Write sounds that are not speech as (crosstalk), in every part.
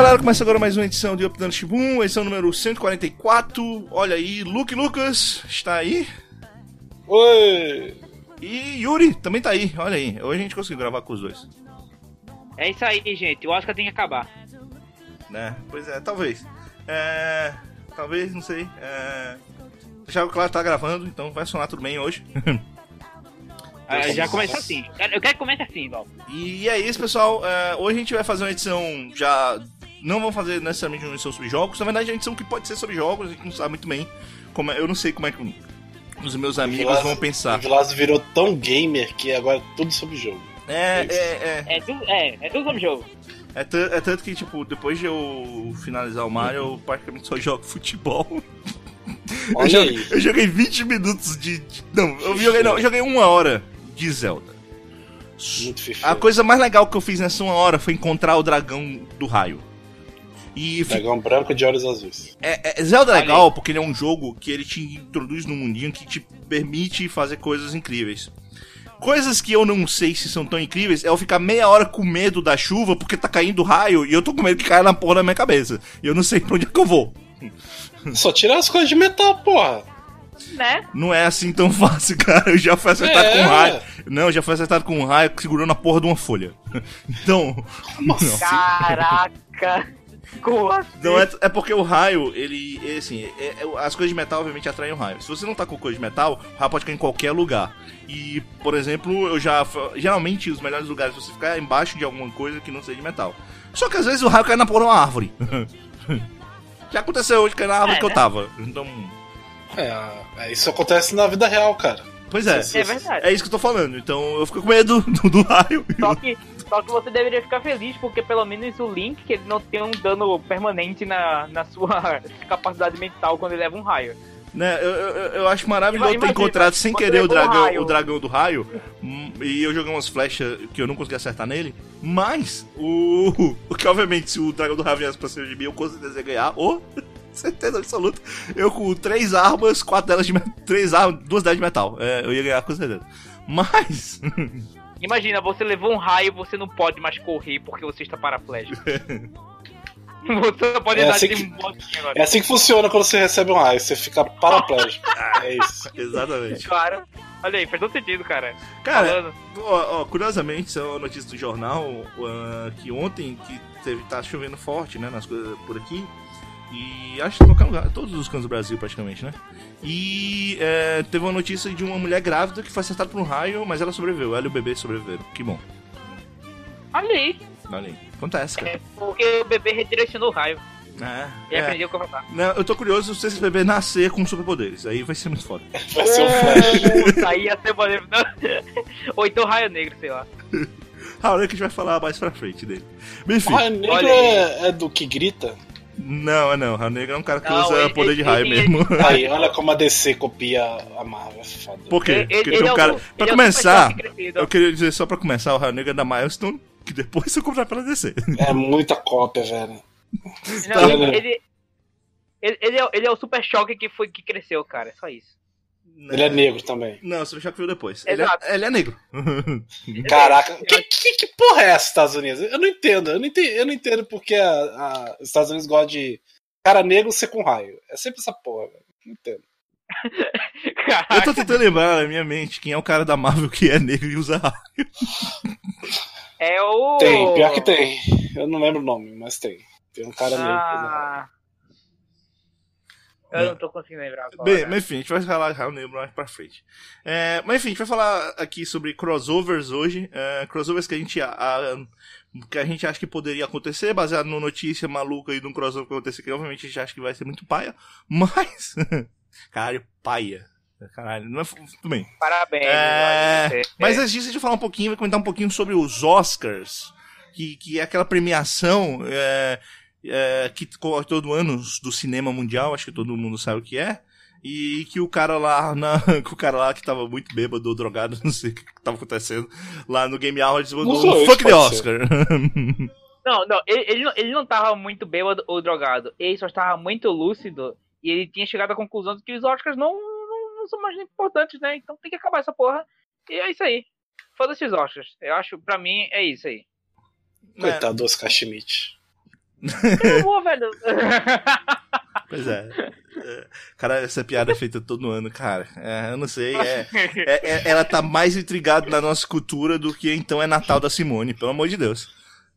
Galera, começa agora mais uma edição de Up Down Shibun, edição número 144. Olha aí, Luke Lucas está aí. Oi! E Yuri também tá aí, olha aí. Hoje a gente conseguiu gravar com os dois. É isso aí, gente. O Oscar tem que acabar. Né? Pois é, talvez. É. Talvez, não sei. É. Deixar claro que tá gravando, então vai sonar tudo bem hoje. (laughs) Ah, já começa assim. Eu quero que comece assim, Val. E é isso, pessoal. É, hoje a gente vai fazer uma edição já. Não vamos fazer necessariamente uma edição sobre jogos. Na verdade, é uma edição que pode ser sobre jogos, a gente não sabe muito bem. Como é- eu não sei como é que os meus amigos Vilazo- vão pensar. O Vilazo virou tão gamer que agora é tudo sobre jogo. É, é, é. É tudo, é, é tudo sobre jogo. É, é tanto que, tipo, depois de eu finalizar o Mario, eu praticamente só jogo futebol. (laughs) Eu joguei, eu joguei 20 minutos de. de- não, eu joguei, não, eu joguei uma hora de Zelda. A coisa mais legal que eu fiz nessa uma hora foi encontrar o dragão do raio. E Dragão branco de olhos azuis. é, é- Zelda é legal porque ele é um jogo que ele te introduz num mundinho que te permite fazer coisas incríveis. Coisas que eu não sei se são tão incríveis é eu ficar meia hora com medo da chuva porque tá caindo raio e eu tô com medo que caia na porra da minha cabeça. E eu não sei pra onde é que eu vou. Só tirar as coisas de metal, porra. Né? Não é assim tão (laughs) fácil, cara. Eu já fui acertado É. com um raio. Não, eu já fui acertado com um raio segurando a porra de uma folha. (laughs) Então. (laughs) Não, Caraca. Como assim? não é, é porque o raio, ele. ele, assim, é- é- as coisas de metal obviamente atraem o raio. Se você não tá com coisa de metal, o raio pode cair em qualquer lugar. E, por exemplo, eu já. Geralmente os melhores lugares pra você ficar é embaixo de alguma coisa que não seja de metal. Só que às vezes o raio cai na porra de uma árvore. (laughs) já aconteceu hoje cair na árvore É, que eu né? tava. Então. É, é, isso acontece na vida real, cara. Pois é. É verdade. É isso que eu tô falando. Então eu fico com medo (laughs) do, do raio. Só que, só que você deveria ficar feliz, porque pelo menos o Link ele não tem um dano permanente na, na sua (laughs) capacidade mental quando ele leva um raio. Né, eu, eu, eu acho maravilhoso ter encontrado sem querer o dragão, raio. o dragão do raio. hum, E eu joguei umas flechas que eu não consegui acertar nele. Mas, o. (laughs) o que obviamente, se o dragão do raio viesse pra cima de mim, eu com certeza ganhar. Ou, (laughs) certeza absoluta, eu com três armas, quatro delas de metal. Três armas, duas delas de metal. É, eu ia ganhar com certeza. Mas. Imagina, você levou um raio você não pode mais correr porque você está paraplégico. (laughs) você só pode É andar assim de que- agora. É assim que funciona quando você recebe um raio, você fica paraplégico. (laughs) é isso. Exatamente. Claro. Olha aí, faz todo sentido, cara. Cara. Ó, ó, curiosamente, isso é uma notícia do jornal ah, que ontem que teve, tá chovendo forte, né, nas coisas por aqui. E acho que em qualquer lugar, todos os cantos do Brasil praticamente, né? E é, teve uma notícia de uma mulher grávida que foi acertada por um raio, mas ela sobreviveu. Ela e o bebê sobreviveram. Que bom. Olha aí. Olha aí. Acontece, cara. É porque o bebê redirecionou o raio e É, é. aprendeu como matar. Não, eu tô curioso se esse bebê nascer com superpoderes. Aí vai ser muito foda. (laughs) Vai ser um flash. Aí ia ser maneiro. Não. (laughs) Ou então raio negro, sei lá. (laughs) Ah, olha que a gente vai falar mais pra frente dele. Mas, Enfim, O raio negro é, é do que grita? Não, é não. Raio Negro é um cara que Não, usa ele- poder de raio ele- mesmo. (laughs) Aí, olha como a DC copia a Marvel, é foda. Por quê? Ele- Porque ele é um o- cara. ele Pra começar, eu queria dizer só pra começar, o Raio Negro é da Milestone, que depois eu comprar pela DC. É muita cópia, velho. Não, Tá, ele, ele, ele, é, ele é o super choque que, foi, que cresceu, cara. É só isso. Ele é negro também. Não, Super Choque veio depois. Ele é, ele é negro. (laughs) Caraca, que, que, que porra é essa, Estados Unidos? Eu não entendo, eu não entendo, eu não entendo porque a, a- os Estados Unidos gostam de cara negro ser com raio. É sempre essa porra, velho. Não entendo. eu Caraca. tô tentando lembrar na minha mente quem é o cara da Marvel que é negro e usa raio. É o. Tem, pior que tem. Eu não lembro o nome, mas tem. Tem um cara negro. Eu não tô conseguindo lembrar agora. Bem, mas enfim, a gente vai falar Raio Negro mais pra frente. É, mas enfim, a gente vai falar aqui sobre crossovers hoje. É, crossovers que a gente. a- a- que a gente acha que poderia acontecer, baseado numa notícia maluca aí de um crossover que acontecer, que obviamente a gente acha que vai ser muito paia, (laughs) mas. Caralho, paia. Caralho, não é. Tudo bem. Parabéns. É, Mas antes disso, a gente vai falar um pouquinho, vai comentar um pouquinho sobre os Oscars, que, que é aquela premiação é, é, que todo ano do cinema mundial, acho que todo mundo sabe o que é. E que o cara lá, na, (laughs) que o cara lá que tava muito bêbado ou drogado, (laughs) não sei o que tava acontecendo, lá no Game Awards mandou um fuck the Oscar. (laughs) Não, não, ele, ele, não- ele não tava muito bêbado ou drogado. Ele só estava muito lúcido e ele tinha chegado à conclusão de que os Oscars não, não, não são mais importantes, né? Então tem que acabar essa porra. E é isso aí. Foda-se os Oscars. Eu acho, pra mim, é isso aí. Coitado do Oscar Schmidt. Acabou, (laughs) velho. Pois é. É, Cara, essa piada é feita todo ano, cara. É, eu não sei. É, é- é- ela tá mais intrigada na nossa cultura do que então é Natal da Simone, pelo amor de Deus.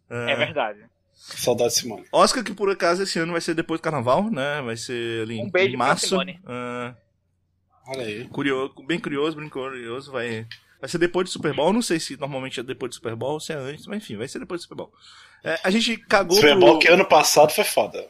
É verdade. Saudade, Simone. Oscar, que por acaso esse ano vai ser depois do carnaval, né? Vai ser ali Um beijo em pra março. Simone. Ah, Olha aí. curioso, bem curioso, bem curioso. Vai, vai ser depois do Super Bowl. Não sei se normalmente é depois do Super Bowl ou se é antes, mas enfim, vai ser depois do Super Bowl. É, a gente cagou Super pro- Bowl que ano passado foi foda.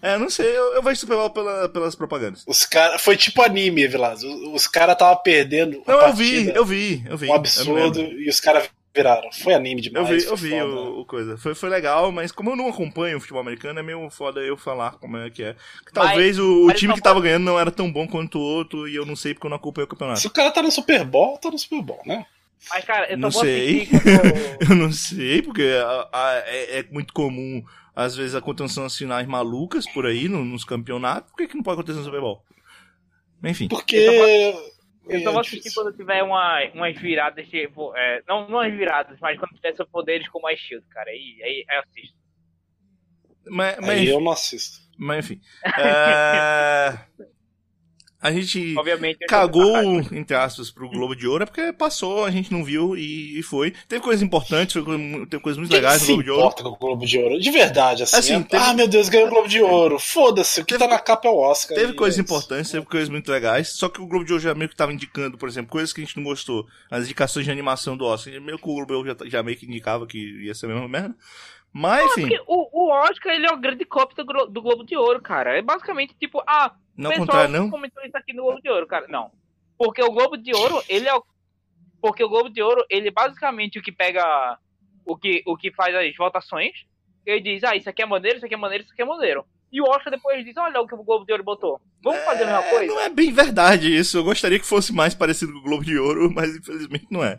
É, não sei, eu, eu vejo Super Bowl pela- pelas propagandas. Os cara, foi tipo anime, Vilas. Os, os caras estavam perdendo. a Não, eu vi, eu vi, eu vi. Um absurdo. E os caras viraram. Foi anime Eu demais. vi, eu vi o, o coisa. Foi, foi legal, mas como eu não acompanho o futebol americano, é meio foda eu falar como é que é. Talvez o, o mas time que tava ganhando não era tão bom quanto o outro e eu não sei porque eu não acompanho o campeonato. Se o cara tá no Super Bowl, tá no Super Bowl, né? Mas, cara, eu Não sei. quando... (laughs) Eu não sei, porque a- a- é, é muito comum, às vezes, acontecem as finais malucas por aí no- nos campeonatos. Por que, que não pode acontecer no Super Bowl? Enfim. Porque. Eu só vou assistir quando tiver uma, umas viradas, tipo. É, não, não as viradas, mas quando tiver seus poderes como a Shield, cara. Aí, aí, aí eu assisto. Mas, mas, Aí eu não assisto. mas enfim. (laughs) É, A gente. Obviamente. cagou, tô- entre aspas, pro Globo de Ouro, é porque passou, a gente não viu e, e foi. Teve coisas importantes, teve coisas muito Quem legais no Globo de Ouro. importa com o Globo de Ouro? De verdade, assim. Assim, é- teve- Ah, meu Deus, ganhou o Globo de Ouro. Foda-se, o que Teve- tá na capa é o Oscar. Teve coisas é importantes, teve coisas muito legais, só que o Globo de Ouro já meio que tava indicando, por exemplo, coisas que a gente não gostou. As indicações de animação do Oscar, meio que o Globo de Ouro já, já meio que indicava que ia ser a mesma merda. Mas, enfim, Porque o, o Oscar, ele é o grande do, Glo- do Globo de Ouro, cara. É basicamente tipo, ah, não o pessoal não. comentou isso aqui no Globo de Ouro, cara. Não. Porque o Globo de Ouro, ele é o. Porque o Globo de Ouro, ele é basicamente o que pega. O que, o que faz as votações. Ele diz, ah, isso aqui é maneiro, isso aqui é maneiro, isso aqui é maneiro. E o Oscar depois diz, olha o que o Globo de Ouro botou. Vamos fazer a mesma É, coisa? Não é bem verdade isso. Eu gostaria que fosse mais parecido com o Globo de Ouro, mas infelizmente não é.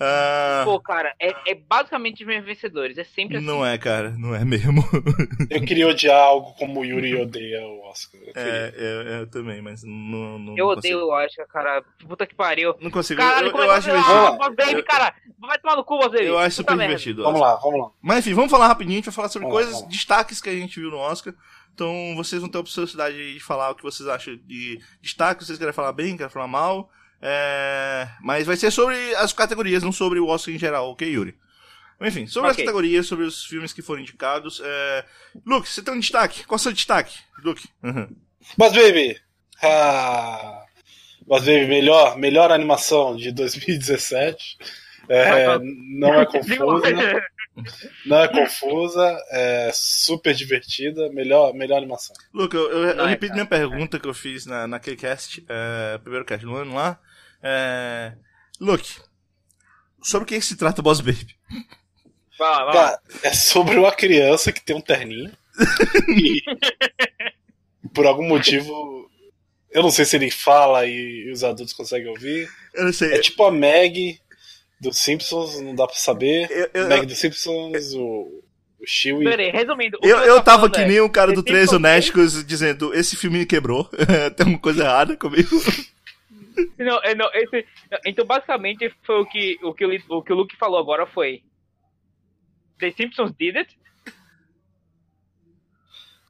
Ah, Pô, cara, é, é basicamente os mesmos vencedores. É sempre assim. não é, cara, não é mesmo. (laughs) Eu queria odiar algo como o Yuri odeia o Oscar. Eu. É, eu, eu também, mas não, não Eu odeio consigo. o Oscar, cara. Puta que pariu. Não consigo. Caralho, eu, como eu é acho que você... divertido. Ah, Baby, cara. Vai tomar no cu, Baby. Eu acho Puta super merda. divertido. Vamos lá, vamos lá. Mas enfim, vamos falar rapidinho, a gente vai falar sobre Vamos coisas, lá. destaques que a gente viu no Oscar. Então vocês vão ter a possibilidade de falar o que vocês acham de destaque, vocês querem falar bem, querem falar mal. É, Mas vai ser sobre as categorias, não sobre o Oscar em geral, ok, Yuri? Enfim, sobre as Ok. categorias, sobre os filmes que foram indicados. É... Luke, você tem um destaque? Qual é o seu destaque? Luke. Uhum. Mas Baby! Ah, Mas Baby, melhor, melhor animação de 2017. É, não é (laughs) confusa, não é confusa, é super divertida, melhor, melhor animação. Luke, eu, eu- eu repito minha pergunta que eu fiz na, naquele cast, é, primeiro cast do ano lá. É... Luke, sobre o que se trata Boss Baby? Vai lá, vai lá. Cara, é sobre uma criança que tem um terninho. (laughs) e por algum motivo, eu não sei se ele fala e, os adultos conseguem ouvir. Eu não sei. É tipo a Meg dos Simpsons, não dá pra saber. Eu, eu, Meg dos Simpsons, o, o Chewie. Peraí, resumindo. o eu, eu tá tava que é, nem o cara do Três Honestos dizendo: esse filme me quebrou, (laughs) tem uma coisa errada comigo. (laughs) Não, é, não, esse- então, basicamente, foi o que o, que o, Li- o que o Luke falou agora foi. The Simpsons did it.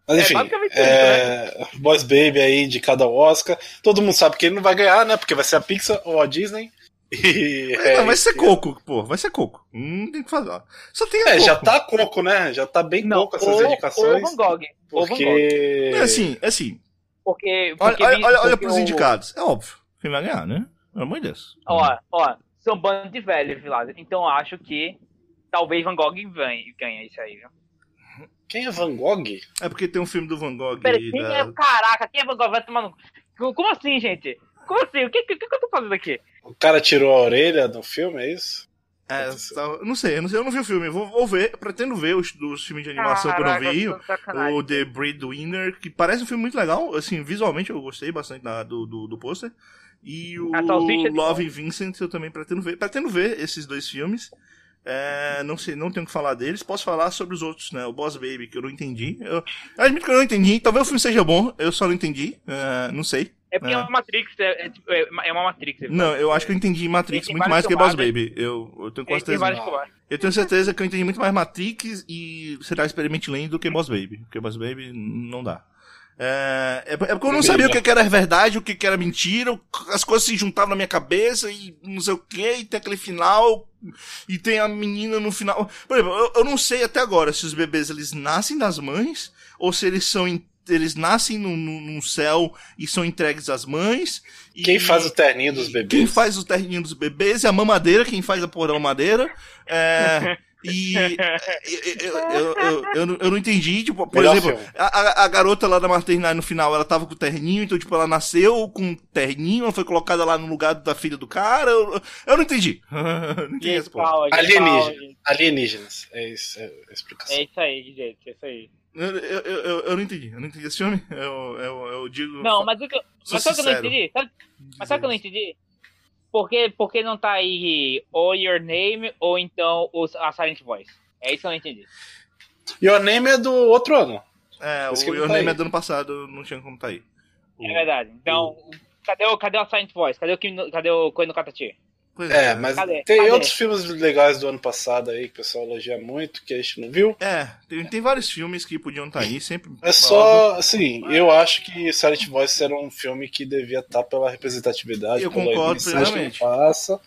Mas É enfim, isso, é, Boys Baby aí de cada Oscar. Todo mundo sabe que ele não vai ganhar, né? Porque vai ser a Pixar ou a Disney. E, é, não, vai ser coco, pô, vai ser coco. Não tem o que fazer. Só tem É, coco. já tá coco, né? Já tá bem Não, coco essas ou, ou indicações. Van Gogh. Ou Van Gogh. Porque. É assim, é assim. Porque. Olha, porque olha, olha, olha porque pros o- indicados. É óbvio. Quem vai ganhar, né? Pelo amor de Deus. Ó, ó, são bando de velhos, Vilado. Então acho que talvez Van Gogh ganhe, ganhe isso aí, viu? Quem é Van Gogh? É porque tem um filme do Van Gogh Pera, aí quem da- é. Caraca, quem é Van Gogh? Vai tomar no. Como assim, gente? Como assim? O que, que, que eu tô fazendo aqui? O cara tirou a orelha no filme, é isso? É, tá- não sei, eu não sei, eu não vi o filme. Vou, vou ver, pretendo ver os dos filmes de animação que eu não Caraca, vi. O The Breadwinner, que parece um filme muito legal. Assim, visualmente eu gostei bastante da- do, do, do pôster. E o de Love Vincent eu também pretendo ver. Pretendo ver esses dois filmes. É, não sei, não tenho o que falar deles. Posso falar sobre os outros, né? O Boss Baby, que eu não entendi. Eu, eu admito que eu não entendi. Talvez o filme seja bom, eu só não entendi. É, não sei. É porque é, É. uma Matrix, é, é, tipo, é uma- é uma Matrix. Não, eu acho que eu entendi Matrix muito mais que Boss. Baby. Eu, eu tenho quase certeza. Eu tenho certeza que eu entendi muito mais Matrix e será Experiment Lane do que Boss Baby. Porque Boss Baby não dá. É, é, porque eu não sabia o que era verdade, o que era mentira, as coisas se juntavam na minha cabeça e não sei o que, e tem aquele final, e tem a menina no final. Por exemplo, eu, eu não sei até agora se os bebês eles nascem das mães, ou se eles são eles nascem no, no, no, céu e são entregues às mães. Quem faz o terninho dos bebês? Quem faz o terninho dos bebês e a mamadeira, quem faz a porra da mamadeira. É, (laughs) e (laughs) eu, eu, eu, eu, eu não entendi, tipo, por Melhor exemplo, a, a garota lá da maternidade no final, ela tava com o terninho, então, tipo, ela nasceu com o terninho, ela foi colocada lá no lugar da filha do cara. Eu, eu não entendi. (laughs) não entendi essa porra. Alienígenas. Alienígenas. É isso, é a explicação. É isso aí, gente, é isso aí. Eu, eu, eu, eu, não entendi, eu não entendi esse filme. Eu, eu, eu digo. Não, mas o que, mas sabe que eu não entendi? Sabe, mas sabe que eu não entendi? Porque, porque não tá aí ou Your Name ou então os, a Silent Voice. É isso que eu não entendi. Your Name é do outro ano. É, o Your tá Name aí. é do ano passado, não tinha como tá aí. É verdade. Então, o... cadê, o, cadê a Silent Voice? Cadê o, cadê o Koino Katati? Pois é, é, mas Cadê? tem Cadê? outros filmes legais do ano passado aí que o pessoal elogia muito, que a gente não viu. É, tem, tem vários filmes que podiam estar tá aí, sempre. É só, assim, eu acho que Silent Voice era um filme que devia estar tá pela representatividade. Eu concordo plenamente. Passa.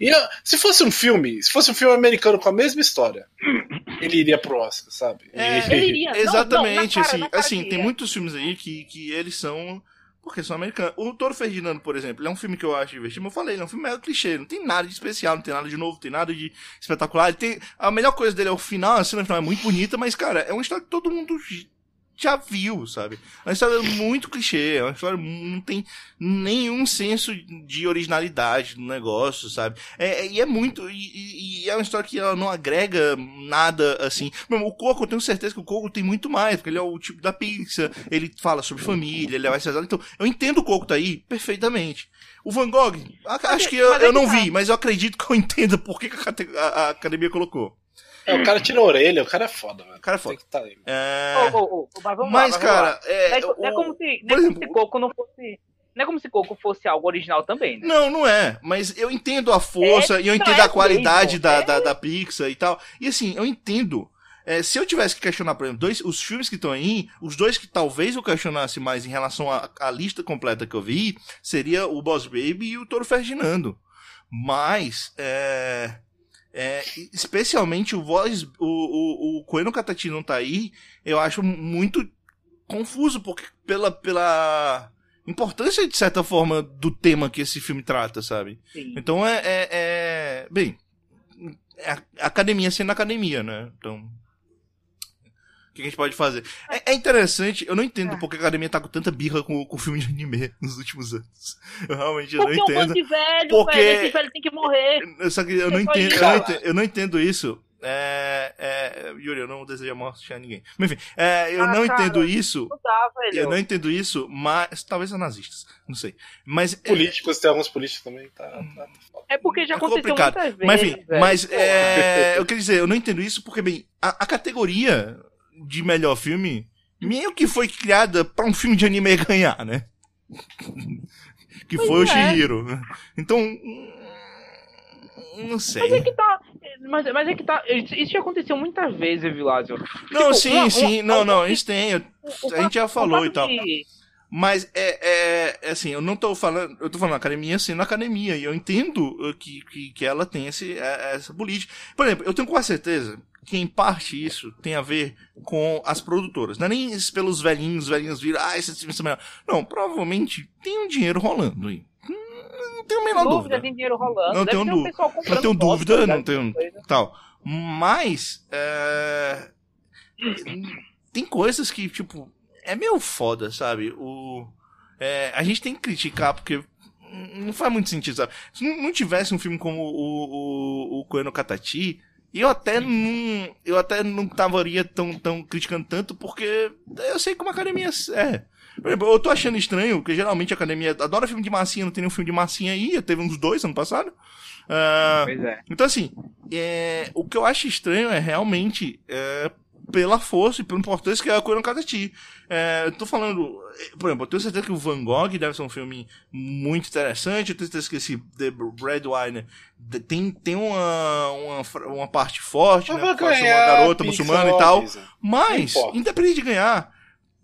E se fosse um filme, se fosse um filme americano com a mesma história, ele iria pro Oscar, sabe? É, ele iria. Exatamente, não, não, cara, assim, assim tem muitos filmes aí que, que eles são porque são americanos. O Toro Ferdinando, por exemplo, é um filme que eu acho divertido. Eu falei, ele é um filme meio clichê. Não tem nada de especial, não tem nada de novo, não tem nada de espetacular. Ele tem... A melhor coisa dele é o final, a cena final é muito bonita, mas, cara, é uma história que todo mundo já viu, sabe? É uma história muito clichê, é uma história não tem nenhum senso de originalidade no negócio, sabe? É, é, e é muito, e, e, é uma história que ela não agrega nada, assim. O Coco, eu tenho certeza que o Coco tem muito mais, porque ele é o tipo da pizza, ele fala sobre família, ele é mais então eu entendo o Coco tá aí perfeitamente. O Van Gogh, acho que eu, eu não vi, mas eu acredito que eu (laughs) entenda por que a, a academia colocou. É, o cara tira a orelha, o cara é foda, velho. O cara é foda. Tá aí, é... Oh, oh, oh, mas, mas lá, cara, é, não, é, não é como se, é como se Coco não fosse. Não é como se Coco fosse algo original também, né? Não, não é. Mas eu entendo a força é, e eu entendo a qualidade mesmo, da, é. da, da Pixar e tal. E assim, eu entendo. É, se eu tivesse que questionar, por exemplo, dois, os filmes que estão aí, os dois que talvez eu questionasse mais em relação à lista completa que eu vi, seria o Boss Baby e o Toro Ferdinando. Mas, é, é, especialmente o voz, o, o, o Koeno Katati não tá aí, eu acho muito confuso, porque pela, pela importância, de certa forma, do tema que esse filme trata, sabe? Sim. Então é, é, é Bem, é academia sendo academia, né? Então o que a gente pode fazer? É, é interessante, eu não entendo é. porque a academia tá com tanta birra com o filme de anime (laughs) nos últimos anos. Eu realmente porque não entendo. Porque um velho, porque... velho, esse velho tem que morrer. Só que eu não, entendo, eu não entendo, eu não entendo isso. É, é, Yuri, eu não desejo a morte a ninguém. Mas enfim, é, eu ah, não cara, entendo isso. Não dá, eu não entendo isso, mas. Talvez são nazistas, não sei. Mas. É, políticos, tem alguns políticos também, tá. tá é porque já é aconteceu complicado. muitas vezes. Mas enfim, mas é, (laughs) eu queria dizer, eu não entendo isso porque, bem, a, a categoria de melhor filme, meio que foi criada para um filme de anime (laughs) ganhar, né? que pois foi é. o Shihiro. Então, não sei. Mas é que tá. Mas, mas é que tá. Isso já aconteceu muitas vezes, Vilásio. Não, tipo, sim, uma, sim. Uma, não, não, isso tem. Eu, a gente já falou e tal. Mas é, é, é, assim, eu não tô falando. Eu tô falando academia sendo academia. E eu entendo que, que, que ela tem esse, é, essa política. Por exemplo, eu tenho quase certeza que em parte isso tem a ver com as produtoras. Não é nem pelos velhinhos, os velhinhos viram, ah, esse filme é melhor. Não, provavelmente tem um dinheiro rolando aí. Não tenho a menor dúvida. dúvida. Tem dinheiro rolando. Não tenho, um não tenho dúvida, não tenho tal. Mas é... tem coisas que tipo é meio foda, sabe? O é, a gente tem que criticar porque não faz muito sentido, sabe? Se não, tivesse um filme como o, o, o Koeno Katati, e eu até não. Eu até não estaria tão, tão criticando tanto, porque eu sei como a academia é. Por exemplo, eu tô achando estranho, porque geralmente a academia adora filme de massinha, não tem nenhum filme de massinha aí, teve uns dois ano passado. Uh, pois é. Então, assim, é, o que eu acho estranho é realmente é, pela força e pela importância que é a Kono Katachi. É, eu tô falando, por exemplo, eu tenho certeza que o Van Gogh deve ser um filme muito interessante, eu tenho certeza que esse The Breadwinner tem, tem uma, uma, uma parte forte, né? Uma garota muçulmana e tal. Mas, independente de ganhar,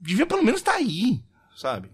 devia pelo menos estar tá aí, sabe?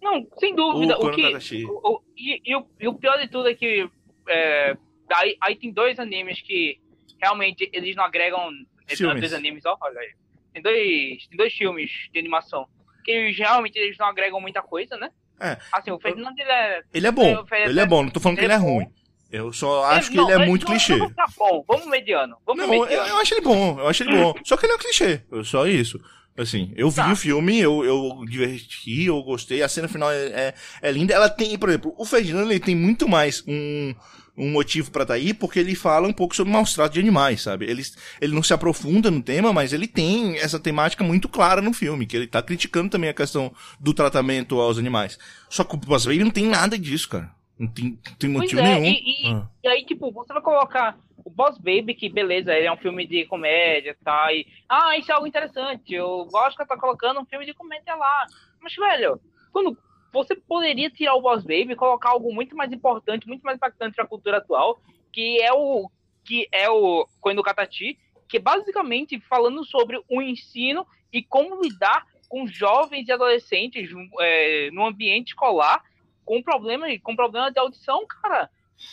Não, sem dúvida. O, o que, o, o, e, e, o, e o pior de tudo é que é, aí, aí tem dois animes que realmente eles não agregam filmes. dois animes, ó, olha aí. Tem dois, tem dois filmes de animação que geralmente eles não agregam muita coisa, né? É. Assim, o Ferdinand ele é. Ele é bom. Ele é bom, não tô falando que ele é, é ruim. Eu só acho que não, ele é muito clichê. Não tá bom, vamos mediano. Vamos não, mediano. Eu, eu acho ele bom, eu acho ele bom. Só que ele é um clichê, só isso. Assim, eu vi tá. o filme, eu, eu diverti, eu gostei, a cena final é, é, é, linda. Ela tem, por exemplo, o Ferdinand ele tem muito mais um, um motivo para estar tá aí, porque ele fala um pouco sobre maus tratos de animais, sabe? Ele, ele não se aprofunda no tema, mas ele tem essa temática muito clara no filme, que ele tá criticando também a questão do tratamento aos animais. Só que o Boss Baby não tem nada disso, cara. Não tem, não tem motivo é, nenhum. E, e, ah. e, aí, tipo, você vai colocar o Boss Baby, que beleza, ele é um filme de comédia, tá? E, ah, isso é algo interessante. O Oscar tá colocando um filme de comédia lá. Mas, velho, quando você poderia tirar o Boss Baby e colocar algo muito mais importante, muito mais impactante para a cultura atual, que é o que é o Koen do Katachi, que é basicamente falando sobre o ensino e como lidar com jovens e adolescentes é, no ambiente escolar com problema, com problema de audição, cara.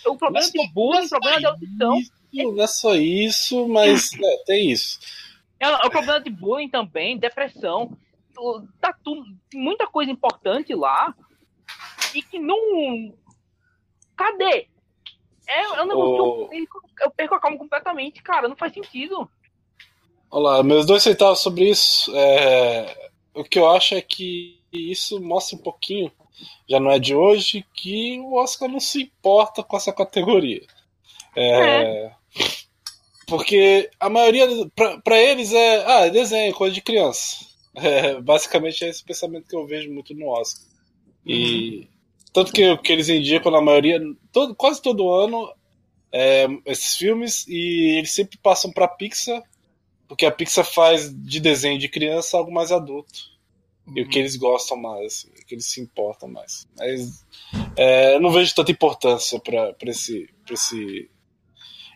O problema mas, de bullying, problema de audição. Isso, não é só isso, mas é, tem isso. É, é, o problema de bullying também, depressão. Tá tudo, muita coisa importante lá e que não. Cadê? É, é um negócio oh. que eu perco, eu perco a calma completamente, cara. Não faz sentido. Olá, meus dois centavos sobre isso. É... O que eu acho é que isso mostra um pouquinho já não é de hoje, que o Oscar não se importa com essa categoria. É, é. Porque a maioria, para eles, é. Ah, é desenho, coisa de criança. É, basicamente é esse pensamento que eu vejo muito no Oscar. E. Uhum. Tanto que, que eles indicam na maioria, todo, quase todo ano, é, esses filmes, e eles sempre passam para Pixar, porque a Pixar faz de desenho de criança algo mais adulto e o que eles gostam mais, assim, o que eles se importam mais. Mas é, eu não vejo tanta importância para esse, pra esse.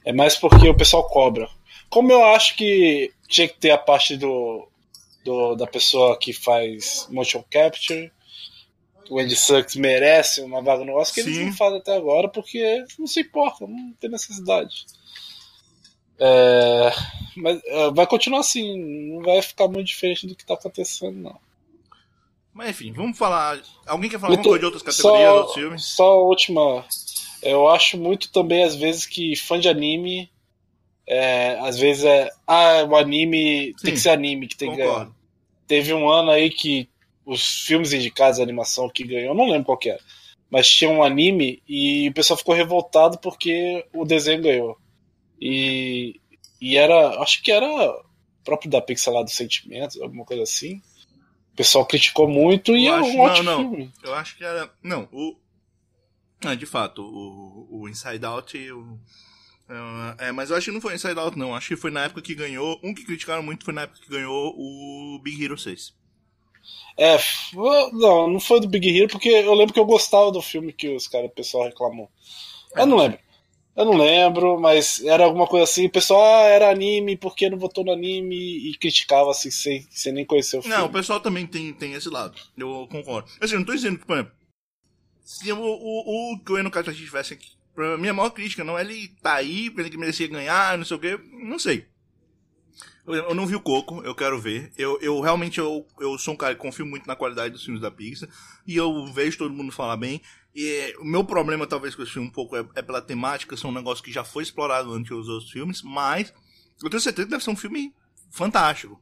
É mais porque o pessoal cobra. Como eu acho que tinha que ter a parte do, do da pessoa que faz motion capture, o Andy Sucks merece uma vaga no Oscar, que eles não fazem até agora porque não se importam, não tem necessidade. É, mas é, vai continuar assim, não vai ficar muito diferente do que está acontecendo, não. Mas enfim, vamos falar. Alguém quer falar muito, alguma coisa de outras categorias, só, outros filmes? Só a última. Eu acho muito também, às vezes, que fã de anime. É, às vezes é. Ah, o anime. Sim, tem que ser anime que tem concordo. Teve um ano aí que os filmes indicados, a animação que ganhou, não lembro qual era. Mas tinha um anime e o pessoal ficou revoltado porque o desenho ganhou. E, e era. Acho que era próprio da Pixar lá dos sentimentos, alguma coisa assim. O pessoal criticou muito e é um ótimo não, não. filme. Eu acho que era. Não, o. É, de fato, o, o Inside Out e o. É, mas eu acho que não foi Inside Out, não. Acho que foi na época que ganhou. Um que criticaram muito foi na época que ganhou o Big Hero 6. É, não, não foi do Big Hero, porque eu lembro que eu gostava do filme que os caras, o pessoal reclamou. Eu é, não lembro. Eu não lembro, mas era alguma coisa assim. O pessoal ah, era anime, por que não votou no anime? E criticava assim, sem, sem nem conhecer o filme. Não, o pessoal também tem, tem esse lado. Eu concordo. Assim, eu não tô dizendo que, por exemplo, se o, o, o Coen no Katachi tivesse minha maior crítica não é ele tá aí, ele que merecia ganhar, não sei o quê. Não sei. Eu não vi o Coco, eu quero ver. Eu, eu realmente eu, eu sou um cara que confio muito na qualidade dos filmes da Pixar. E eu vejo todo mundo falar bem. E o meu problema, talvez, com esse filme um pouco é, é pela temática, são um negócio que já foi explorado antes dos outros filmes, mas eu tenho certeza que deve ser um filme fantástico.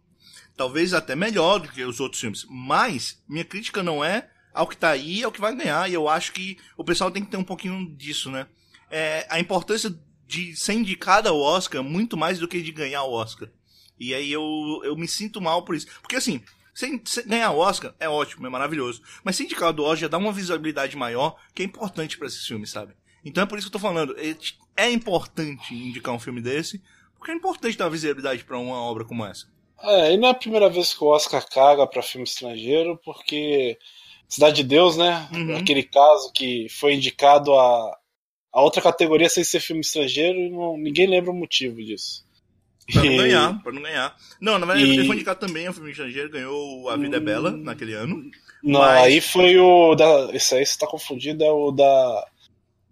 Talvez até melhor do que os outros filmes. Mas minha crítica não é ao que tá aí, é ao que vai ganhar. E eu acho que o pessoal tem que ter um pouquinho disso, né? É, a importância de ser indicado ao Oscar muito mais do que de ganhar o Oscar. E aí eu, eu me sinto mal por isso. Porque assim, sem, sem ganhar o Oscar é ótimo, é maravilhoso. Mas ser indicado do Oscar já dá uma visibilidade maior, que é importante para esses filmes, sabe? Então é por isso que eu tô falando. É, é importante indicar um filme desse, Porque é importante dar visibilidade para uma obra como essa. É, e não é a primeira vez que o Oscar caga para filme estrangeiro, porque Cidade de Deus, né? Uhum. Aquele caso que foi indicado a, a outra categoria sem ser filme estrangeiro e não, ninguém lembra o motivo disso. Pra não ganhar, pra não ganhar. Não, na verdade, e... ele foi indicado também ao filme estrangeiro, ganhou A Vida é Bela hum, naquele ano. Não, mas... aí foi o da. Esse aí você tá confundindo, é o da.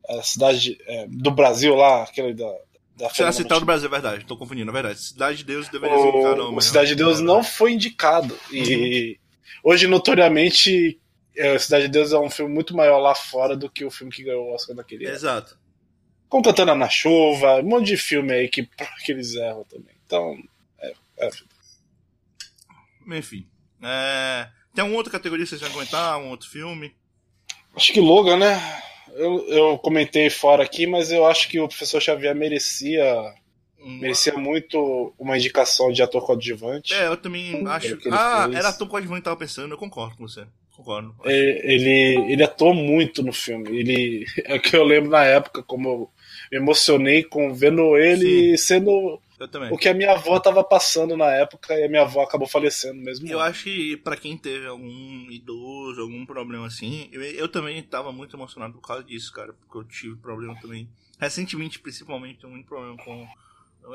A cidade é, do Brasil lá, aquele da. da é citar do Brasil, é verdade, tô confundindo, é verdade. Cidade de Deus deveria ser indicado. O Cidade de Deus não foi indicado. E uhum. hoje, notoriamente, é, Cidade de Deus é um filme muito maior lá fora do que o filme que ganhou o Oscar naquele ano. Exato. Com Cantando na Chuva, um monte de filme aí que, (laughs) que eles erram também. Então, é. é. Enfim. É... Tem alguma outra categoria que vocês vão comentar? Um outro filme? Acho que Logan, né? Eu, eu comentei fora aqui, mas eu acho que o professor Xavier merecia. Merecia muito uma indicação de ator coadjuvante. É, eu também acho. Ah, fez. era ator coadjuvante que tava pensando, eu concordo com você. Concordo. É, ele, ele atuou muito no filme. Ele, (laughs) é que eu lembro na época, como eu me emocionei com vendo ele Sim. sendo o que a minha avó estava passando na época e a minha avó acabou falecendo mesmo. Eu acho que para quem teve algum idoso, algum problema assim, eu, eu também estava muito emocionado por causa disso, cara, porque eu tive problema também. Recentemente, principalmente, tenho muito problema com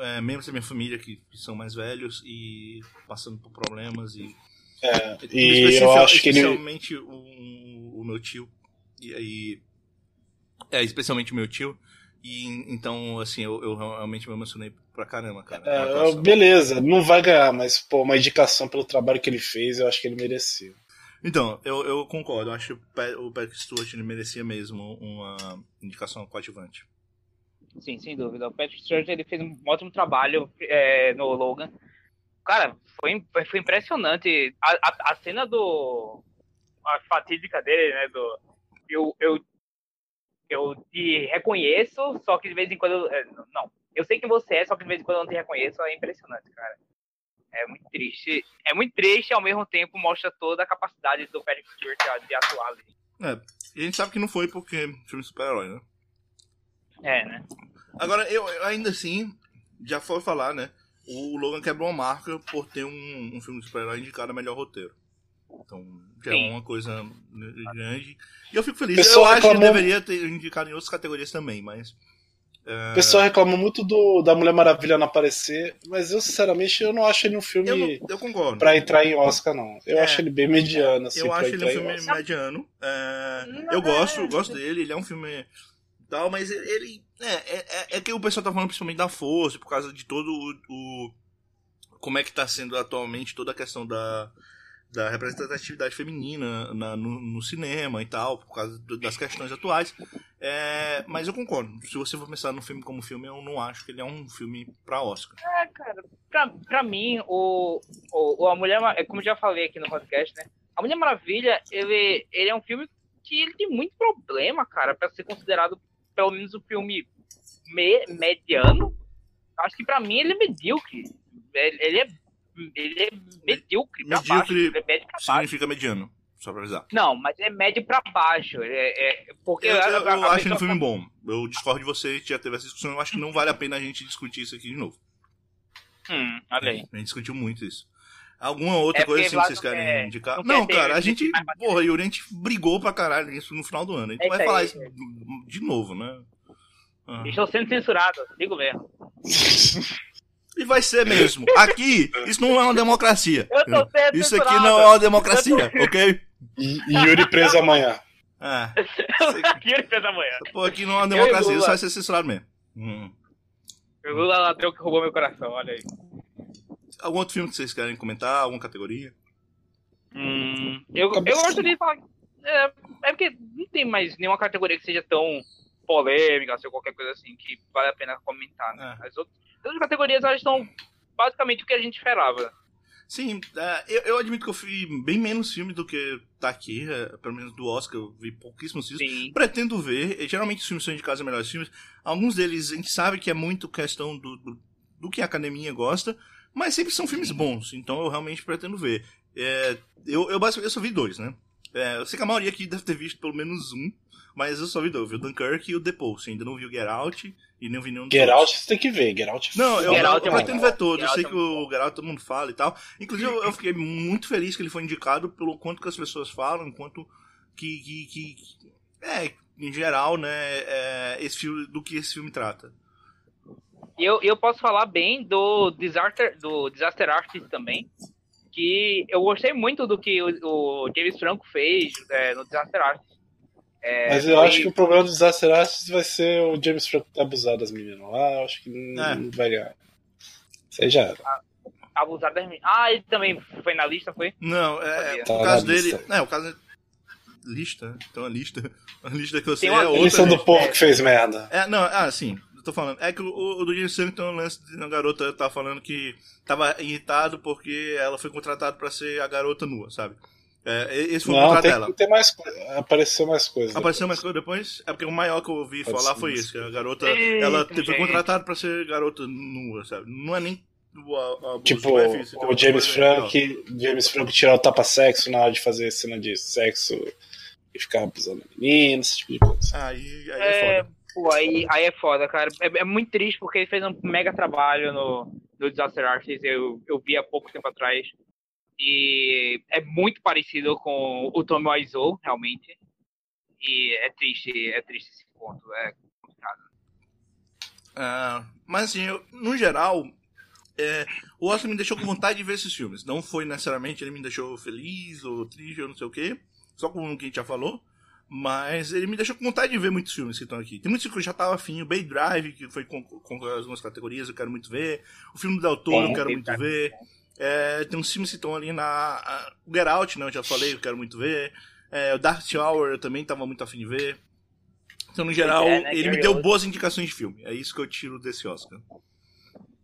é, membros da minha família que, que, são mais velhos e passando por problemas e. É, e eu acho que ele. Especialmente o, o meu tio. E aí. É, especialmente o meu tio. E então, assim, eu, eu realmente me emocionei pra caramba, cara. É, beleza, não vai ganhar, mas, pô, uma indicação pelo trabalho que ele fez, eu acho que ele merecia. Então, eu, eu concordo. Eu acho que o Patrick Stewart ele merecia mesmo uma indicação coadjuvante. Sim, sem dúvida. O Patrick Stewart ele fez um ótimo trabalho é, no Logan. Cara, foi, foi impressionante. A, a, a cena do. A fatídica dele, né? Do, eu, eu eu te reconheço, só que de vez em quando. É, não, eu sei que você é, só que de vez em quando eu não te reconheço, é impressionante, cara. É muito triste. É muito triste e ao mesmo tempo mostra toda a capacidade do Patrick Stewart de atuar ali. É, e a gente sabe que não foi porque filme super-herói, né? É, né? Agora, eu, eu ainda assim, já foi falar, né? O Logan quebrou uma marca por ter um, um filme de super-herói indicado a melhor roteiro. Então, já é Sim. é uma coisa grande. E eu fico feliz. Pessoal eu acho que deveria ter indicado em outras categorias também, mas. É... O pessoal reclama muito do, da Mulher Maravilha não aparecer, mas eu, sinceramente, eu não acho ele um filme eu, não, eu concordo. pra entrar em Oscar, não. Eu é, acho ele bem mediano, assim, Eu acho ele um filme mediano. É, eu gosto, eu gosto dele, ele é um filme tal, mas ele. É, é, é, que o pessoal tá falando principalmente da força, por causa de todo o, o. como é que tá sendo atualmente toda a questão da da representatividade feminina na, no, no, cinema e tal, por causa das questões atuais. É, mas eu concordo. Se você for pensar no filme como filme, eu não acho que ele é um filme pra Oscar. É, cara, pra, pra mim, o, o, A Mulher, é como já falei aqui no podcast, né? A Mulher Maravilha, ele, ele é um filme que ele tem muito problema, cara, para ser considerado pelo menos um filme me, mediano. Acho que pra mim ele é medíocre. Ele, ele é ele é medíocre pra medíocre baixo. Ele é médio pra significa baixo. mediano, só pra avisar. Não, mas é médio pra baixo. É, é porque eu, eu, eu, eu acho ele um filme bom. Eu discordo de você, já teve essa discussão. Eu acho que não vale a pena a gente discutir isso aqui de novo. Hum, olha aí. A gente discutiu muito isso. Alguma outra é coisa assim que vocês querem quer, indicar? Não, não cara, a gente. Porra, Yuri, a gente brigou pra caralho isso no final do ano. A gente é vai falar isso de novo, né? Ah. Estou sendo censurado, digo mesmo. E vai ser mesmo. Aqui, isso não é uma democracia. Eu tô isso aqui não é uma democracia, tô... ok? E, Yuri preso amanhã. É. (laughs) Yuri preso amanhã. Pô, aqui não é uma democracia, isso vai ser censurado mesmo. Hum. O Lula ladrão que roubou meu coração, olha aí. Algum outro filme que vocês querem comentar? Alguma categoria? Hum, eu, eu gostaria de falar. É, é porque não tem mais nenhuma categoria que seja tão polêmica, ou qualquer coisa assim, que vale a pena comentar, né? É. As outras as categorias elas estão basicamente o que a gente esperava. Sim, é, eu, eu, admito que eu vi bem menos filmes do que tá aqui, é, pelo menos do Oscar, eu vi pouquíssimos filmes. Sim. Pretendo ver, geralmente os filmes são indicados a melhores filmes. Alguns deles a gente sabe que é muito questão do, do, do, que a academia gosta, mas sempre são filmes bons, então eu realmente pretendo ver. É, eu, eu basicamente eu só vi dois, né? É, eu sei que a maioria aqui deve ter visto pelo menos um, mas eu só vi dois. Eu vi o Dunkirk e o The Post. Ainda não vi o Get Out e nem vi nenhum Get Out você tem que ver. Get Out é Não, eu, Get eu, eu é pretendo ver todos. Eu sei Out que é o Get Out todo mundo fala e tal. Inclusive, eu, eu fiquei muito feliz que ele foi indicado pelo quanto que as pessoas falam, quanto que. que, que que- é, em geral, né, é, esse filme, do que esse filme trata. E eu, eu posso falar bem do Disaster, do Disaster Artist também. Que eu gostei muito do que o, o James Franco fez é, no Disaster Artist. É, Mas eu foi- acho que o problema do Disaster Artist vai ser o James Franco ter abusado das meninas lá. Eu acho que não, É. não vai ganhar. Isso aí já era. abusar das meninas. Ah, ele também foi na lista, foi? Não, é, Tá o caso dele. lista. É, o caso. Lista? Então a lista. A lista que eu sei Tem uma é lista outra. Eles são do lista. povo que fez merda. É, não, ah, sim, tô falando. É que o, o do James Franco tem um lance de a garota tá falando que tava irritado porque ela foi contratada pra ser a garota nua, sabe? É, esse foi o contrato tem dela. que ter mais. Apareceu mais coisa. Apareceu mais coisa depois? É porque o maior que eu ouvi Pode falar ser foi isso. que a garota, Eita, ela foi gente. contratada pra ser garota nua, sabe? Não é nem o a- abuso Tipo, fiz, o James. Franco, James Franco tirar o tapa-sexo na hora de fazer cena de sexo e ficar abusando da menina, esse tipo de coisa. Aí, aí é, É, foda. Pô, aí, aí é foda, cara. É, é muito triste porque ele fez um mega trabalho no, no Disaster Artist. Eu, eu vi há pouco tempo atrás. E é muito parecido com o Tommy Wiseau, realmente. E é triste, é triste esse ponto. É complicado. Ah, mas assim, eu- no geral, é, o Oscar me deixou com vontade de ver esses filmes. Não foi necessariamente ele me deixou feliz ou triste ou não sei o quê, só como o que a gente já falou. Mas ele me deixou com vontade de ver muitos filmes que estão aqui. Tem muitos que eu já tava afim. O Bay Drive, que foi com, com algumas categorias, eu quero muito ver. O filme do Del Toro, Bom, eu quero muito ver. É, tem uns filmes que estão ali na. a- O Get Out, né? Eu já falei, eu quero muito ver. É, o Dark Tower eu também tava muito afim de ver. Então, no geral, é, né, ele me deu boas indicações de filme. É isso que eu tiro desse Oscar.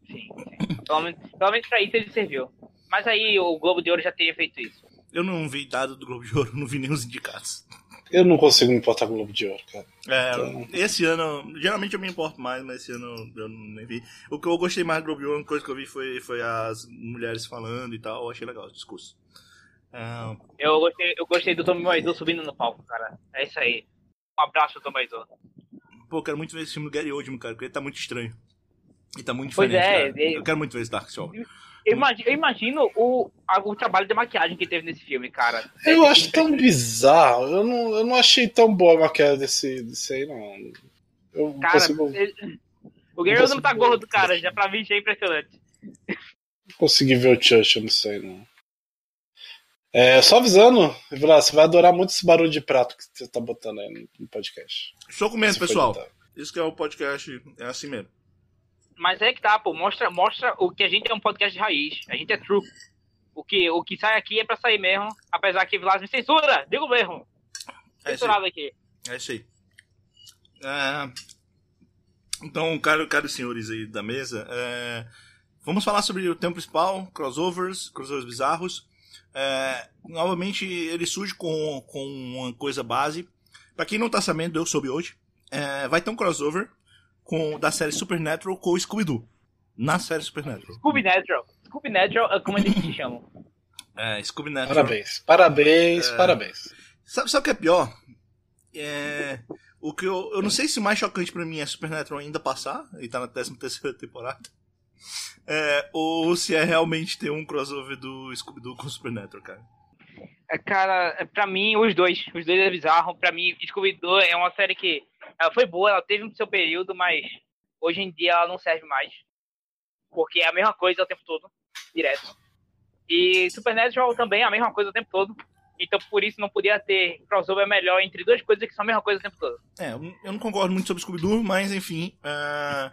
Sim, sim. Pelo menos, pelo menos pra isso ele serviu. Mas aí o Globo de Ouro já teria feito isso. Eu não vi dado do Globo de Ouro, (laughs) não vi nem os indicados. Eu não consigo me importar com o Globo de Ouro, cara. É, Então- esse ano, geralmente eu me importo mais, mas esse ano eu nem vi. O que eu gostei mais do Globo de Ouro, uma coisa que eu vi foi, foi as mulheres falando e tal, eu achei legal o discurso. Ah, Eu gostei, eu gostei do Tommy Wiseau subindo no palco, cara. É isso aí. Um abraço, Tommy Wiseau. pô, eu quero muito ver esse filme do Gary Oldman, cara, porque ele tá muito estranho. Ele tá muito Pois diferente, é, cara. ele- Eu quero muito ver esse Dark Soul. Eu imagino, eu imagino o, o trabalho de maquiagem que teve nesse filme, cara. Eu É acho tão bizarro. Eu não, eu não achei tão boa a maquiagem desse, desse aí, não. Eu não Cara, consigo, ele- o Gary Oldman tá gordo, cara. Já pra mim já é impressionante. consegui ver o Churchill, não sei, não. É, só avisando, Vila, você vai adorar muito esse barulho de prato que você tá botando aí no- podcast. Estou comendo, pessoal. Isso que é o podcast, é assim mesmo. Mas é que tá, pô. Mostra, mostra o que a gente é um podcast de raiz. A gente é true. O que, o que sai aqui é pra sair mesmo. Apesar que Vilas me censura. Digo mesmo. É. Censurado aqui. É isso aí. É, Então, caro, caros senhores aí da mesa, é, vamos falar sobre o tema principal, crossovers, crossovers bizarros. É, novamente, ele surge com, com uma coisa base. Pra quem não tá sabendo, eu soube hoje, é, vai ter um crossover com, da série Supernatural com o Scooby-Doo. Na série Supernatural. Scooby Natural. Scooby Natural é como eles se chamam. É, Scooby-Natural. Parabéns, parabéns, É. parabéns. Sabe, sabe o que é pior? É. O que eu, eu não sei se o mais chocante pra mim é Supernatural ainda passar, e tá na 13 terceira temporada. É, ou se é realmente ter um crossover do Scooby-Doo com o Supernatural, cara. É, Cara, é, pra mim, os dois. Os dois é bizarro. Pra mim, Scooby-Doo é uma série que ela foi boa, ela teve um seu período, mas hoje em dia ela não serve mais. Porque é a mesma coisa o tempo todo, direto. E Supernatural também é a mesma coisa o tempo todo. Então, por isso, não podia ter crossover melhor entre duas coisas que são a mesma coisa o tempo todo. É, eu não concordo muito sobre Scooby-Doo, mas enfim. é,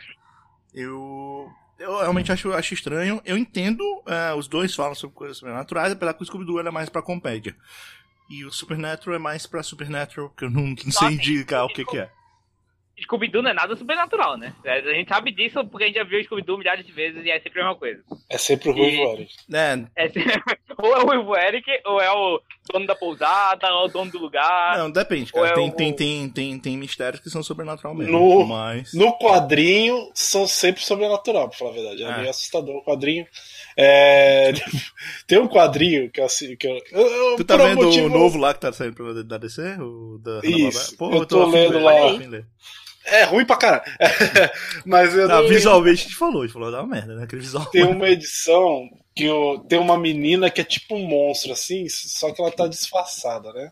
eu. Eu realmente acho, acho estranho. Eu entendo, é, os dois falam sobre coisas sobrenaturais, apesar que o Scooby-Doo é mais pra comédia. E o Supernatural é mais pra Supernatural, que eu não, não sei indicar o que, que é. Scooby-Doo não é nada sobrenatural, né? A gente sabe disso porque a gente já viu Scooby-Doo milhares de vezes e é sempre a mesma coisa. É sempre o Ruivo E- Ari. É, É sempre... (laughs) ou é o Ruivo Eric, ou é o dono da pousada, ou o dono do lugar. Não, depende, cara. É Tem, o- tem, tem, tem, tem mistérios que são sobrenatural mesmo. No- Mas. No quadrinho, são sempre sobrenatural, pra falar a verdade. É Ah. meio assustador o quadrinho. É, (laughs) Tem um quadrinho que eu assim. Que eu, eu- eu- Tu tá vendo motivo- o novo lá que tá saindo pra- da DC? O da Isso, Pô, eu tô afim de lendo lá. Ler. É ruim pra caralho. (laughs) Mas eu Não, não- visualmente a gente falou, a gente falou da merda, né? Aquele visual. tem uma edição que eu, tem uma menina que é tipo um monstro, assim, só que ela tá disfarçada, né?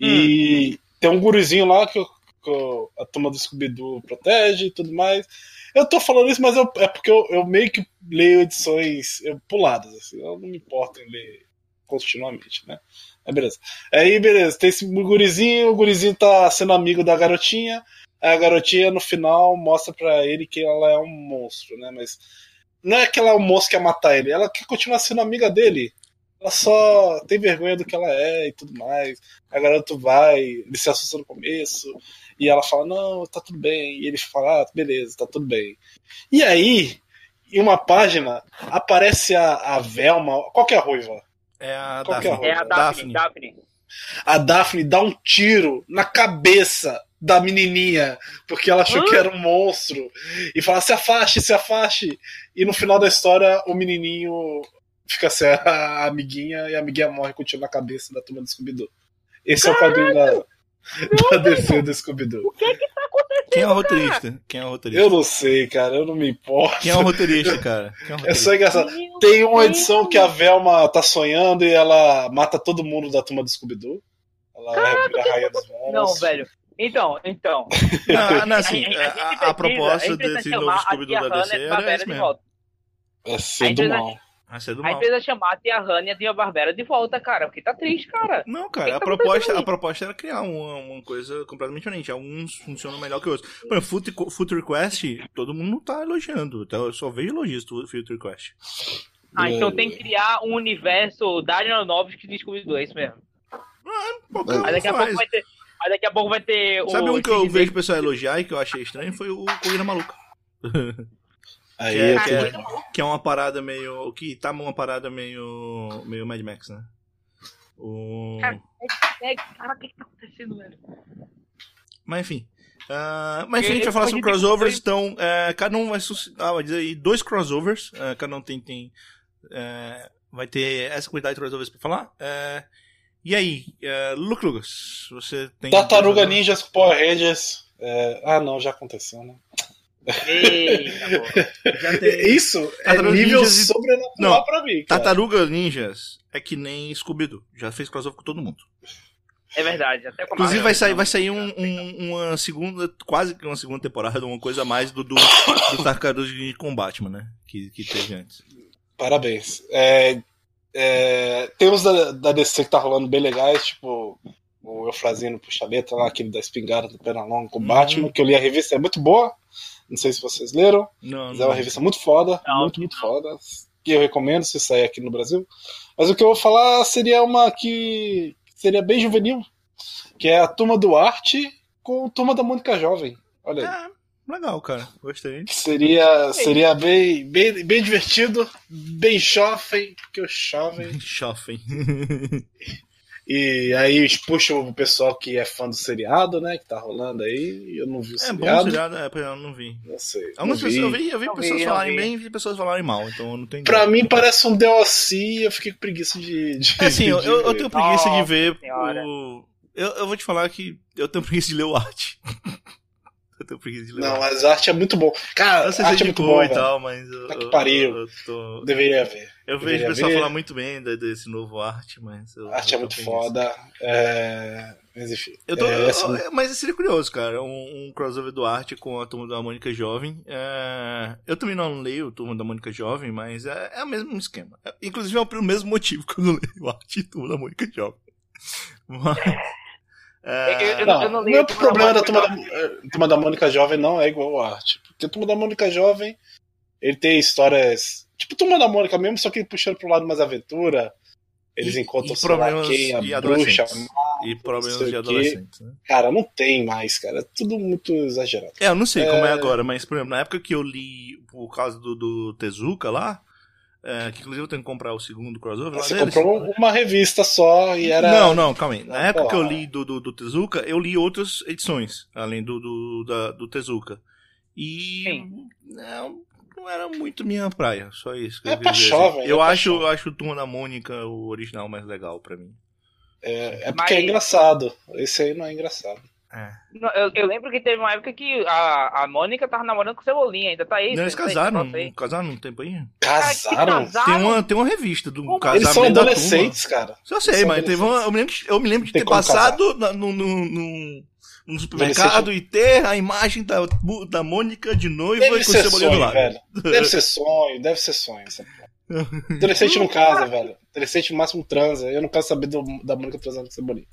E tem um gurizinho lá que, eu- que eu- a turma do Scooby-Doo protege e tudo mais. Eu tô falando isso, mas eu- é porque eu, eu meio que leio edições eu, puladas, assim, eu não me importo em ler continuamente, né? Aí beleza. Aí beleza, tem esse gurizinho, o gurizinho tá sendo amigo da garotinha, a garotinha no final mostra pra ele que ela é um monstro, né? Mas não é que ela é um monstro que quer matar ele, ela quer continuar sendo amiga dele. Ela só tem vergonha do que ela é e tudo mais. A garota vai, ele se assusta no começo, e ela fala, não, tá tudo bem. E ele fala, ah, beleza, tá tudo bem. E aí, em uma página, aparece a, a Velma, qual que é a ruiva? É a Qual que é a Daphne. É a Daphne. Daphne. A Daphne dá um tiro na cabeça da menininha, porque ela achou Hã? que era um monstro, e fala, se afaste, se afaste. E no final da história, o menininho fica sem a amiguinha, e a amiguinha morre com um tiro na cabeça da turma do Scooby-Doo. Esse é o quadrinho da, da DC do Scooby-Doo. O que é que tá acontecendo? Quem é o roteirista? Quem é o roteirista? Eu não sei, cara, eu não me importo. Quem é o roteirista, cara? Quem é o É roteirista? só engraçado. Meu Tem uma Deus. edição que a Velma tá sonhando e ela mata todo mundo da turma do Scooby-Doo. Ela é a rainha dos monstros. Não, velho. Então, então. (laughs) Não, não, assim, A- a- a precisa- proposta a precisa desse novo a Scooby-Doo da DC a era esse de mesmo. volta. É ser do mal. Vai ser do A mal. empresa chamar a tia Hanna e a tia Barbera de volta, cara. Porque tá triste, cara. Não, cara, que a tá proposta, a proposta era criar uma, uma coisa completamente diferente. Alguns funcionam melhor que outros. Por exemplo, Foot, Foot Request, todo mundo não tá elogiando. Então eu só vejo elogios do Foot Request. Ah, É. então tem que criar um universo Daniel Novos que descobre do é isso mesmo. Pô, É. cara, Mas daqui a pouco vai ter. Mas daqui a pouco vai ter o. Sabe um que eu vejo o pessoal elogiar e que eu achei estranho? Foi o Corrida Maluca. (laughs) Aí Que é- que é- Que é uma parada meio. Que tá uma parada meio. meio Mad Max, né? O... Cara, É, cara, o que tá acontecendo, velho? Mas enfim. Ah, mas enfim, a gente vai falar sobre crossovers, então é, cada um vai suscitar, vai dizer aí, dois crossovers, é, cada um tem, tem é, vai ter essa quantidade de crossovers pra falar. É, e aí, é, Luke Lucas, você tem... Tartaruga Ninjas com Power Rangers. é, Ah, não, já aconteceu, né? Eita, (laughs) tem... Isso é Tartaruga nível Ninjas e- sobrenatural Não, pra mim. Cara. Tartaruga Ninjas é que nem Scooby-Doo, já fez crossover com todo mundo. É verdade, até com a Inclusive vai sair, então. vai sair um- um- uma segunda, quase que uma segunda temporada, uma coisa a mais do, do, do Tartaruga Ninja com Batman, né? Que, que teve antes. Parabéns. É, é, tem uns da, da DC que tá rolando bem legais, tipo o Eufrazino Puxa-Letra lá, aquele da espingarda do Pernalonga com o Uhum. Batman, que eu li a revista, é muito boa. Não sei se vocês leram, Não, mas é uma não. revista muito foda, Não, muito, muito foda. Que eu recomendo se sair aqui no Brasil. Mas o que eu vou falar seria uma que seria bem juvenil, que é a Turma do Arte com a Turma da Mônica Jovem. Olha aí. É, legal, cara. Gostei. Seria, seria bem, bem, bem divertido, bem jovem, porque o jovem. (laughs) Shopping. E aí eles puxam o pessoal que é fã do seriado, né? Que tá rolando aí. Eu não vi o É bom seriado. seriado, é, eu não vi. Não sei. Algumas não vi. pessoas, eu vi, eu vi Não pessoas vi, falarem vi. bem e vi pessoas falarem mal, então eu não tenho Pra ideia. mim parece um DLC e eu fiquei com preguiça de. de É assim, eu, de eu, eu ver. tenho preguiça de Nossa ver Senhora. o. Eu, eu vou te falar que eu tenho preguiça de ler o arte. (laughs) eu tenho preguiça de ler o Não, mas a arte é muito bom. Cara, Eu sei a se arte é muito boa, e tal, mas eu, Tá que eu- pariu. eu tô- Deveria ver. Eu vejo o pessoal falar muito bem de- desse novo arte, mas. Eu, A arte é eu muito foda. É... Mas enfim. Eu tô, é, eu- essa- eu- mas seria curioso, cara, um, um crossover do Arte com a Turma da Mônica Jovem. É, eu também não leio Turma da Mônica Jovem, mas é, é o mesmo esquema. É, inclusive é o mesmo motivo que eu não leio Arte e Turma da Mônica Jovem. (laughs) Mas, é, Eu- eu- Não, eu não o meu problema da turma da, eh, Turma da Mônica Jovem não é igual a arte. Porque a Turma da Mônica Jovem, ele tem histórias. Tipo Turma da Mônica mesmo, só que puxando pro lado mais aventura. Eles E- encontram e problemas quem, a de bruxa. adolescentes. e problemas de adolescentes, né? Cara, não tem mais, cara. É tudo muito exagerado. É, eu não sei como é É. agora, mas, por exemplo, na época que eu li por causa do, do Tezuka lá, é, que inclusive eu tenho que comprar o segundo crossover. Você comprou uma revista só e era. Não, não, calma aí. Na época que eu li do, do, do, Tezuka, eu li outras edições, além do, do, da, do Tezuka. E. Não, não era muito minha praia, só isso. é paixão, velho. Eu, é acho, eu acho o Turma da Mônica, o original, mais legal pra mim. É, é porque Mas... é engraçado. Esse aí não é engraçado. É. Não, eu, eu, lembro que teve uma época que a, a Mônica tava namorando com o Cebolinha, ainda tá aí. Não, eles casaram, casaram um tempo aí. Casaram? casaram? Tem, uma, tem uma revista do Como? casamento Eles são adolescentes, cara. Só sei, mas teve uma, eu, me lembro, eu me lembro de ter passado no, no, no, no supermercado e ter a imagem da, da Mônica de noiva deve com o Cebolinha do lado. Velho. Deve ser sonho, deve ser sonho. Essa Adolescente não casa, velho. Adolescente no máximo transa. Eu não quero saber do, da Mônica transando com o Cebolinha.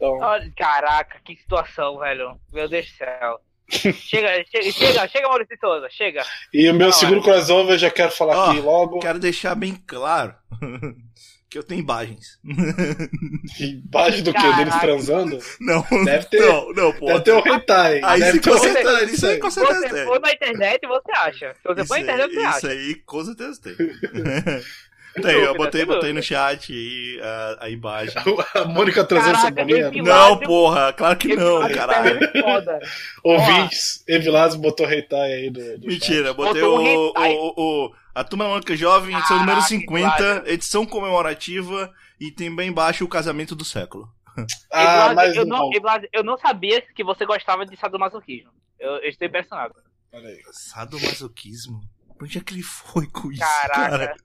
Então... Caraca, que situação, velho. Meu Deus do céu. (laughs) chega, chega, chega, chega, Maurício Souza, chega. E o meu Não, segundo crossover eu já quero falar oh, aqui logo. Quero deixar bem claro (laughs) que eu tenho imagens. (laughs) Imagem do que? Deles transando? Não, deve ter. Não, não, pô. Deve ter um hentai. Aí deve ter isso aí com certeza Se você for na internet, você acha. Se você for na internet, você acha. Isso aí com certeza tem. Tem, eu botei, botei no chat aí a, a imagem. A Mônica trazendo cebolinha? Não, porra, claro que não, caralho. É (laughs) Ouvintes, Evilás botou hentai aí do, do Mentira, chat. botei o, o, o, o, a Turma Mônica Jovem, edição número 50, edição comemorativa, e tem bem embaixo o casamento do século. Ah, mas eu, não, eu não sabia que você gostava de sadomasoquismo. Eu, eu estou impressionado. Sadomasoquismo? Onde é que ele foi com isso, Caraca. cara?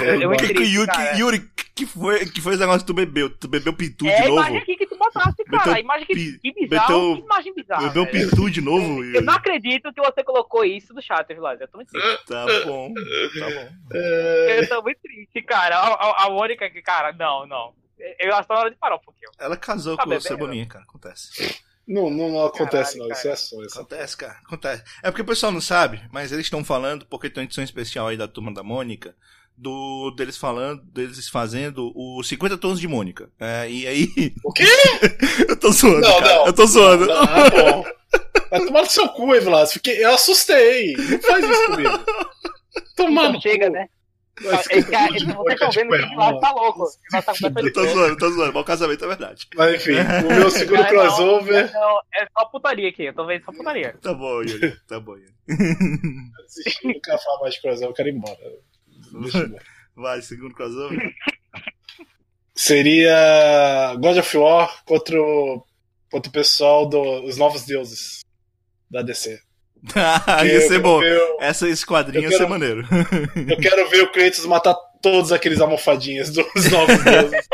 Eu (laughs) que, que, Yuri, que, Yuri, que foi, que foi esse negócio que tu bebeu? Tu bebeu pitu é de novo? É a imagem aqui que tu botasse, cara. Meteu, a imagem que, que bizarro, que imagem bizarra. Bebeu velho. pitu de novo? Eu, eu não acredito que você colocou isso no chat, Vilas. Eu tô muito triste. Tá bom, tá bom. Eu tô muito triste, cara. A, a, a Mônica, cara, não, não. Eu acho que hora de parar um pouquinho. Ela casou tá com o Cebolinha, cara. Acontece. Não, não, não acontece, Caralho, não. Isso é. Isso acontece, cara. Acontece. É porque o pessoal não sabe, mas eles estão falando, porque tem uma edição especial aí da turma da Mônica, do deles falando, deles fazendo o 50 tons de Mônica. É, e aí. O quê? (laughs) eu tô zoando. Não, cara. não. Eu tô zoando. Não, não, bom. Vai tomar no seu cu, Evlas. Fiquei... Eu assustei. Não faz isso comigo. (laughs) Tomando. Chega, cu. né? Esse, esse, vocês estão vendo que o Vilas tá louco. Tá eu tô zoando, tô zoando. Mas o casamento é verdade. Mas enfim, o meu segundo crossover. Não, não, é só putaria aqui. Eu tô vendo só putaria. Tá bom, Yuri. Tá bom, Yuri. Eu não quero falar mais de crossover, eu quero ir embora. Vai, segundo crossover. Seria God of War contra o, contra o pessoal dos Novos Deuses da DC. (laughs) ah, ia ser bom. Essa esquadrinha ia ser maneiro. eu quero ver o Kratos matar todos aqueles almofadinhas dos Novos (laughs) Deuses.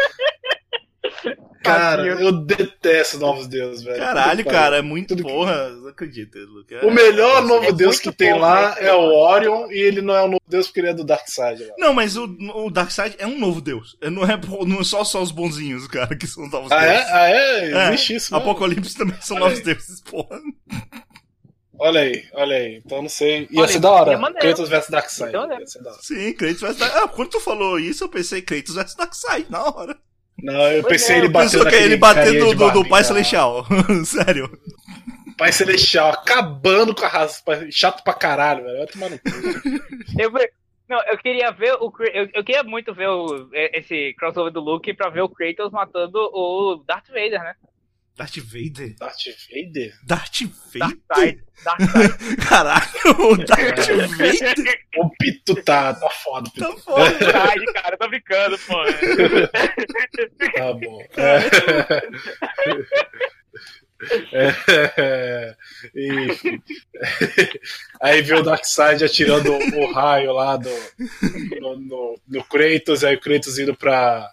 Cara, eu detesto Novos Deuses, velho. Caralho, cara, é muito Tudo porra. Que... Não acredito, Luca. O melhor Novo é Deus que tem lá né? é o Orion e ele não é um Novo Deus porque ele é do Darkseid. Não, mas o, o Darkseid é um novo Deus. Não é, não é só, só os bonzinhos, cara, que são novos ah, deuses. É? Ah, é? Existe é. isso. Mesmo. Apocalipse também são novos deuses, porra. Olha aí, olha aí. Então não sei. Ia olha, ser da hora. É Kratos vs Darkseid. Então, hora. Sim, Kratos vs Darkseid. Ah, quando tu falou isso, eu pensei Kratos vs Darkseid na hora. Não, eu pensei é, ele batendo que ele batendo do, do, do Pai Celestial. (laughs) Sério. Pai Celestial, acabando com a raça. Chato pra caralho, velho. Vai tomar no cu. (laughs) Eu, não, eu queria ver o. Eu, eu queria muito ver o, esse crossover do Luke pra ver o Kratos matando o Darth Vader, né? Darth Vader? Darth Vader? Darth Vader? Darth Vader. (laughs) Caralho, o Darth Vader? O Pito tá, tá foda. Pito. Tá foda, Verdade, cara, tô brincando, pô. Tá bom. (laughs) É. É, enfim. Aí vê o Darkseid atirando o raio lá do, no, no, no Kratos, aí o Kratos indo pra,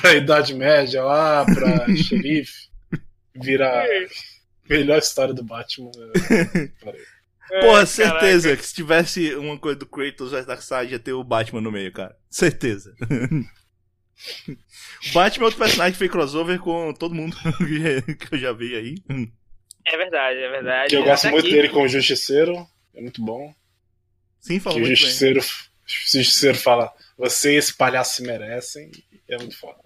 pra Idade Média lá, pra (laughs) xerife vira melhor história do Batman. Né? (laughs) Porra, certeza Caraca. que se tivesse uma coisa do Kratos vs Darkseid ia ter o Batman no meio, cara. Certeza. (laughs) o Batman é outro personagem que fez crossover com todo mundo (laughs) que eu já vi aí. É verdade, é verdade. Eu gosto muito aqui. dele com o Justiceiro. É muito bom. Sim, falou que muito o Justiceiro, bem. O Justiceiro fala, vocês, esse palhaço se merecem. É muito foda.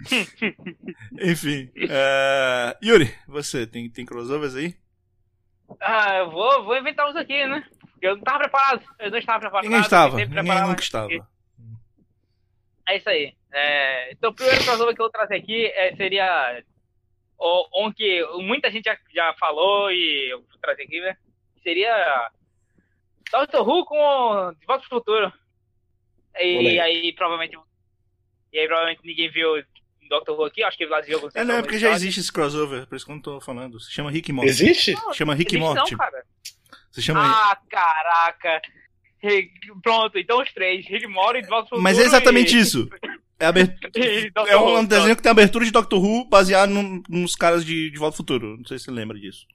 (laughs) Enfim. Uh, Yuri, você tem, tem crossovers aí? Ah, eu vou, vou inventar uns aqui, né? Eu não tava preparado. Eu não estava preparado. Ninguém estava. Ninguém nunca estava. É isso aí. É, então, o primeiro crossover que eu vou trazer aqui é, seria o- um que muita gente já, já falou e eu vou trazer aqui, né? Seria Doctor Who com De Volta pro Futuro. E Olha aí, provavelmente. E aí, provavelmente ninguém viu Doctor Who aqui. Acho que lá viu É, não, é porque já existe esse crossover, por isso que eu não tô falando. Se chama Rick Morty. Existe? Chama Rick Existe Morty. Não, cara. Se chama Ah, caraca. Rick- Pronto, então os três. Rick e Volta pro Futuro. Mas é exatamente e... isso. É, aber- (laughs) Dr. é um Who, desenho que tem abertura de Doctor Who baseado num- nos caras de, de Volta ao Futuro. Não sei se você lembra disso.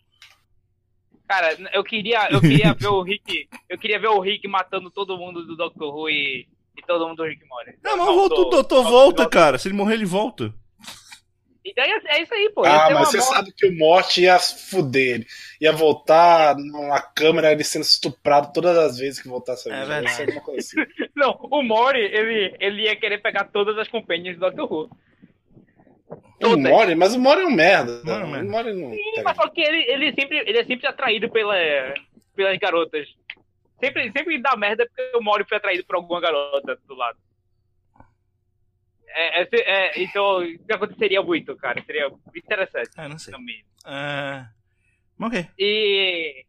Cara, eu queria, eu queria ver o Rick. Eu queria ver o Rick matando todo mundo do Doctor Who e, e todo mundo do Rick Mori. Não, mas volta, o doutor volta, cara. Se ele morrer, ele volta. Então é, é isso aí, pô. Ah, mas você morte. sabe que o Morte ia fuder ele. Ia voltar numa câmera, ele sendo estuprado todas as vezes que voltasse a É vida. verdade. Coisa assim. (laughs) Não, o Mori, ele, ele ia querer pegar todas as companhias do Doctor Who. O Todas. Mori, mas o Mori é um merda. Mori é um merda. O Mori não. Sim, mas só que ele, ele, sempre, ele é sempre atraído pela, pelas garotas. Sempre, sempre dá merda porque o Mori foi atraído por alguma garota do lado. É, é, é, então, isso aconteceria muito, cara. Seria interessante. Ah, não sei. mínimo. É... Ok. E,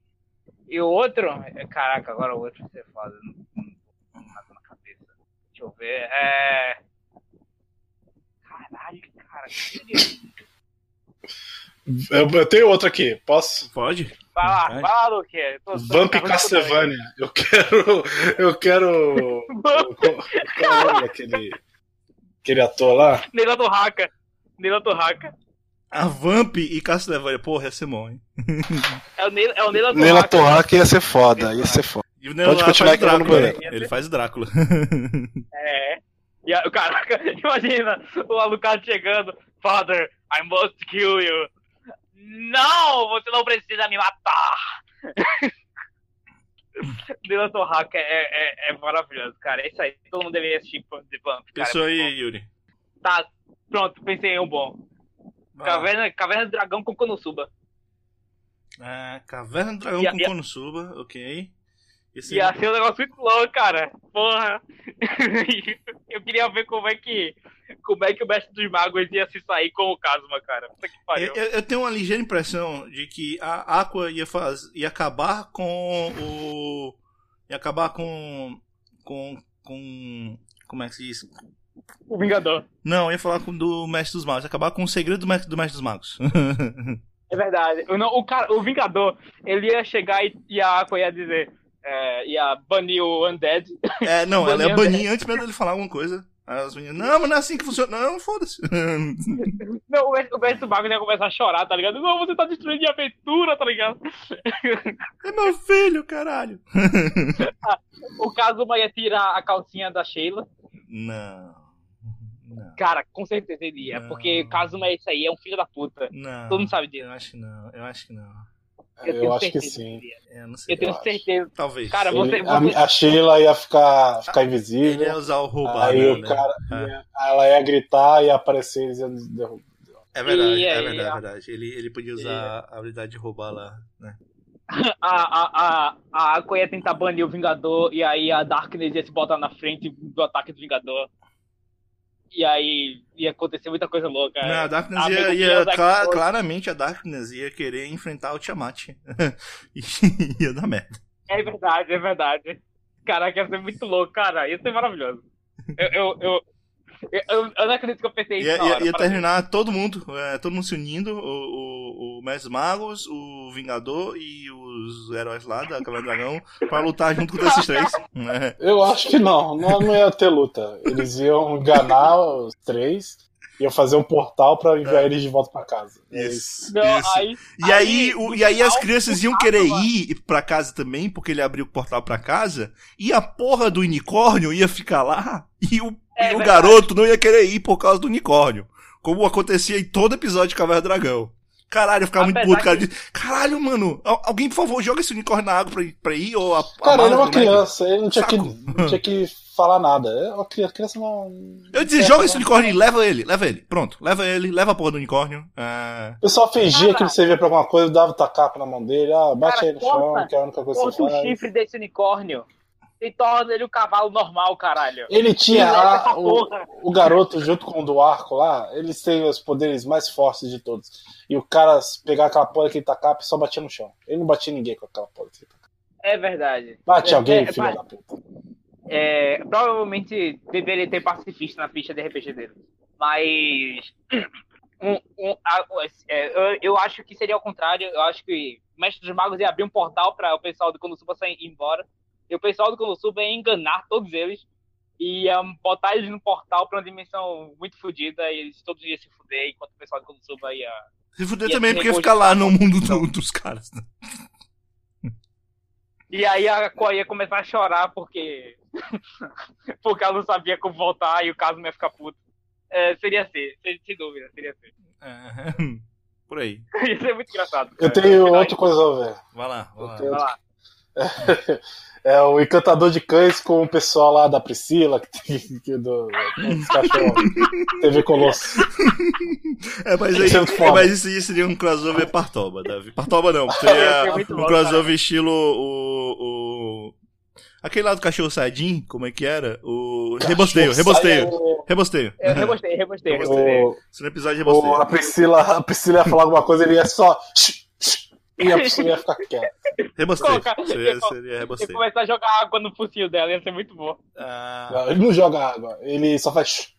e o outro. Caraca, agora o outro você fala. Não, não, não na cabeça. Deixa eu ver. É. Caralho, cara. que? Eu, eu tenho outro aqui, posso? Pode? Vai lá, Vai. lá, Luque. Vamp Castlevania. Eu quero. Eu quero. (laughs) Qual é o nome daquele. Aquele ator lá? Neila Torraca. Neila Torraca. A Vamp e Castlevania. Porra, ia ser bom, hein? É o Neila, é o Neila Neila Torraca. Torraca ia ser foda, ia ser foda. E o Pode continuar faz que eu vou no banheiro. Ele faz o Drácula. (laughs) É. E a, caraca, (laughs) imagina o Alucard chegando. Father, I must kill you. Não, você não precisa me matar. (laughs) Neila Torraca é, é, é maravilhoso, cara. É isso aí. Todo mundo deveria assistir The Vamp, cara. Isso aí, Yuri. Tá, pronto, pensei em um bom. Caverna, Caverna do Dragão com Konosuba. É, Caverna do Dragão E com e Konosuba, ok. Esse Ia ser um negócio muito louco, cara. Porra. (laughs) Eu queria ver como é que. Como é que o mestre dos magos ia se sair com o Kazuma, cara. Puta que pariu. Eu, eu- tenho uma ligeira impressão de que a Aqua ia, faz, ia acabar com o. ia acabar com. com. com. como é que se diz? O Vingador. Não, ia falar com do Mestre dos Magos, ia acabar com o segredo do Mestre, do Mestre dos Magos. (laughs) É verdade. O, não, o, cara, o Vingador, ele ia chegar e, e a Aqua ia dizer. É, ia banir o Undead. é, não, (laughs) ela ia Banir antes mesmo dele falar alguma coisa. Aí As meninas, não, mas não é assim que funciona. Não, foda-se. (laughs) Não, o mestre, o mestre dos magos ia começar a chorar, tá ligado? Não, você tá destruindo minha aventura, tá ligado? (laughs) é meu filho, caralho. O Kazuma ia tirar a calcinha da Sheila. Não. Não. Cara, com certeza ele ia. Não. Porque o Kazuma é isso aí, é um filho da puta. Não. Todo mundo sabe disso. Eu acho que não, eu acho que não. Eu, acho que sim. ele. É, eu não sei. Eu tenho acho. certeza. Talvez. Cara, você- Ele- a, a Sheila ia ficar, ficar Ele invisível. ia usar o roubar, Aí né, o né? cara, É. ia- ela ia gritar e ia aparecer eles iam derrubar. É verdade, E é verdade, é verdade. Ele, ele podia usar a habilidade de roubar lá, né? (laughs) A, a, a, a Aqua ia tentar banir o Vingador. E aí a Darkness ia se botar na frente do ataque do Vingador. E aí ia acontecer muita coisa louca. Não, a Darkness a ia, claramente a Darkness ia querer enfrentar o Tiamat. (laughs) e (laughs) ia dar merda. É verdade, é verdade. Caraca, ia ser muito louco, cara. Ia ser maravilhoso. Eu, eu, eu, eu, eu- não acredito que eu pensei isso Ia, ia- ia terminar todo mundo, é, todo mundo se unindo, o, o, o Mestre Magos, o Vingador e os heróis lá da do Dragão pra lutar junto contra esses três. né? (laughs) Eu acho que não, não, não ia ter luta. Eles iam enganar os três, iam fazer um portal pra enviar eles de volta pra casa. É isso. Isso, Não, isso. aí, E aí, o- no e aí as crianças o iam querer ir pra casa também, porque ele abriu o portal pra casa, e a porra do unicórnio ia ficar lá, e o, É e o verdade. garoto não ia querer ir por causa do unicórnio. Como acontecia em todo episódio de Caverna do Dragão. Caralho, eu ficava muito Apesar puto, cara. que- Caralho, mano, al- alguém, por favor, joga esse unicórnio na água pra, ir- pra ir, ou a, Cara, ele é uma o criança, ele não tinha, que, não tinha que falar nada. É uma criança, criança não. Eu disse, joga esse unicórnio e leva ele, leva ele. Pronto, leva ele, leva a porra do unicórnio. Ah, O pessoal fingia que ele servia pra alguma coisa, dava o tacapo na mão dele, ah, bate Cara, aí no chão, que é a única coisa que você o faz. chifre desse unicórnio e torna ele um cavalo normal, caralho. Ele tinha o, o garoto junto com o do arco lá, eles têm os poderes mais fortes de todos. E o cara pegar aquela porra daquele tacapo e só batia no chão. Ele não batia ninguém com aquela porra daquele tacapo. É verdade. Bate É, alguém, é, filho mas- da puta. É, provavelmente deveria ter pacifista na ficha de RPG dele. Mas. (clears throat) um- um- a- é, eu, eu acho que seria ao contrário. Eu acho que o Mestre dos Magos ia abrir um portal para o pessoal do Konosuba sair embora. E o pessoal do Konosuba ia enganar todos eles. E ia botar eles no portal para uma dimensão muito fodida. E eles todos iam se fuder. Enquanto o pessoal do Konosuba ia. se fuder Ia também, se porque fica lá no mundo do- dos caras. né? E aí a Koa ia começar a chorar porque. (laughs) porque ela não sabia como voltar e o caso não ia ficar puto. É, seria ser, sem, sem dúvida, seria ser. É, (laughs) por aí. (laughs) Ia ser muito engraçado. Eu cara. tenho No final, outra coisa a ver. Vai lá, vai lá. Eu tenho- Vai lá. É o encantador de cães com o pessoal lá da Priscila, que tem (laughs) que do, dos cachorros. TV Colosso. É, mas, aí, Isso é mas isso aí seria um crossover Partoba, Davi. Partoba não, Ia seria um bom, crossover cara. estilo o, o... Aquele lá do cachorro Saiyajin, como é que era? O... Rebosteio, rebosteio, O, rebosteio. Eu rebostei, rebostei, Gostei. rebostei. o, no episódio de o- a, rebosteio. Priscila, a Priscila ia falar alguma coisa, ele ia só. E a Priscila ia ficar quieta. Rebosteio. Coloca- Seria, seria E rebosteio. começar a jogar água no focinho dela, ia ser muito bom. Ah, Não, Ele não joga água, ele só faz.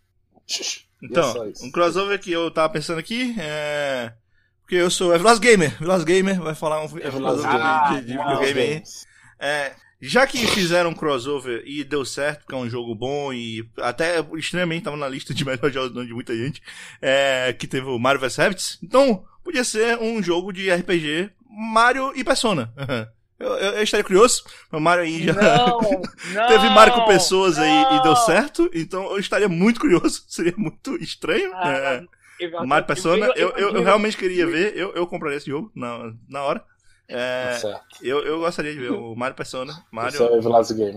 É então, um crossover que eu tava pensando aqui é... Porque eu sou... É Veloz Gamer. Veloz Gamer vai falar um é Veloz crossover Gamer. de, de Ah, videogame aí. É, já que fizeram um crossover e deu certo, porque é um jogo bom e até estranhamente tava na lista de (laughs) melhores jogos de muita gente, é, que teve o Mario vs Rabbids, então podia ser um jogo de RPG Mario e Persona. (laughs) Eu, eu, eu estaria curioso, o Mario aí já Não, (laughs) não. teve Mario com pessoas aí e deu não. certo, então eu estaria muito curioso, (laughs) seria muito estranho. Ah, é, eu- Mario Persona, eu, eu, realmente queria ver, eu, eu compraria esse jogo na, na hora. É, Tá eu, eu gostaria de ver o Mario Persona. Mario. Esse é o Veloz Gamer.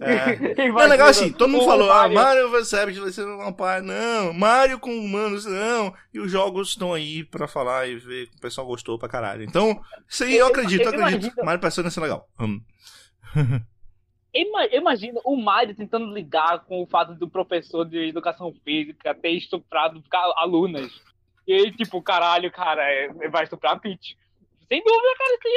É. (laughs) É legal assim, todo mundo falou, ah, Mario- Mario vs Rabbids vai ser uma par. Não, Mario com humanos, não. E os jogos estão aí pra falar e ver que o pessoal gostou pra caralho. Então, isso aí eu Eu- acredito, eu eu acredito. imagino- Mario Persona ia ser legal. Hum. Ima- Imagina o Mario tentando lidar com o fato do professor de educação física ter estuprado alunas. E aí, tipo, caralho, cara, é- vai estuprar a Peach. Sem dúvida, cara, isso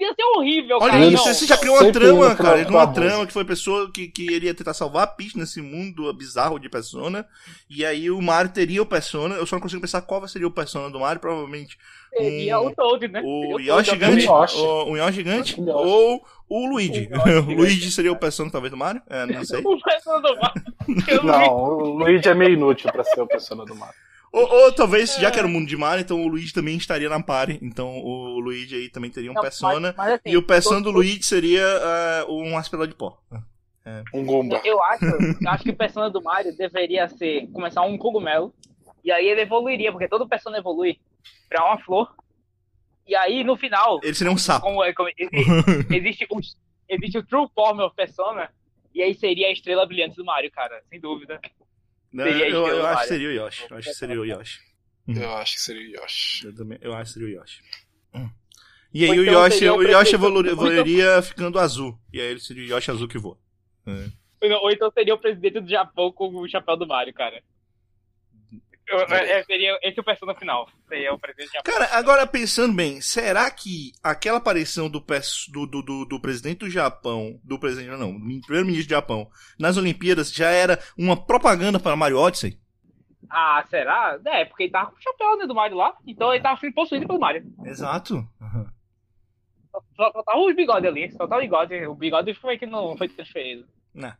ia, ia ser horrível, Olha cara. isso, não. você já criou uma Sempre trama, cara. Ele criou uma trama que foi a pessoa que, que iria tentar salvar a Peach nesse mundo bizarro de Persona. E aí o Mario teria o Persona. Eu só não consigo pensar qual seria o Persona do Mario. Provavelmente Seria um- o Toad, né? o Yoshi gigante, o, o Yoshi gigante, ou o Luigi. O. (laughs) Luigi seria o Persona talvez do Mario? É, não (laughs) sei. O Persona do Mario. (laughs) Não, o Luigi é meio inútil pra ser o Persona do Mario. Ou, ou talvez, já que era o mundo de Mario, então o Luigi também estaria na party. Então o Luigi aí também teria um Não, Persona. mas- mas assim, e o Persona do Luigi seria ah, um aspelão de pó. Um Goomba. Eu acho, eu acho que o Persona do Mario deveria ser começar um cogumelo e aí ele evoluiria, porque todo Persona evolui pra uma flor. E aí no final, Ele seria um sapo. como, é- como- e- (laughs) existe o existe o True Form of Persona e aí seria a estrela brilhante do Mario, cara, sem dúvida. Não, Seria eu, eu estilo acho que seria o Yoshi. Eu acho que seria o Yoshi. Eu acho que seria o Yoshi. Eu, também, eu acho que seria o Yoshi. Hum. E aí Ou o então Yoshi, o o Yoshi prefeito- evolu- ou então- evoluiria ficando azul. E aí ele seria o Yoshi azul que voa. Ou não- Ou então seria o presidente do Japão com o chapéu do Mario, cara. Eu- é, seria esse é o Persona final. Seria o presidente do Japão. Cara, agora pensando bem, será que aquela aparição do, do, do, do, do presidente do Japão, do presidente, não, do primeiro-ministro do Japão, nas Olimpíadas já era uma propaganda para Mario Odyssey? Ah, será? É, porque ele tava com o chapéu né, do Mario lá, então ele tava sendo possuído pelo Mario. Exato. Uhum. Só, só tava os bigodes ali, só tava o bigode. O bigode foi que não foi transferido. Não,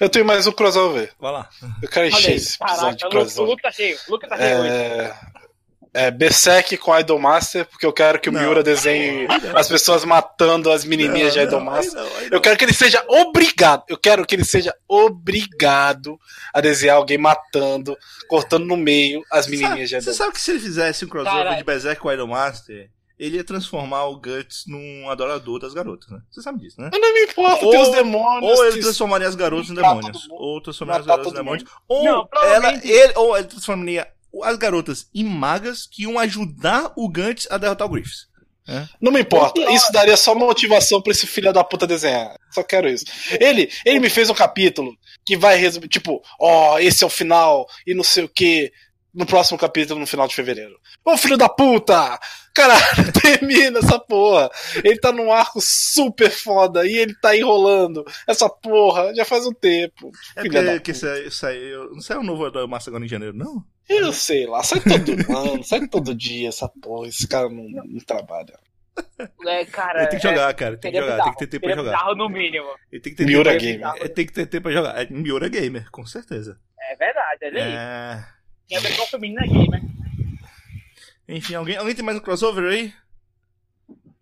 Eu tenho mais um crossover. vai lá. Eu quero encher esse episódio caraca, de o Luke, o crossover. Luke tá cheio, o Luke tá cheio hoje. É... É, Berserk com Idolmaster, porque eu quero que o Não. Miura desenhe as pessoas matando as menininhas de Não, não, Idolmaster. Eu quero que ele seja obrigado. Eu quero que ele seja obrigado a desenhar alguém matando, cortando no meio as menininhas de Sabe- Você Idolmaster. sabe que se ele fizesse um crossover Caralho. de Berserk com Idolmaster, ele ia transformar o Guts num adorador das garotas, né? Você sabe disso, né? Mas não me importa, Ou- tem os demônios. Ou ele transformaria as garotas em demônios. Ou transformaria as garotas em demônios. Ou Não, ela, ele, ou ele transformaria as garotas em magas que iam ajudar o Gantz a derrotar o Griffiths. Não me importa. Pior. Isso daria só motivação pra esse filho da puta desenhar. Só quero isso. Ele, ele me fez um capítulo que vai resumir, tipo, ó, esse é o final e não sei o que. No próximo capítulo, no final de fevereiro. Ô filho da puta! Caralho, (laughs) termina essa porra. Ele tá num arco super foda e ele tá enrolando essa porra já faz um tempo. É da porque que saiu, saiu, não saiu o novo Herói Massa agora em janeiro, não? Eu sei lá, sai todo ano, sai todo dia essa porra. Esse cara não, não trabalha. É, cara. Ele tem que é- jogar, cara. Tem que jogar, tem bizarro. que ter tempo pra jogar. bizarro no mínimo. Ele tem que ter Miura tempo pra- Gamer. É, tem que ter tempo pra jogar. É Miura Gamer, com certeza. É verdade, olha aí. É... Minha versão feminina é gamer. Enfim, alguém, alguém tem mais um crossover aí?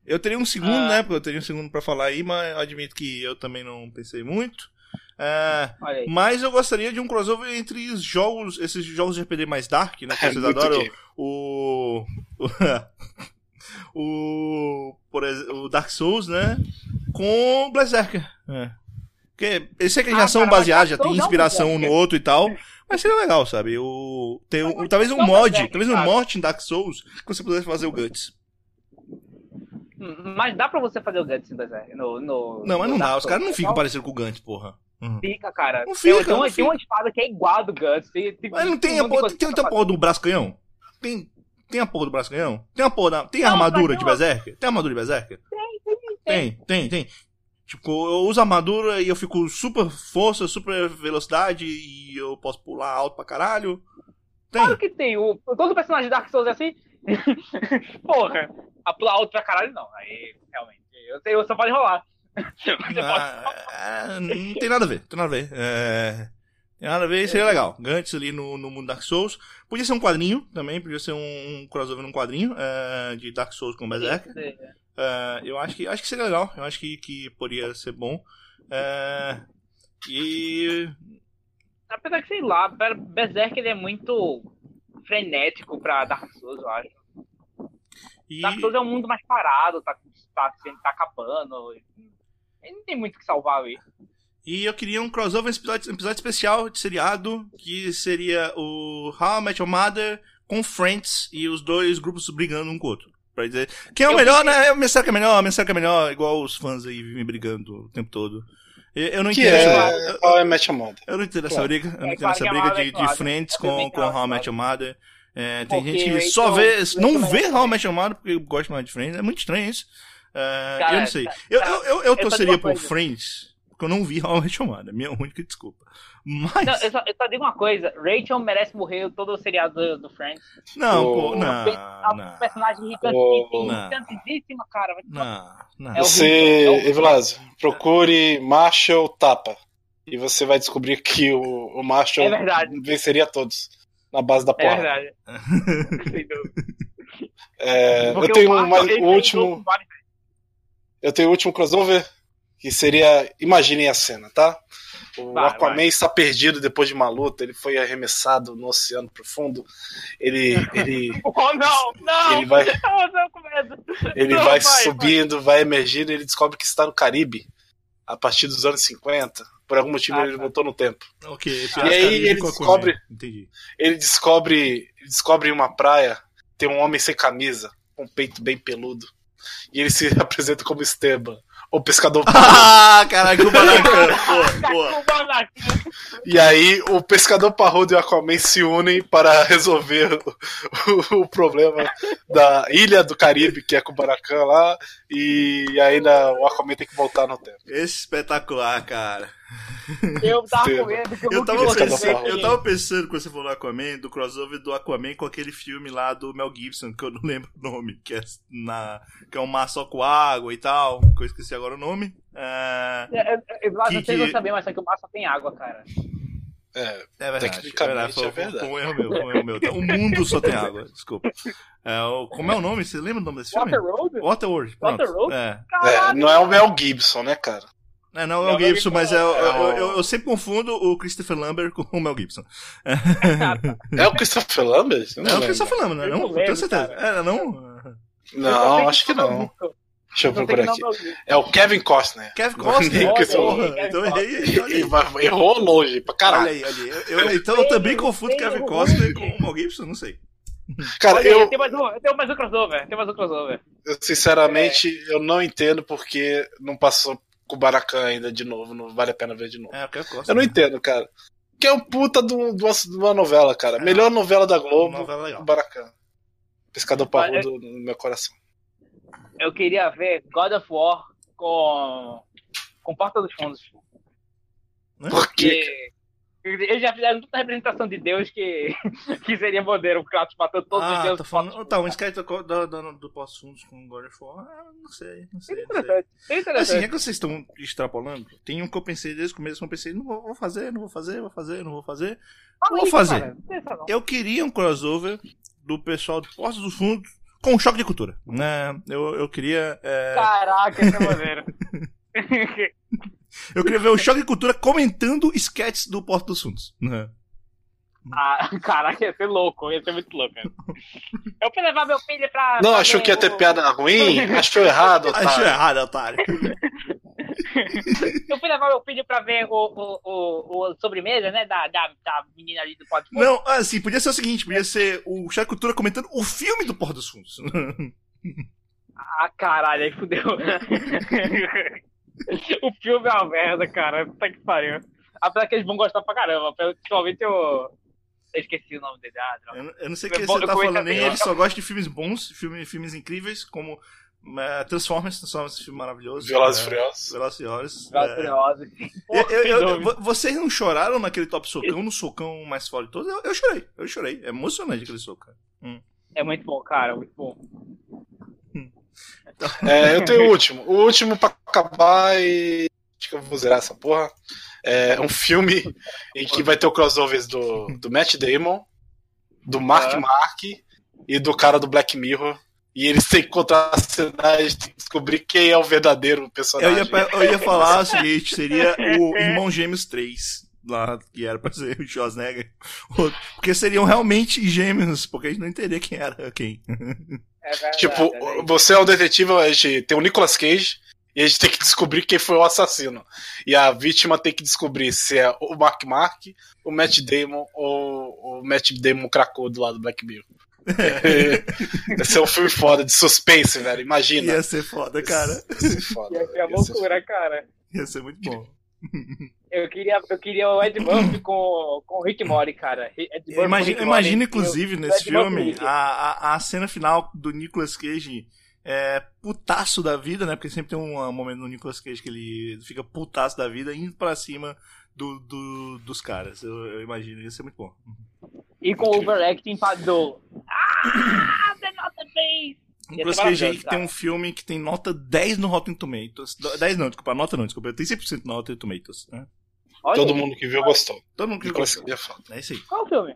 Eu teria um segundo, Ah. né? Porque eu teria um segundo pra falar aí, mas eu admito que eu também não pensei muito. É, mas eu gostaria de um crossover entre os jogos, esses jogos de RPG mais dark, né? Que É vocês (laughs) muito adoram. game. O. O. (laughs) Por exemplo, o Dark Souls, né? Com Berserker. É. Porque eu sei que eles já Ah, são cara, mas baseados, já Dark tem é inspiração um no outro e tal. Mas seria legal, sabe? O, tem um- talvez um é mod, talvez um mod em Dark Souls que você pudesse fazer o Guts. Mas dá pra você fazer o Guts em Berserk. No, no, Não, mas não dá, os caras não ficam parecendo com o Gantz, porra. Uhum. Fica, cara. Não Tem- fica, tem, uma, não tem uma fica. espada que é igual a do Guts. Tem, tem, Mas não tem a porra, tem, tem a porra do braço canhão? Tem, tem a porra do braço canhão? Tem a porra da, tem a armadura de tem uma- Berserker? Tem a armadura de Berserker? fazer. Tem, tem, tem. Tipo, eu uso a armadura e eu fico super força, super velocidade e eu posso pular alto pra caralho. Tem. Claro que tem. O, todo personagem de Dark Souls é assim. (laughs) Porra. A pular alto pra caralho, não. Aí, realmente. Eu, eu só pode rolar. (laughs) Você pode- Ah, não tem nada a ver, tem nada a ver. É, tem nada a ver, seria legal. Gantz ali no, no mundo Dark Souls. Podia ser um quadrinho também, podia ser um, um crossover num quadrinho é, de Dark Souls com Berserker. É, eu acho que, acho que seria legal, eu acho que, que poderia ser bom. É, e. Apesar que, sei lá, Ber- Berserk ele é muito frenético pra Dark Souls, eu acho. e Dark Souls é um mundo mais parado, tá, tá, tá acabando. Ele não tem muito o que salvar ali. E eu queria um crossover, um episódio, um episódio especial de seriado, que seria o How I Met Your Mother com Friends e os dois grupos brigando um com o outro. Pra dizer, quem é o Eu melhor, pensei- né? O Berserk é melhor, o Berserk é melhor, igual os fãs aí vivem brigando o tempo todo. Eu, eu não Que entendo é essa, qual é Match Moda. eu não entendo essa briga, eu não É, entendo essa que é briga de, de Friends com, com How I Met. Your Mother. É, tem Porque gente que só vê, não vê How I. Met Your Mother porque gosta mais de Friends, é muito estranho isso. É, Cara, eu não sei. cara, Eu, eu, eu, eu só torceria por coisa. Friends, porque eu não vi How I Met Your Mother, minha única desculpa. Mas. Não, eu, só, eu só digo uma coisa: Rachel merece morrer todo o seriado do, do Friends. Não, Oh. pô, É não, uma não, personagem Oh. irritantíssima, cara. Não, não. É Você, é procure Marshall Tapa. E você vai descobrir que o, o Marshall É verdade. venceria todos. Na base da É porra. verdade. (laughs) Sem dúvida. É, eu tenho o Marshall, mais, o último. Eu tenho o último crossover, que seria. Imaginem a cena, tá? O Vai, Aquaman vai. está perdido depois de uma luta, ele foi arremessado no oceano profundo. Ele, ele, (laughs) Oh, não, não! ele vai, (laughs) Eu com medo. ele Não, vai vai, subindo, vai emergindo, ele descobre que está no Caribe a partir dos anos 50. Por algum motivo Ah, ele tá. voltou no tempo. Ok, E aí ele descobre- Entendi. Ele descobre, ele descobre em uma praia tem um homem sem camisa, com um peito bem peludo. E ele se (laughs) apresenta como Esteban, o pescador (laughs) Ah, caralho, pô. E aí o pescador parrudo e o Aquaman se unem para resolver o, o problema da ilha do Caribe, que é Kubanacan lá, e ainda o Aquaman tem que voltar no tempo. Espetacular, cara. Eu tava com medo que eu Eu tava, pensando, eu tava pensando quando você falou Aquaman, do crossover do Aquaman com aquele filme lá do Mel Gibson, que eu não lembro o nome, que é, na, que é um mar só com água e tal, que eu esqueci agora o nome. É, É, é, é, não Que- que- eu sabia, mas só que o mar só tem água, cara. É, É verdade. Tecnicamente é verdade. Um erro meu, um erro meu. O mundo só tem água, desculpa. É, o- como é o nome? Você lembra o nome desse filme? Waterworld? Waterworld. Pronto. Waterworld? É. é, não é o Mel Gibson, né, cara? É, não, é Não, o Gibson, Mel mas é, Gibson é eu, o- eu, eu sempre confundo o Christopher Lambert com o Mel Gibson. É o Christopher Lambert? Eu É o. Christopher Lambert, não é? Eu Não, não tenho lembro, certeza. cara. É, não? Não, acho que não. Deixa eu procurar aqui. É o Kevin Costner. Kevin Costner, Olha porra. Então eu errei. Olha errou longe pra Olha caralho. aí, olha aí. Eu- eu- então eu também confundo Kevin Costner com o Mel Gibson, não sei. Cara, Olha eu, Tem mais um, tem mais um crossover. Tem mais um crossover. eu, sinceramente eu não entendo porque não passou com o Baracan ainda de novo. Não vale a pena ver de novo. É, o Kevin Costner. Eu não entendo, cara. Que é um puta de um- de uma, de uma novela, cara. Melhor novela da Globo, Novela o Baracan. Pescador parrudo no meu coração. Eu queria ver God of War com. com Porta dos Fundos. Por quê? Eles já fizeram tanta representação de Deus que, (laughs) que seria modelo o Kratos matando todos os Ah, deuses. tá falando. Tá, um Sky do, do, do, do Pós-Fundos com God of War. Ah, não sei, não sei. Seria Não sei. interessante. Assim, interessante. é que vocês estão extrapolando. Tem um que eu pensei desde o começo, eu pensei, não vou, vou fazer, não vou fazer, vou fazer, não vou fazer. Fala vou fazer. cara. Eu queria um crossover do pessoal do Portos dos Fundos com um choque de cultura. Né? Eu, eu queria. é, Caraca, esse é (laughs) maneiro. (laughs) eu queria ver o choque de cultura comentando sketches do Porto dos Fundos. Né? ah, (laughs) caraca, ia ser louco, ia ser muito louco. Eu fui levar meu filho pra. Não, pra achou que ia ter o- piada ruim? Achou errado, (laughs) otário. errado, otário. Eu fui levar meu filho pra ver o, o, o, o sobremesa, né? Da, da, da menina ali do Pode Não, assim, podia ser o seguinte: podia ser o choque de cultura comentando o filme do Porto dos Fundos. Ah, caralho, aí fudeu. (laughs) o filme é uma merda, cara. Puta que pariu. Apesar que eles vão gostar pra caramba. Principalmente eu. Eu esqueci o nome dele. Ah, droga. Eu, não- eu não sei o que você tá falando nem ele só gosta de filmes bons, filme, filmes incríveis, como é, Transformers, Transformers, esse filme maravilhoso. Velozes e é, Furiosos. Velozes e Furiosos. Velozes e é. Vocês não choraram naquele top socão, no socão mais forte de todos? Eu, eu chorei, eu chorei. É emocionante aquele soco. cara. É muito bom, cara. Muito bom. É, eu tenho o último. O último pra acabar e. Acho que eu vou zerar essa porra. É um filme em que vai ter o crossovers do, do Matt Damon, do Mark Ah. Mark e do cara do Black Mirror. E eles têm que contracenar, eles têm que descobrir quem é o verdadeiro Eu personagem. ia, pe- eu ia falar o seguinte: seria o Irmão Gêmeos 3. Lá, que era pra ser o Schwarzenegger. (laughs) Porque seriam realmente gêmeos, porque a gente não entenderia quem era quem. (laughs) É verdade, Tipo, é você é o detetive, a gente tem o Nicolas Cage e a gente tem que descobrir quem foi o assassino. E a vítima tem que descobrir se é o Mark Mark, o Matt Damon ou o Matt Damon cracudo lá do Black Mirror. (laughs) Esse é um filme foda de suspense, velho. Imagina. Ia ser foda, cara. Ia ser foda. Ia ser a Ia ser loucura, cara. Ia ser muito bom. (laughs) Eu queria, eu queria o Ed Murphy (clears throat) com, com o Rick Mori, cara. Imagina, imagina inclusive, nesse filme, a, a, a cena final do Nicolas Cage é putaço da vida, né? Porque sempre tem um, momento no Nicolas Cage que ele fica putaço da vida indo pra cima do, do- dos caras. Eu, eu imagino, ia ser muito bom. E com o overacting do. (clears throat) Ah, the not the base! Nicolas Cage aí que tem um filme que tem nota 10 no Rotten Tomatoes. 10 não, desculpa, nota não, desculpa. Tem 100% no Rotten Tomatoes. Né? Olha Todo mundo que viu gostou. Todo mundo que Nicolas gostou. Cage é foda. É isso aí. Qual o filme?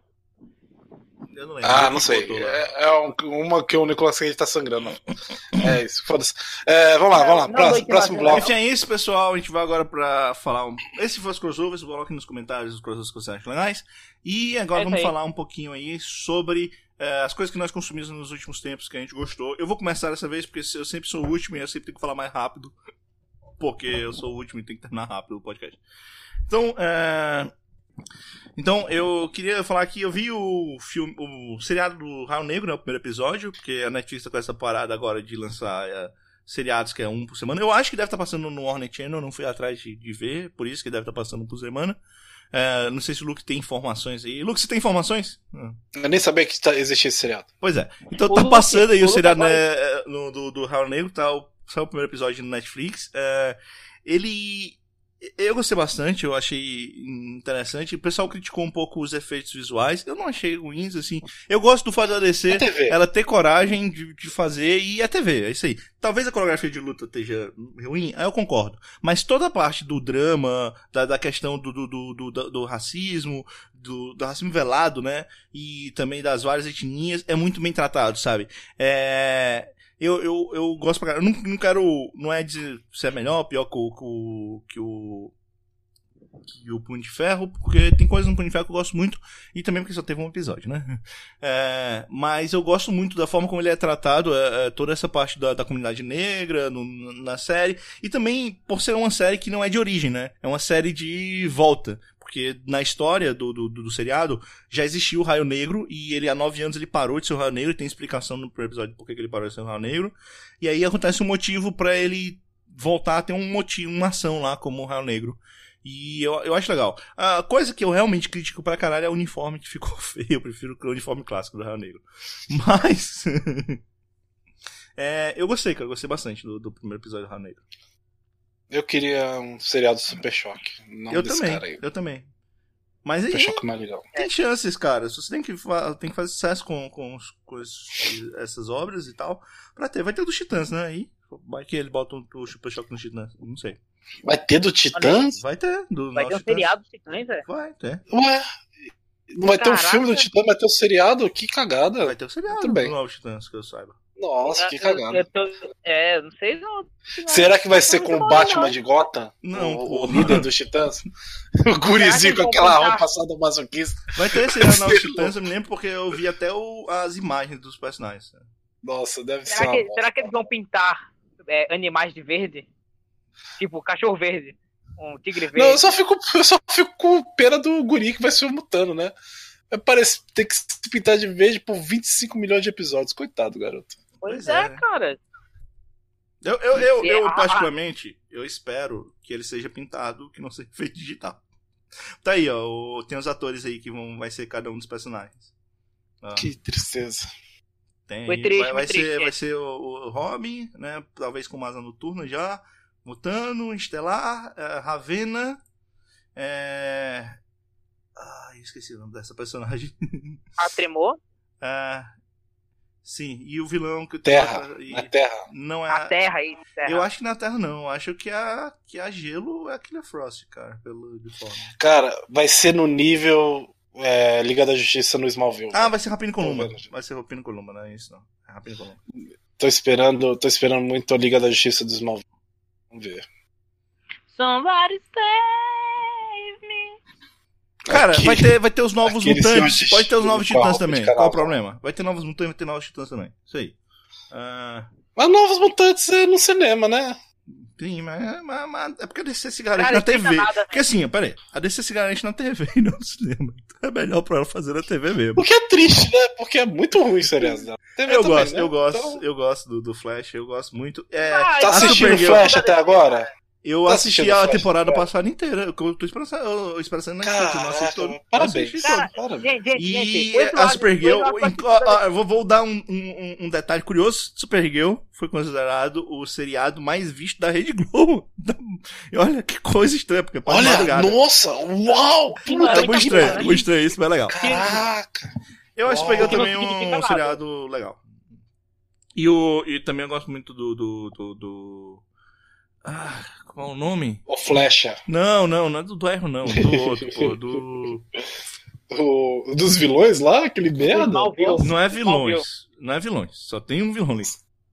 Eu não lembro. Ah, não sei. É, é um- uma que o Nicolas Cage tá sangrando. (laughs) É isso, foda-se. É, vamos lá, vamos lá. Próximo, próximo bloco. Enfim, é isso, pessoal. A gente vai agora pra falar. Um... Esse foi os crossovers. Coloquem nos comentários os crossovers que vocês acham legais. E agora É vamos aí. falar um pouquinho aí sobre eh, as coisas que nós consumimos nos últimos tempos que a gente gostou. Eu vou começar dessa vez porque eu sempre sou o último e eu sempre tenho que falar mais rápido. Porque eu sou o último e tenho que terminar rápido o podcast. Então, eh, então, eu queria falar que eu vi o filme, o seriado do Raio Negro, né, o primeiro episódio, porque a Netflix tá com essa parada agora de lançar eh, seriados que é um por semana. Eu acho que deve estar passando no Warner Channel, não fui atrás de, de ver, por isso que deve estar passando um por semana. Eh, não sei se o Luke tem informações aí. Luke, você tem informações? Ah. Eu nem sabia que tá- existia esse seriado. Pois é. Então O tá Luke- passando aí o o seriado né, no, do, do Raio Negro, tá o, saiu o primeiro episódio no Netflix. É, ele. Eu gostei bastante, eu achei interessante. O pessoal criticou um pouco os efeitos visuais. Eu não achei ruins, assim. Eu gosto do fato da DC É ela ter coragem de, de fazer e é TV, é isso aí. Talvez a coreografia de luta esteja ruim, eu concordo. Mas toda a parte do drama, da, da questão do, do, do, do, do racismo, do, do racismo velado, né? E também das várias etnias, é muito bem tratado, sabe? É eu, eu, eu gosto pra caralho. Eu não, não quero. Não é dizer se é melhor ou pior que o. Que o, que o Punho de Ferro, porque tem coisas no Punho de Ferro que eu gosto muito, e também porque só teve um episódio, né? (laughs) É, mas eu gosto muito da forma como ele é tratado, é, é, toda essa parte da, da comunidade negra no, na série, e também por ser uma série que não é de origem, né? É uma série de volta. Porque na história do, do, do, seriado já existiu o Raio Negro e ele há nove anos ele parou de ser o Raio Negro. E tem explicação no episódio por que ele parou de ser o Raio Negro. E aí acontece um motivo para ele voltar a ter um motivo, uma ação lá como o Raio Negro. E eu, eu acho legal. A coisa que eu realmente critico pra caralho é o uniforme que ficou (laughs) feio. Eu prefiro o uniforme clássico do Raio Negro. Mas. (laughs) é, eu gostei, cara. Gostei bastante do, do primeiro episódio do Raio Negro. Eu queria um seriado Super Choque. Não eu desse também, cara aí. eu também. Mas Super Choque é mais legal. tem chances, cara. Você tem que, tem que fazer sucesso com, com, os- com esses- essas obras e tal. Pra ter. Vai ter dos Titãs, né? Aí. Vai que ele bota o Super Choque nos Titãs. Não sei. Vai ter do Titãs? Vai ter. Do Vai ter um Titãs. seriado dos Titãs, é? Vai ter. Ué. Não vai ter um Caraca. filme do Titã, vai ter um seriado? Que cagada. Vai ter o seriado bem. do Novos Titãs, que eu saiba. Nossa, que cagada. eu tô- é, não sei não. Será que vai ser com o Não, Batman não. de Gotham? Não, o, o líder dos Titãs? (laughs) O gurizinho com aquela roupa sadomasoquista. Vai ter esse Novos (laughs) Titãs, eu me lembro porque eu vi até o- as imagens dos personagens. Nossa, deve ser Será uma que, bosta. será que eles vão pintar é, animais de verde? Tipo, cachorro verde. Um tigre verde. Não, eu só, fico, eu só fico com pena do guri que vai ser o Mutano, né? Vai Parece ter que se pintar de verde por 25 milhões de episódios. Coitado, garoto. Pois Pois é, é. cara. Eu, eu, eu, eu, particularmente, eu espero que ele seja pintado, que não (laughs) seja feito digital. Tá aí, ó. o- tem os atores aí que vão, vai ser cada um dos personagens. Ó, Que tristeza. tem, Foi triste, vai, vai foi ser, triste. vai ser o, o Robin, né? Talvez com uma asa noturna já. Mutano, Estelar, eh, Ravena. É... Ai, esqueci o nome dessa personagem. A Tremor, (laughs) É, Sim, e o vilão que Terra. e- Na Terra. não é a Terra aí. Terra. Eu acho que na Terra não. Eu acho que a, que a gelo é a Killer Frost, cara, pelo de forma. Cara, vai ser no nível é, Liga da Justiça no Smallville. Ah, vai ser Rapino Columba. Vai ser Rapino Columba, não é isso não. É Rapino Columba. Tô esperando, tô esperando muito a Liga da Justiça do Smallville. Vamos ver. Somebody. Cara, Aqui- vai ter, vai ter os novos mutantes. Pode ter os novos titãs também. Qual o problema? Vai ter novos mutantes, vai ter novos titãs também. Isso aí. Ah, Mas Novos Mutantes é no cinema, né? sim, mas, mas- mas é porque a DC se garante Cara, na TV. nada, Porque assim, peraí. A DC se garante na TV (laughs) e não no cinema. Então é melhor pra ela fazer na TV mesmo. O que é triste, né? Porque é muito ruim o seriado dela. TV Eu também, gosto, né? eu gosto, Então, eu gosto do, do Flash, eu gosto muito. É, Ah, tá assistindo Supergirl- Flash até agora? Eu Tá assisti a temporada cara? passada inteira. Eu tô esperando, esperando na Netflix, eu não assisti todo. Caraca, parabéns. Todo. Gente, gente. E a Supergirl, eu vou, vou dar um, um, um detalhe curioso. Supergirl foi considerado o seriado mais visto da Rede Globo. (laughs) E olha que coisa estranha, porque pode Olha, madrugada. nossa, uau! Puta É muito estranho, muito estranho isso, mas é legal. Caraca! Eu acho Que também um nada. seriado legal. E, o, e também eu gosto muito do. do, do, do- Ah, qual é o nome? O Flecha. Não, não, não é do, do erro, não. Do (laughs) outro, pô. Do. O, dos vilões lá, aquele merda. Não é vilões. Não é vilões. Só tem um vilão ali.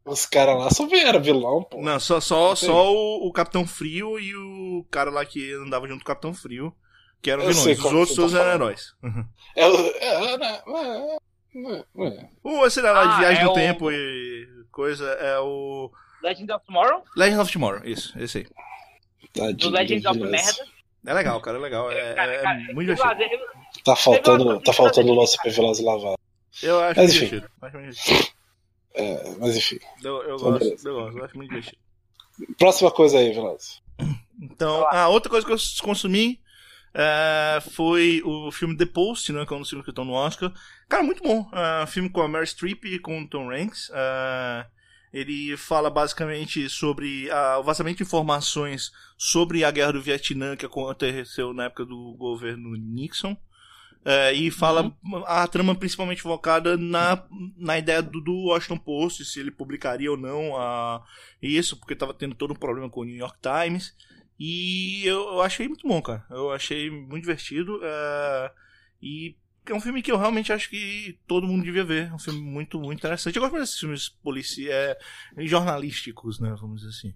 Os caras lá só vieram vilão, pô. Não, só, só, Sei. só o, o Capitão Frio e o cara lá que andava junto com o Capitão Frio, que eram Eu sei vilões. Os outros todos tá eram heróis. Uhum. É, o- é, né, é, é, é. O esse lá de Ah, Viagem é do o- Tempo e coisa é o. Legend of Tomorrow, Legend of Tomorrow, isso, esse aí. do Tadinho Legend do of vilão. Merda. É legal, cara, é legal. É, Cara, é cara, muito divertido. eu- Tá faltando, tá faltando o nosso e Lavado. Eu acho Mas muito enfim. divertido. É, mas enfim. Eu, eu Então, gosto, beleza. eu gosto, eu acho muito divertido. Próxima coisa aí, Veloz. Então, a outra coisa que eu consumi é, foi o filme The Post, né, que é um dos filmes que estão no Oscar. Cara, muito bom. Um filme com a Mary Streep e com o Tom Hanks. É, Ele fala basicamente sobre a, o vazamento de informações sobre a guerra do Vietnã que aconteceu na época do governo Nixon. É, e fala uhum. a trama principalmente focada na, na ideia do, do, Washington Post, se ele publicaria ou não a, isso, porque estava tendo todo um problema com o New York Times. E eu, eu achei muito bom, cara. Eu achei muito divertido. É, e é um filme que eu realmente acho que todo mundo devia ver. É um filme muito, muito interessante. Eu gosto desses filmes policiais, é, jornalísticos, né? Vamos dizer assim.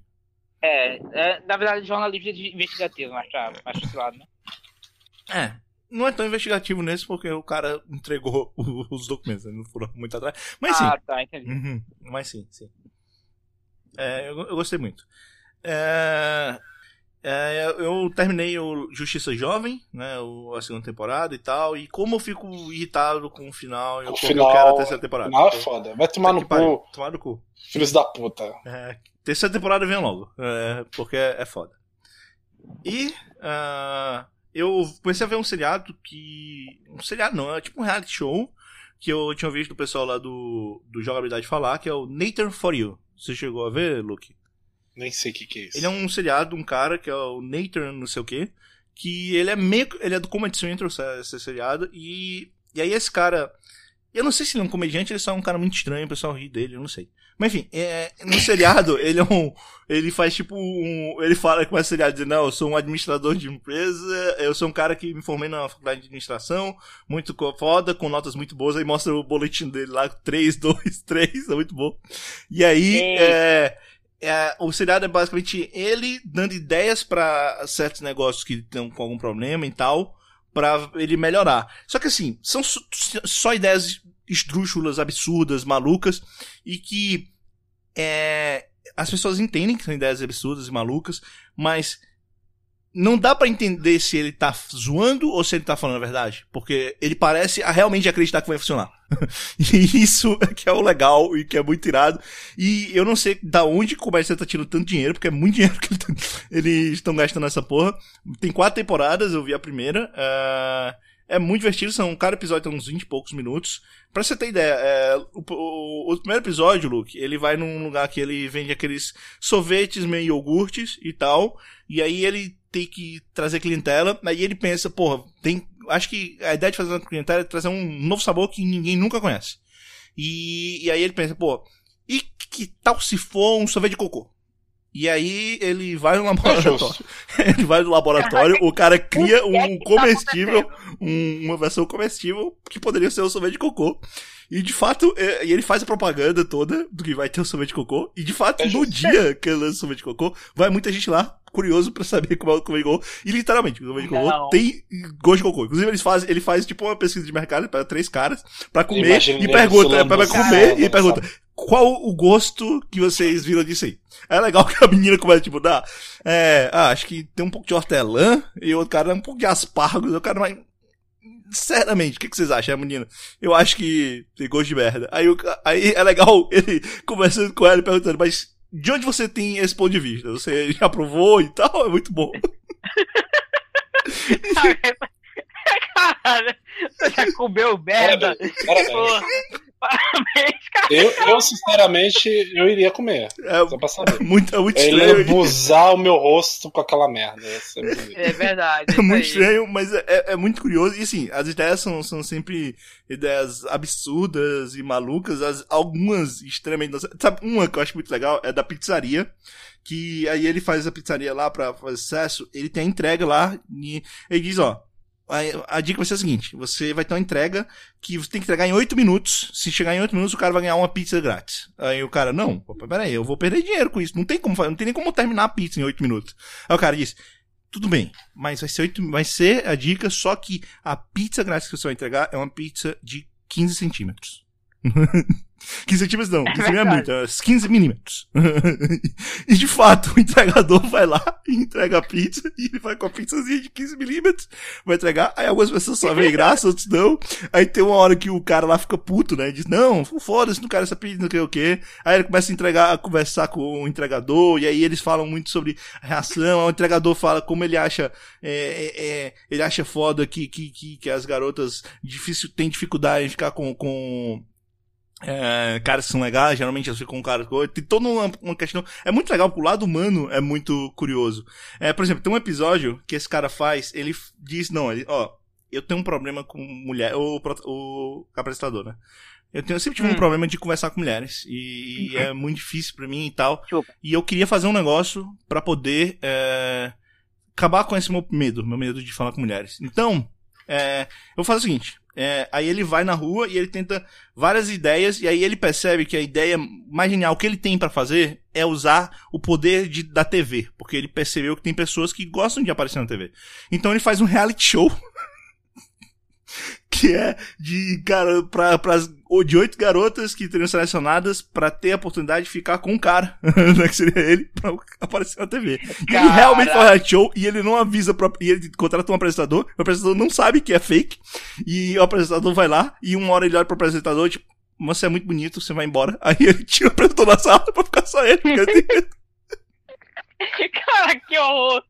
É, é na verdade, jornalismo investigativo, mais pra, pra lado, né? É, não é tão investigativo nesse porque o cara entregou os documentos, não foram muito atrás. Mas sim. Ah, tá, entendi. Uhum, mas sim, sim. É, eu, eu, gostei muito. É, é, eu terminei o Justiça Jovem, né, a segunda temporada e tal, e como eu fico irritado com o final, eu, o final, eu quero a terceira temporada. Não é foda, vai tomar no cu. Tomar no cu. Filhos da puta. É, terceira temporada vem logo, é, porque é, é foda. E uh, eu comecei a ver um seriado que. Um seriado não, é tipo um reality show que eu tinha visto o pessoal lá do, do Jogabilidade falar, que é o Nathan For You. Você chegou a ver, Luke? Nem sei o que, que é isso. Ele é um seriado, um cara que é o Nathan, não sei o que, que ele é meio. Ele é do Comedy Central, esse seriado, e. E aí esse cara. Eu não sei se ele é um comediante, ele só é um cara muito estranho, o pessoal ri dele, eu não sei. Mas enfim, é, no seriado, (laughs) ele é um. Ele faz tipo um. Ele fala com esse seriado de não, eu sou um administrador de empresa, eu sou um cara que me formei na faculdade de administração, muito foda, com notas muito boas, aí mostra o boletim dele lá, 3, 2, 3, é muito bom. E aí, é, é, o seriado é basicamente ele dando ideias para certos negócios que estão com algum problema e tal, para ele melhorar. Só que assim, são só ideias esdrúxulas, absurdas, malucas, e que é, as pessoas entendem que são ideias absurdas e malucas, mas não dá para entender se ele tá zoando ou se ele tá falando a verdade. Porque ele parece realmente acreditar que vai funcionar. (laughs) e isso é que é o legal e que é muito irado. E eu não sei da onde o comércio tá tirando tanto dinheiro, porque é muito (laughs) dinheiro que eles estão gastando nessa porra. Tem quatro temporadas, eu vi a primeira. Uh é muito divertido, são, cada episódio tem uns 20 e poucos minutos. Pra você ter ideia, é, o, o, o, primeiro episódio, Luke, ele vai num lugar que ele vende aqueles sorvetes meio iogurtes e tal. E aí ele tem que trazer clientela. Aí ele pensa, porra, tem. Acho que a ideia de fazer uma clientela é trazer um novo sabor que ninguém nunca conhece. E, e aí ele pensa, pô, e que tal se for um sorvete de cocô? E aí ele vai no laboratório. (laughs) ele vai no laboratório, o cara cria um é tá comestível, um, uma versão comestível que poderia ser o sorvete de cocô. E de fato, é, e ele faz a propaganda toda do que vai ter o sorvete de cocô. E de fato, é no dia que ele lança o sorvete de cocô, vai muita gente lá, curioso pra saber como é o sorvete de cocô. E literalmente, o sorvete de cocô tem gosto de cocô. Inclusive, ele faz, ele faz tipo uma pesquisa de mercado para três caras pra comer e pergunta, é, pra comer e pergunta qual o gosto que vocês viram disso aí. É legal (laughs) que a menina começa, tipo, dar, é, ah, acho que tem um pouco de hortelã, e o outro cara um pouco de aspargos, o cara mais, Sinceramente, o que, que, vocês acham, menina? Eu acho que tem gosto de merda. Aí, aí é legal (laughs) ele conversando com ela e perguntando, mas de onde você tem esse ponto de vista? Você já provou e tal? É muito bom. (laughs) Caralho, você já comeu merda? Parabéns, parabéns. Parabéns, cara. Eu, eu, sinceramente, eu iria comer. É, só pra saber. É (laughs) muito, é muito estranho. Ele lambuzar o meu rosto com aquela merda. É, é verdade. É muito estranho, mas é, é, muito curioso. E assim, as ideias são, são sempre ideias absurdas e malucas. As, algumas extremamente. Sabe, uma que eu acho muito legal é da pizzaria que aí ele faz a pizzaria lá pra fazer sucesso, ele tem a entrega lá e ele diz, ó, a, a, dica vai ser a seguinte: você vai ter uma entrega que você tem que entregar em 8 minutos. Se chegar em 8 minutos, o cara vai ganhar uma pizza grátis. Aí o cara, não, peraí, eu vou perder dinheiro com isso. Não tem como não tem nem como terminar a pizza em 8 minutos. Aí o cara diz: tudo bem, mas vai ser, 8, vai ser a dica, só que a pizza grátis que você vai entregar é uma pizza de 15 centímetros. (laughs) 15 centímetros não, 15 (laughs) é, é muito, é 15 milímetros. (laughs) e de fato, o entregador vai lá e (laughs) entrega a pizza, e ele vai com a pizzazinha de 15 milímetros, vai entregar, aí algumas pessoas só veem graça, outros não. Aí tem uma hora que o cara lá fica puto, né? Diz, não, foda-se, não quero essa pizza, não sei o quê. Aí ele começa a entregar, a conversar com o entregador, e aí eles falam muito sobre a reação, o entregador fala como ele acha, é, é, é, ele acha foda que, que, que, que as garotas difícil, têm dificuldade em ficar com, com é, caras que são legais, geralmente eles ficam com caras. Tem toda uma, uma questão. É muito legal, o lado humano é muito curioso. É, por exemplo, tem um episódio que esse cara faz, ele diz, não, ele, ó, eu tenho um problema com mulher, o, o apresentador, né? Eu, tenho, eu sempre tive hum. um problema de conversar com mulheres. E, e é muito difícil para mim e tal. Chupa. E eu queria fazer um negócio para poder é, acabar com esse meu medo, meu medo de falar com mulheres. Então, é, eu vou fazer o seguinte. É, aí ele vai na rua e ele tenta várias ideias, e aí ele percebe que a ideia mais genial que ele tem para fazer é usar o poder de, da TV. Porque ele percebeu que tem pessoas que gostam de aparecer na TV. Então ele faz um reality show (laughs) que é de cara para de oito garotas que teriam selecionadas para ter a oportunidade de ficar com um cara, (laughs) né, que seria ele, pra aparecer na TV. E ele realmente faz show e ele não avisa pra, e ele contrata um apresentador, o apresentador não sabe que é fake, e o apresentador vai lá e uma hora ele olha pro apresentador, tipo, você é muito bonito, você vai embora. (laughs) Aí ele tira o apresentador da sala pra ficar só ele. (laughs) Cara, que horror!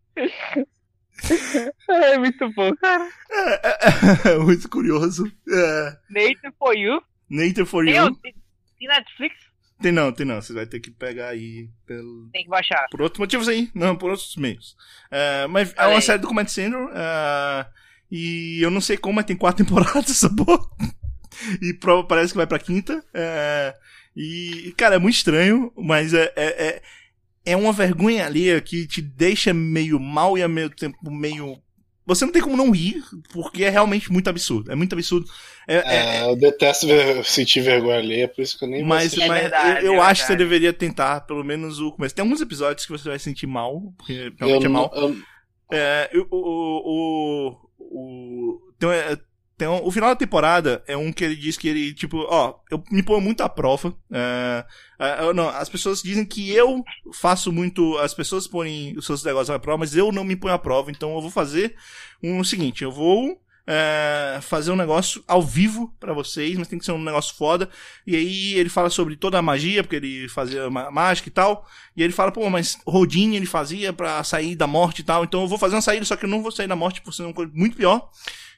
É muito bom, cara. É, é, é muito curioso. É. Nature for You. Nature for You. Tem, tem Netflix? Tem não, tem não. Você vai ter que pegar aí pelo. Tem que baixar. Por outros motivos aí. Não, por outros meios. É, mas é uma série do Command Center. É, e eu não sei como, mas tem quatro (laughs) temporadas essa porra. E parece que vai pra quinta. É, e, cara, é muito estranho, mas é, é, é é uma vergonha ali que te deixa meio mal e ao mesmo tempo meio. Você não tem como não rir, porque é realmente muito absurdo. É muito absurdo. É, é, é... eu detesto ver, sentir vergonha ali, é por isso que eu nem Mas, mas é verdade, eu, eu é acho que você deveria tentar, pelo menos, o começo. Tem alguns episódios que você vai sentir mal, porque realmente eu é mal. Eu... É, o, o, o, o, tem, então, o final da temporada é um que ele diz que ele, tipo, ó, eu me ponho muito à prova. É, é, não, as pessoas dizem que eu faço muito. As pessoas põem os seus negócios à prova, mas eu não me ponho à prova. Então eu vou fazer um, o seguinte: eu vou é, fazer um negócio ao vivo para vocês, mas tem que ser um negócio foda. E aí ele fala sobre toda a magia, porque ele fazia mágica e tal. E ele fala, pô, mas Rodin ele fazia para sair da morte e tal. Então eu vou fazer uma saída, só que eu não vou sair da morte por ser uma coisa muito pior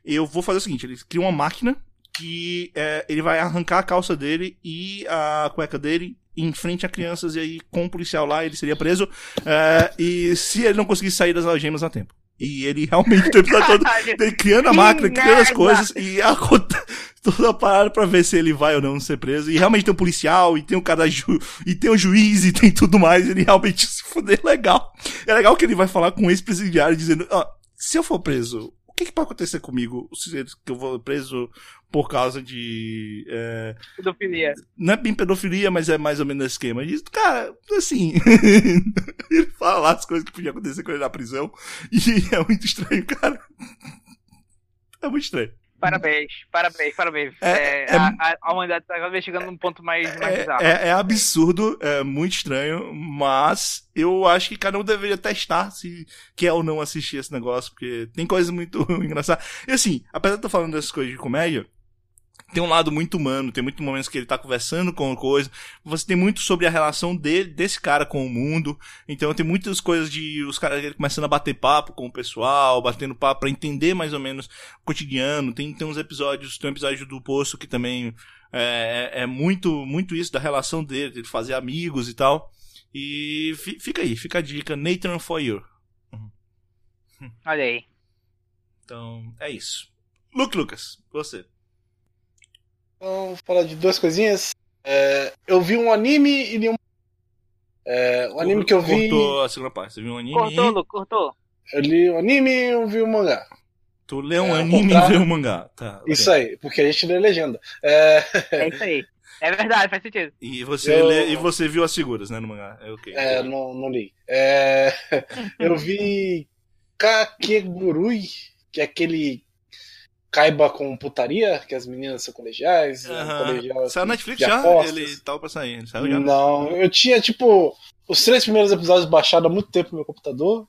eu vou fazer o seguinte: ele cria uma máquina que é, ele vai arrancar a calça dele e a cueca dele em frente a crianças, e aí com o policial lá ele seria preso. É, e se ele não conseguisse sair das algemas a tempo. E ele realmente o episódio todo (laughs) ele criando a máquina, criando as coisas e a, (laughs) toda a parada pra ver se ele vai ou não ser preso. E realmente tem um policial, e tem o um cara ju, e tem o um juiz, e tem tudo mais. Ele realmente (laughs) se fuder legal. É legal que ele vai falar com o ex-presidiário dizendo: ó, se eu for preso, o que, que pode acontecer comigo se eu vou preso por causa de. É... Pedofilia. Não é bem pedofilia, mas é mais ou menos esse esquema. E, cara, assim. (laughs) ele fala lá as coisas que podiam acontecer com ele na prisão. E é muito estranho, cara. É muito estranho. Parabéns, parabéns, parabéns. É, é, é, a, a, humanidade está chegando num ponto mais, mais é, bizarro. É, é, absurdo, é muito estranho, mas eu acho que cada um deveria testar se quer ou não assistir esse negócio, porque tem coisas muito (laughs) engraçadas. E assim, apesar de eu estar falando dessas coisas de comédia, tem um lado muito humano, tem muitos momentos que ele tá conversando com coisa. Você tem muito sobre a relação dele, desse cara com o mundo. Então tem muitas coisas de os caras começando a bater papo com o pessoal, batendo papo para entender mais ou menos o cotidiano. Tem, tem uns episódios, tem um episódio do Poço que também é, é, é muito, muito isso da relação dele, de fazer amigos e tal. E fica aí, fica a dica, Nathan for you. Uhum. Olha aí. Então, é isso. Luke Lucas, você. Então, vou falar de duas coisinhas. É, eu vi um anime e li um. É, o anime que eu vi. Cortou a segunda parte. Você viu um anime? Cortou, Lu, cortou. Eu li o um anime e eu vi o um mangá. Tu lê um é, anime e vê um mangá. Tá, isso aí, porque a gente lê legenda. É... é isso aí. É verdade, faz sentido. E você, eu... lê, e você viu as figuras, né, no mangá? É, okay. é não, não li. É... (laughs) eu vi (laughs) Kakegurui, que é aquele caiba com putaria, que as meninas são colegiais. Uhum. Colegial, saiu na Netflix já? Apostas. Ele tava pra sair, saiu já? Não, eu tinha, tipo, os três primeiros episódios baixados há muito tempo no meu computador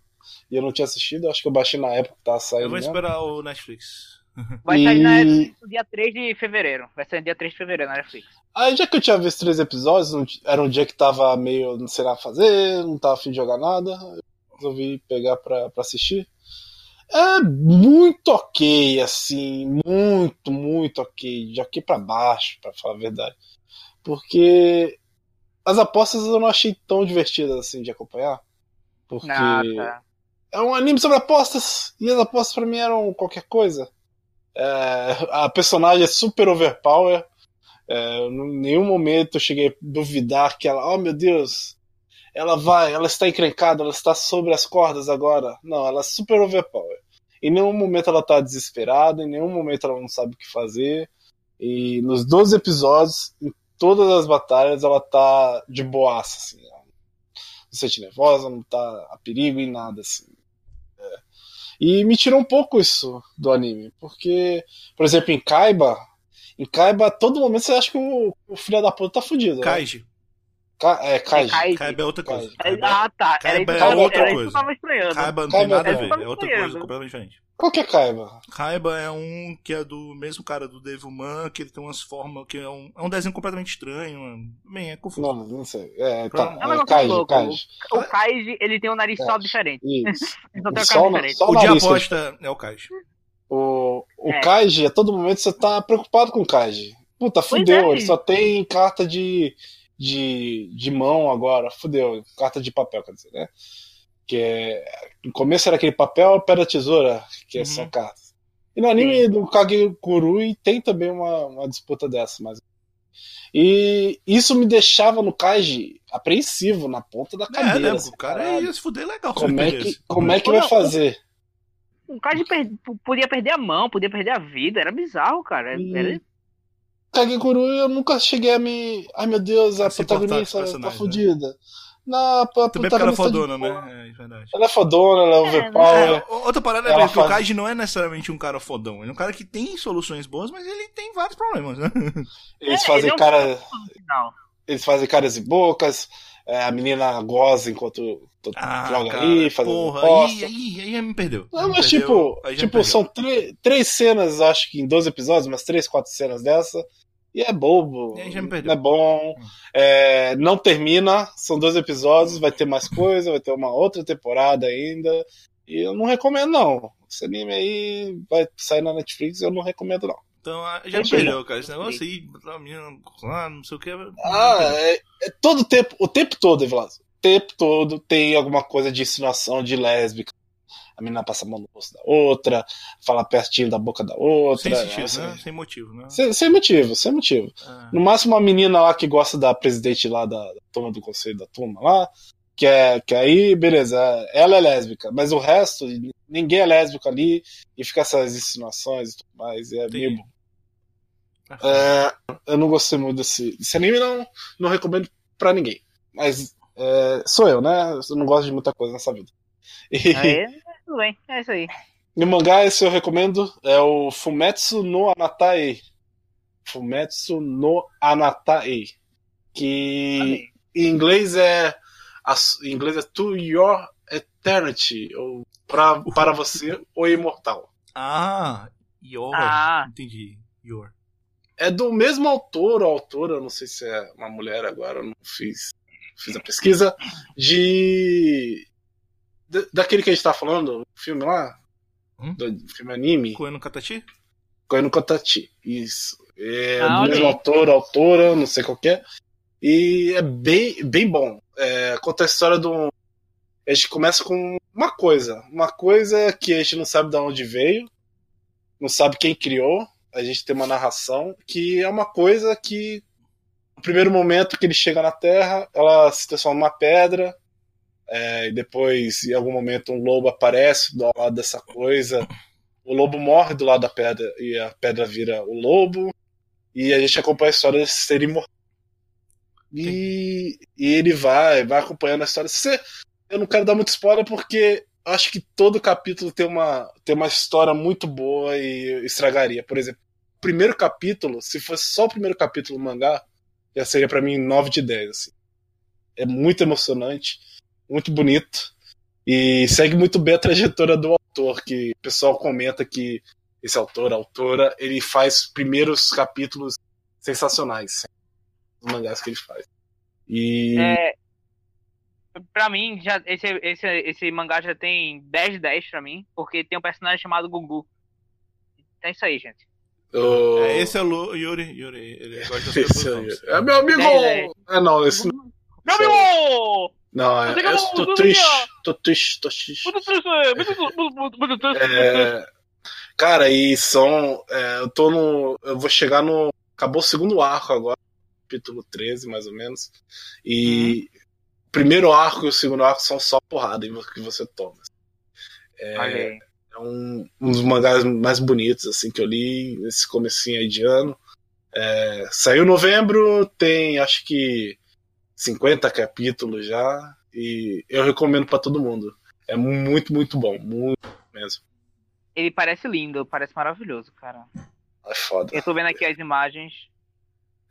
e eu não tinha assistido. Acho que eu baixei na época que tava saindo. Eu vou esperar o Netflix. (laughs) Vai sair na Netflix no dia 3 de fevereiro. Vai sair no dia 3 de fevereiro na Netflix. Aí, já que eu tinha visto três episódios, era um dia que tava meio não sei lá fazer, não tava afim de jogar nada. Eu resolvi pegar pra, pra assistir. É muito ok, assim, muito, muito ok, de ok para baixo, para falar a verdade. Porque as apostas eu não achei tão divertidas assim de acompanhar. Porque tá. é um anime sobre apostas e as apostas pra mim eram qualquer coisa. É, a personagem é super overpower. É, em nenhum momento eu cheguei a duvidar que ela, oh meu Deus, ela vai, ela está encrencada, ela está sobre as cordas agora. Não, ela é super overpower. Em nenhum momento ela está desesperada, em nenhum momento ela não sabe o que fazer. E nos 12 episódios, em todas as batalhas, ela tá de boaça, assim. Não se sente nervosa, não tá a perigo em nada, assim. É. E me tirou um pouco isso do anime, porque, por exemplo, em Kaiba, em Kaiba, a todo momento você acha que o, o filho da puta tá fudido. né? Ka é, Kaiji. Kaiji. Kaiba é outra coisa. Kaiji. Kaiba, Ah, tá. Isso, é que eu- outra era isso que coisa. eu tava estranhando. Kaiba não tem nada a é- ver, é outra coisa completamente diferente. Qual que é Kaiba? Kaiba é um que é do mesmo cara do Devilman, que ele tem umas formas, que é um, é um desenho completamente estranho. mano. Bem, é confuso. Não, não sei. É, tá. É É, Kaiji. Kaiji. O Kaiji, ele tem um nariz só diferente. Isso. (laughs) Ele só tem Só o diferente. só O de que aposta é o Kaiji. O, o É. Kaiji, a todo momento você tá preocupado com o Kaiji. Puta, fudeu, é. ele só tem carta de, de, de mão agora, fudeu, carta de papel, quer dizer, né? Que é, no começo era aquele papel, pedra, tesoura, que Uhum. são cartas. E no anime do Kagekurui tem também uma, uma disputa dessa, mas... E isso me deixava no Kaiji apreensivo, na ponta da É, cadeira. né? assim, O cara caralho. ia se fuder legal. se Como é que, como é que vai fazer? O Kaiji per- podia perder a mão, podia perder a vida. Era bizarro, cara. Hum. Era... Kagekuru eu nunca cheguei a me. Ai meu Deus, a se protagonista tá personagens, fodida. Não, a Também porque ela é fodona, de né? É verdade. Ela é fodona, ela é overpower. É, outra parada é que o faz- Kaiji não é necessariamente um cara fodão. Ele é um cara que tem soluções boas, mas ele tem vários problemas, né? Eles É, fazem ele é um- cara. Não. Eles fazem caras e bocas. é, a menina goza enquanto Ah, joga cara, aí, fazendo porra, bosta. aí, aí, aí me perdeu. Não, Me mas perdeu, tipo, tipo são três cenas, acho que em 12 episódios, umas três, quatro cenas dessa. E é bobo. E não é bom. É, não termina, são dois episódios, vai ter mais coisa, vai ter uma outra temporada ainda. E eu não recomendo, não. Esse anime aí vai sair na Netflix, eu não recomendo, não. Então ah, já me perdeu, cara. Esse negócio aí, a menina, ah, não sei o que. Ah, é, é todo tempo, o tempo todo, Evlazo. O tempo todo tem alguma coisa de insinuação de lésbica. A menina passa a mão no rosto da outra, fala pertinho da boca da outra. Sem sentido, assim. né? Sem motivo, né? Sem, sem motivo, sem motivo. Ah. No máximo, uma menina lá que gosta da presidente lá da, da turma do conselho da turma lá, que é que aí, beleza, ela é lésbica, mas o resto, ninguém é lésbico ali, e fica essas insinuações e tudo mais, e é meio. É, eu não gostei muito desse, desse anime, não, não recomendo pra ninguém. Mas é, sou eu, né? Eu não gosto de muita coisa nessa vida. (laughs) E, tudo bem, é isso aí. e o mangá, esse eu recomendo, é o Fumetsu no Anatae. Fumetsu no Anatae. Que Amém. em inglês é. Em inglês é To Your Eternity. Ou pra, para você, o imortal. Ah, Yor. Ah. Entendi. Yor. É do mesmo autor ou autora, não sei se é uma mulher agora, eu não fiz, fiz a pesquisa, de. Da- daquele que a gente tá falando, o filme lá, Hum? do filme anime, Koeno Katachi? Koen Kotachi. Isso. É Ah, do olha mesmo autor, autora, não sei qual que é. E é bem, bem bom. É, conta a história de um. A gente começa com uma coisa. Uma coisa que a gente não sabe de onde veio, não sabe quem criou. A gente tem uma narração que é uma coisa que, no primeiro momento que ele chega na Terra, ela se transforma numa pedra. É, e depois, em algum momento, um lobo aparece do lado dessa coisa. O lobo morre do lado da pedra e a pedra vira o lobo. E a gente acompanha a história desse ser imortal. E, e ele vai, vai acompanhando a história. Se, eu não quero dar muito spoiler porque acho que todo capítulo tem uma, tem uma história muito boa e estragaria. Por exemplo, o primeiro capítulo, se fosse só o primeiro capítulo do mangá, já seria pra mim 9 de 10. Assim. É muito emocionante, muito bonito. E segue muito bem a trajetória do autor, que o pessoal comenta que esse autor, a autora, ele faz primeiros capítulos sensacionais. Os mangás que ele faz. E. É, pra mim, já, esse, esse, esse mangá já tem 10 de 10 pra mim, porque tem um personagem chamado Gugu. Então é isso aí, gente. O... É, esse é o Lu, Yuri. Yuri, ele gosta das (laughs) Esse coisas aí. É meu amigo! É, é. Ah, não, esse não. Meu amigo! Não, é, Você eu acabou tô triste. Tô triste, tô triste. Muito triste, muito, muito, muito, triste. É, cara, e são. é, eu tô no. Eu vou chegar no. Acabou o segundo arco agora, capítulo 13, mais ou menos. E o primeiro arco e o segundo arco são só porrada que você toma. É, Olha aí. é um, um dos mangás mais bonitos assim que eu li nesse comecinho aí de ano. É, saiu em novembro, tem acho que 50 capítulos já e eu recomendo pra todo mundo. É muito, muito bom, muito mesmo. Ele parece lindo, parece maravilhoso, cara. É foda. Eu tô vendo aqui as imagens.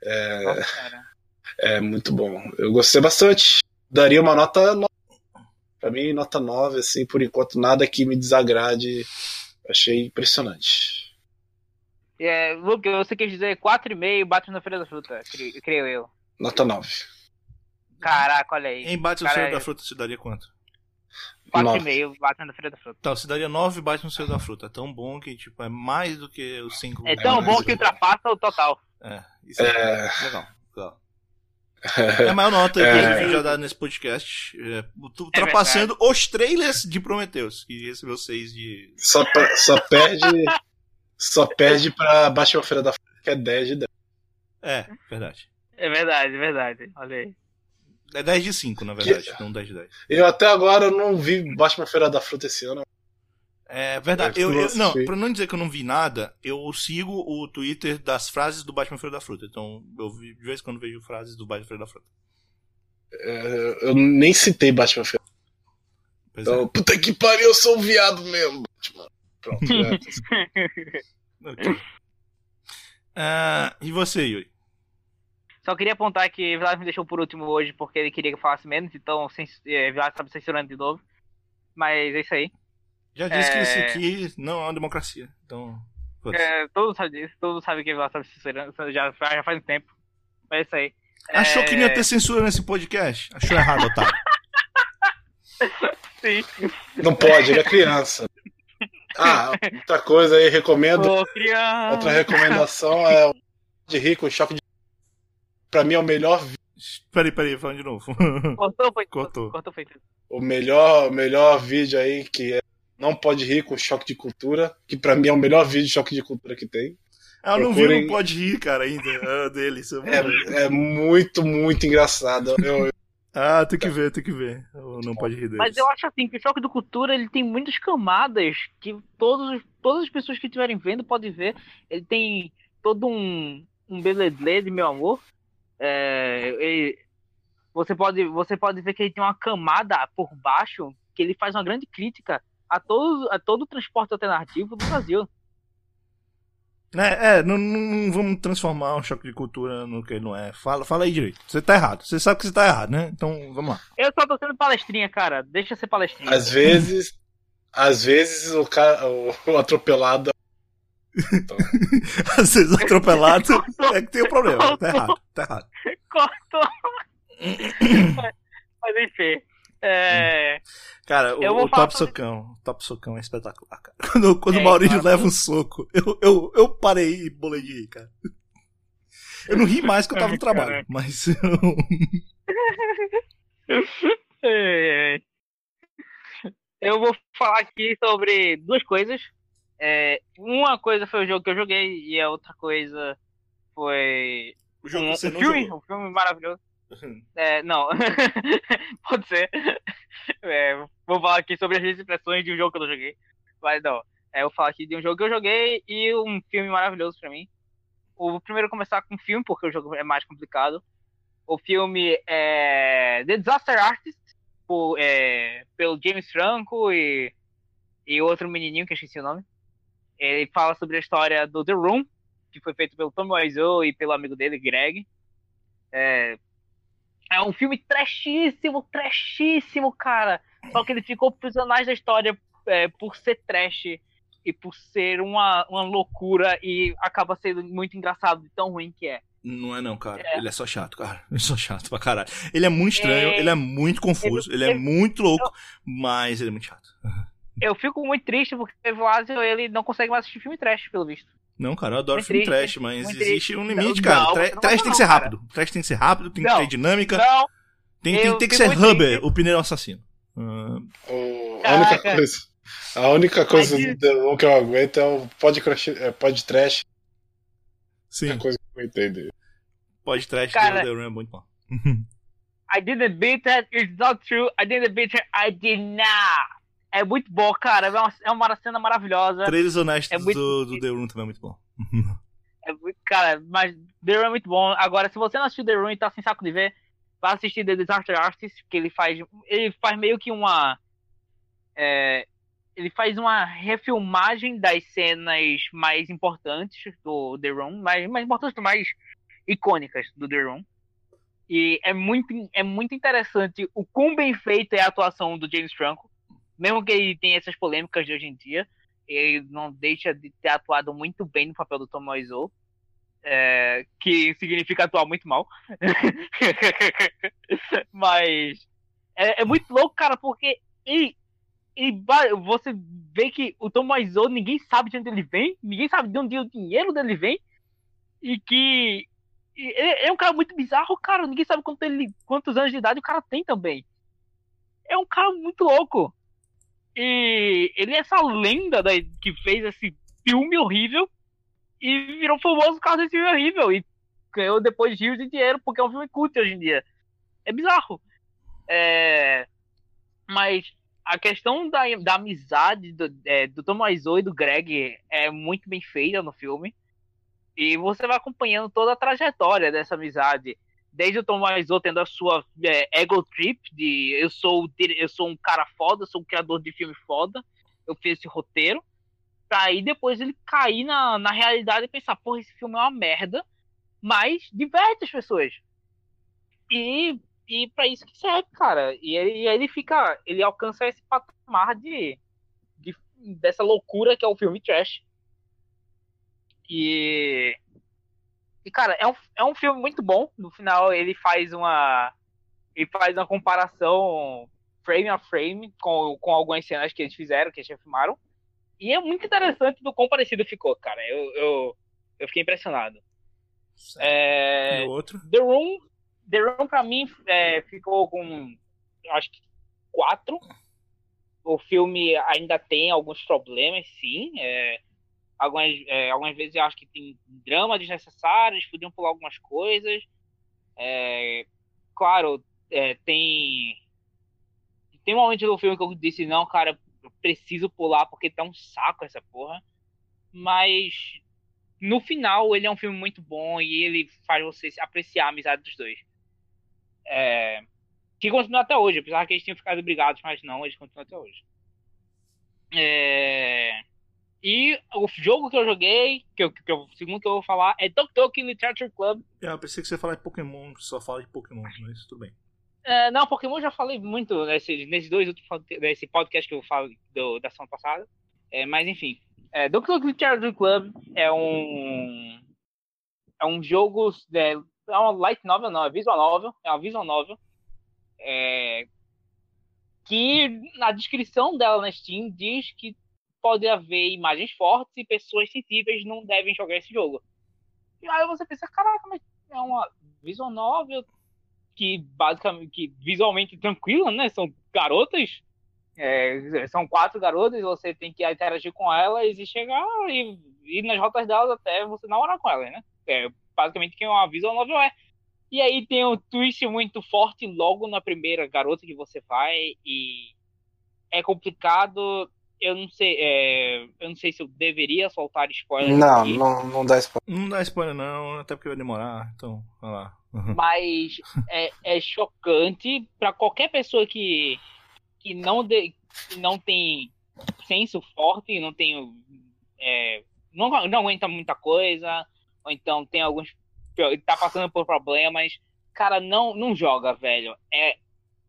É, Nossa, é muito bom. Eu gostei bastante. Daria uma nota 9. Pra mim, nota 9, assim, por enquanto, nada que me desagrade. Achei impressionante. É, Luke, você quis dizer 4,5 bate na Feira da Fruta, cre- creio eu. Nota 9. Caraca, olha aí. Em bate no Cara, Senhor da Fruta se daria quanto? 4,5 bate na Feira da Fruta. Tá, se daria 9 bate no Senhor da Fruta. É tão bom que, tipo, é mais do que os 5. É tão mas- bom que ultrapassa o total. É, isso é, É, legal. legal. É a maior nota que É. a gente já dá nesse podcast. É, ultrapassando os trailers de Prometheus, que recebeu 6 de. só, pe- só perde. Só perde pra Batman Feira da Fruta, que é 10 de 10. É, verdade. É verdade, é verdade. Olha aí. É 10 de 5, na verdade, não 10 de 10. Eu até agora não vi Batman Feira da Fruta esse ano. É verdade. É, Eu, eu- não, pra não dizer que eu não vi nada, eu sigo o Twitter das frases do Batman Feira da Fruta. Então, eu vi- de vez em quando vejo frases do Batman Feira da Fruta. É, eu nem citei Batman Feira. Pois Então, puta que pariu, eu sou um viado mesmo. Batman. Pronto, é. (laughs) é. Ok. Ah, e você, Yuri? Só queria apontar que Vilas me deixou por último hoje porque ele queria que eu falasse menos, então cens- é, Vilas estava censurando de novo. Mas é isso aí. Já disse que isso É. aqui não é uma democracia. Então. É, todo mundo sabe disso, todo mundo sabe que Vilas estava censurando, já, já faz um tempo. Mas é isso aí. Achou É, que não ia ter censura nesse podcast? Achou errado, otário. (laughs) Sim. Não pode, ele é criança. (laughs) Ah, outra coisa aí, recomendo. Ô. Outra recomendação é o de rico, choque de. Pra mim é o melhor, peraí, peraí, falando de novo. (laughs) Cortou, foi Cortou. Cortou, foi tudo. o melhor, melhor vídeo aí que é Não Pode Rir com Choque de Cultura, que pra mim é o melhor vídeo de choque de cultura que tem. Ah, eu não vi, Procurem- não pode rir, cara, ainda. Ah, dele. isso eu vou É, ver. é muito, muito engraçado. (laughs) Eu, eu- Ah, tem que ver, tem que ver. Eu não pode rir deles. Mas eu acho assim que o choque do cultura ele tem muitas camadas que todos, todas as pessoas que estiverem vendo podem ver. Ele tem todo um, um beledlê de meu amor. É, ele- você, pode, você pode ver que ele tem uma camada por baixo que ele faz uma grande crítica a todo, a todo o transporte alternativo do Brasil. É, é não, não- vamos transformar um choque de cultura no que ele não é. Fala, fala aí direito. Você tá errado. Você sabe que você tá errado, né? Então, vamos lá. Eu só tô sendo palestrinha, cara. Deixa eu ser palestrinha. às vezes, às vezes o cara, o, o atropelado (laughs) Às vezes atropelado (laughs) é que tem um problema. Tá errado, tá errado. Cortou. (coughs) Mas enfim. É, Cara, o, o Top sobre- Socão, o Top Socão é espetacular, cara. (laughs) Quando, quando É, o Maurício claro. leva um soco, eu, eu, eu parei e bolei de rir, cara. Eu não ri mais que eu tava no trabalho, mas eu... Eu vou falar aqui sobre duas coisas. É, uma coisa foi o jogo que eu joguei e a outra coisa foi o um, jogo um não filme, jogou. um filme maravilhoso. (laughs) É, não, (laughs) pode ser. É, vou falar aqui sobre as impressões de um jogo que eu não joguei. Mas não, é, eu vou falar aqui de um jogo que eu joguei e um filme maravilhoso pra mim. O primeiro começar com o filme, porque o jogo é mais complicado. O filme é The Disaster Artist, por, é, pelo James Franco e, e outro menininho que eu esqueci o nome. Ele fala sobre a história do The Room, que foi feito pelo Tom Wiseau e pelo amigo dele, Greg. É, é um filme trashíssimo, trashíssimo, cara. Só que ele ficou personagem da história é, por ser trash e por ser uma, uma loucura e acaba sendo muito engraçado de tão ruim que é. Não é não, cara. É. Ele é só chato, cara. (laughs) Ele é só chato pra caralho. Ele é muito estranho, É. ele é muito confuso, ele, é Ele- muito louco, mas ele é muito chato. (laughs) Eu fico muito triste porque o Vlasio, ele não consegue mais assistir filme trash, pelo visto. Não, cara, eu adoro Muito filme triste, trash, mas muito existe triste. um limite, Não, cara. não, Tra- não, trash não, tem que ser cara. rápido. Trash tem que ser rápido, tem que ter dinâmica. Não, Tem, tem, tem que ser Huber, triste. o pneu assassino. O- a única coisa, a única coisa do que eu aguento é o podcast, é, podcast, sim, é a coisa que eu entendo. pode trash Cara- do The Room é muito bom. I didn't beat it, it's not true. I didn't beat it, I did not. É muito bom, cara. É uma, é uma cena maravilhosa. Trailers honestos É muito do, do The Room também é muito bom. É muito, cara, mas The Room é muito bom. Agora, se você não assistiu The Room e tá sem saco de ver, vai assistir The Disaster Artist, que ele faz. Ele faz meio que uma. é, ele faz uma refilmagem das cenas mais importantes do The Room, mais, mais importantes, mais icônicas do The Room. E é muito, é muito interessante o quão bem feita é a atuação do James Franco. Mesmo que ele tenha essas polêmicas de hoje em dia, ele não deixa de ter atuado muito bem no papel do Tom Wiseau. É, que significa atuar muito mal. (laughs) Mas é, é muito louco, cara, porque ele, ele você vê que o Tom Wiseau, ninguém sabe de onde ele vem, ninguém sabe de onde o dinheiro dele vem, e que ele é um cara muito bizarro, cara, ninguém sabe quanto ele, quantos anos de idade o cara tem também. É um cara muito louco. E ele é essa lenda da, que fez esse filme horrível e virou famoso por causa desse filme horrível. E ganhou depois rios de dinheiro porque é um filme cult hoje em dia. É bizarro. É... Mas a questão da, da amizade do, é, do Tom Wiseau e do Greg é muito bem feita no filme. E você vai acompanhando toda a trajetória dessa amizade. Desde o Tom Wiseau tendo a sua é, ego trip de eu sou, eu sou um cara foda, sou um criador de filme foda, eu fiz esse roteiro. Pra aí depois ele cair na, na realidade e pensar, porra, esse filme é uma merda, mas diverte as pessoas. E, e pra isso que serve, cara. E ele, ele fica. Ele alcança esse patamar de, de. dessa loucura que é o filme trash. E. E, cara, é um, é um filme muito bom. No final, ele faz uma. Ele faz uma comparação frame a frame com, com algumas cenas que eles fizeram, que eles já filmaram. E é muito interessante do quão parecido ficou, cara. Eu, eu, eu fiquei impressionado. É, E o outro? The Room, The Room pra mim é, ficou com acho que quatro. O filme ainda tem alguns problemas, sim. É, algumas, é, algumas vezes eu acho que tem drama desnecessários, podiam pular algumas coisas. É, claro, é, tem tem momentos do filme que eu disse não, cara, eu preciso pular porque tá um saco essa porra. Mas no final ele é um filme muito bom e ele faz você apreciar a amizade dos dois. É, que continua até hoje, apesar que eles tinham ficado brigados, mas não, eles continuam até hoje. É, e o jogo que eu joguei, que, eu, que eu- o segundo que eu vou falar, é Tok Tok Literature Club. Ah, eu pensei que você ia falar de Pokémon, que só fala de Pokémon, mas tudo bem. É, não, Pokémon eu já falei muito nesse, nesses dois outros nesse podcast que eu falo do, da semana passada. É, mas enfim, é, Tok Tok Literature Club é um é um jogo é, é uma light novel, não, é visual novel, é uma visual novel. É, que na descrição dela na Steam diz que pode haver imagens fortes e pessoas sensíveis não devem jogar esse jogo. E aí você pensa, caraca, mas é uma visual novel que basicamente que visualmente tranquila, né? São garotas, é, são quatro garotas, você tem que interagir com elas e chegar e ir nas rotas delas até você namorar com elas, né? É basicamente que uma visual novel é. E aí tem um twist muito forte logo na primeira garota que você vai e é complicado. Eu não sei, é, eu não sei se eu deveria soltar spoiler Não, aqui. não, não dá spoiler. Não dá spoiler não, até porque vai demorar, então, vai lá. Uhum. mas é, é chocante para qualquer pessoa que, que não, de, que não tem senso forte, não tem é, não, não aguenta muita coisa, ou então tem alguns tá passando por problemas, cara, não não joga, velho. É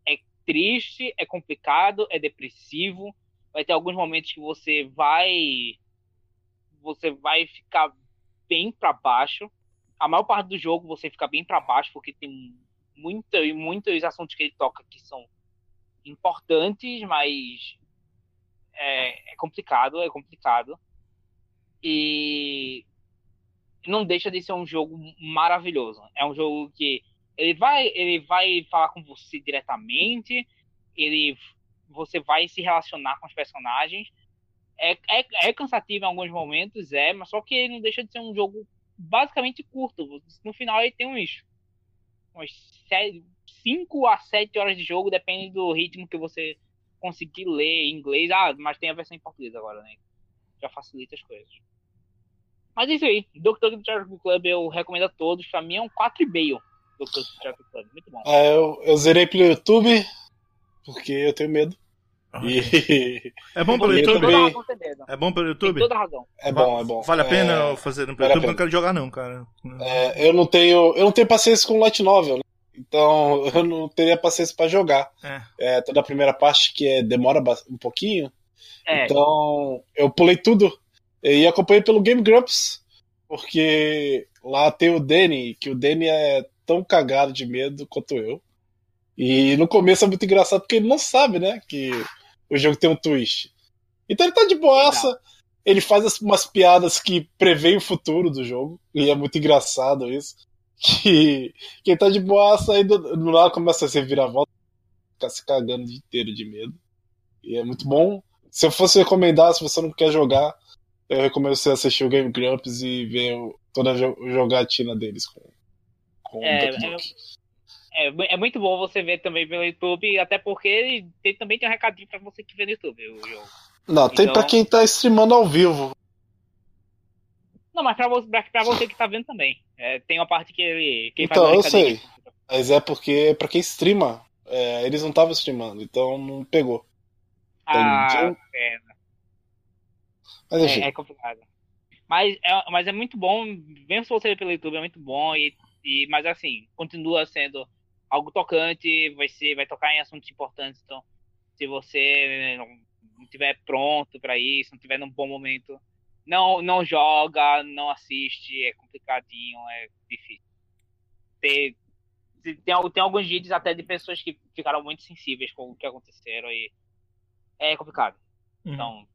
é triste, é complicado, é depressivo. Vai ter alguns momentos que você vai você vai ficar bem para baixo a maior parte do jogo você fica bem para baixo, porque tem muita, muitos assuntos que ele toca que são importantes, mas é, é complicado, é complicado. E não deixa de ser um jogo maravilhoso. É um jogo que ele vai, ele vai falar com você diretamente, ele, você vai se relacionar com os personagens. É, é, é cansativo em alguns momentos, é, mas só que ele não deixa de ser um jogo basicamente curto. No final ele tem uns, uns 5 a 7 horas de jogo, depende do ritmo que você conseguir ler em inglês. Ah, mas tem a versão em português agora, né? Já facilita as coisas. Mas é isso aí, Dr. Charity Club eu recomendo a todos. Pra mim é um 4,5 Dr. Charity Club, muito bom. Ah, eu, eu zerei pelo YouTube, porque eu tenho medo. E... É bom (laughs) pelo YouTube? Também... É bom pelo YouTube? Tem toda razão. É bom, é bom. Vale a pena é... fazer no vale YouTube? Não quero jogar não, cara. É, eu não tenho, eu não tenho paciência com light novel, né? Então (laughs) eu não teria paciência para jogar. É. é. toda a primeira parte que é, demora um pouquinho. É. Então eu pulei tudo e acompanhei pelo Game Grumps, porque lá tem o Danny, que o Danny é tão cagado de medo quanto eu. E no começo é muito engraçado porque ele não sabe, né, que o jogo tem um twist. Então ele tá de boaça, ele faz umas piadas que preveem o futuro do jogo, e é muito engraçado isso. (laughs) Que quem tá de boaça aí do, do lado começa a se virar volta, ficar se cagando o dia inteiro de medo. E é muito bom. Se eu fosse recomendar, se você não quer jogar, eu recomendo você assistir o Game Grumps e ver toda a jogatina deles com, com é, é, é, é, muito bom você ver também pelo YouTube, até porque tem, também tem um recadinho pra você que vê no YouTube o jogo. Não, tem então... pra quem tá streamando ao vivo. Não, mas pra você, pra, você que tá vendo também. É, tem uma parte que ele. Então, eu sei. Mas é porque pra quem streama, é, eles não estavam streamando, então não pegou. Ah, pena. Mas, enfim. É, é complicado. Mas é, mas é muito bom, mesmo se você ver pelo YouTube, é muito bom, e, e, mas assim, continua sendo algo tocante, vai, ser, vai tocar em assuntos importantes, então se você não, tiver pronto para isso, não tiver num bom momento, não, não joga, não assiste, é complicadinho, é difícil. Tem, tem, tem alguns vídeos até de pessoas que ficaram muito sensíveis com o que aconteceram e é complicado. Uhum. Então,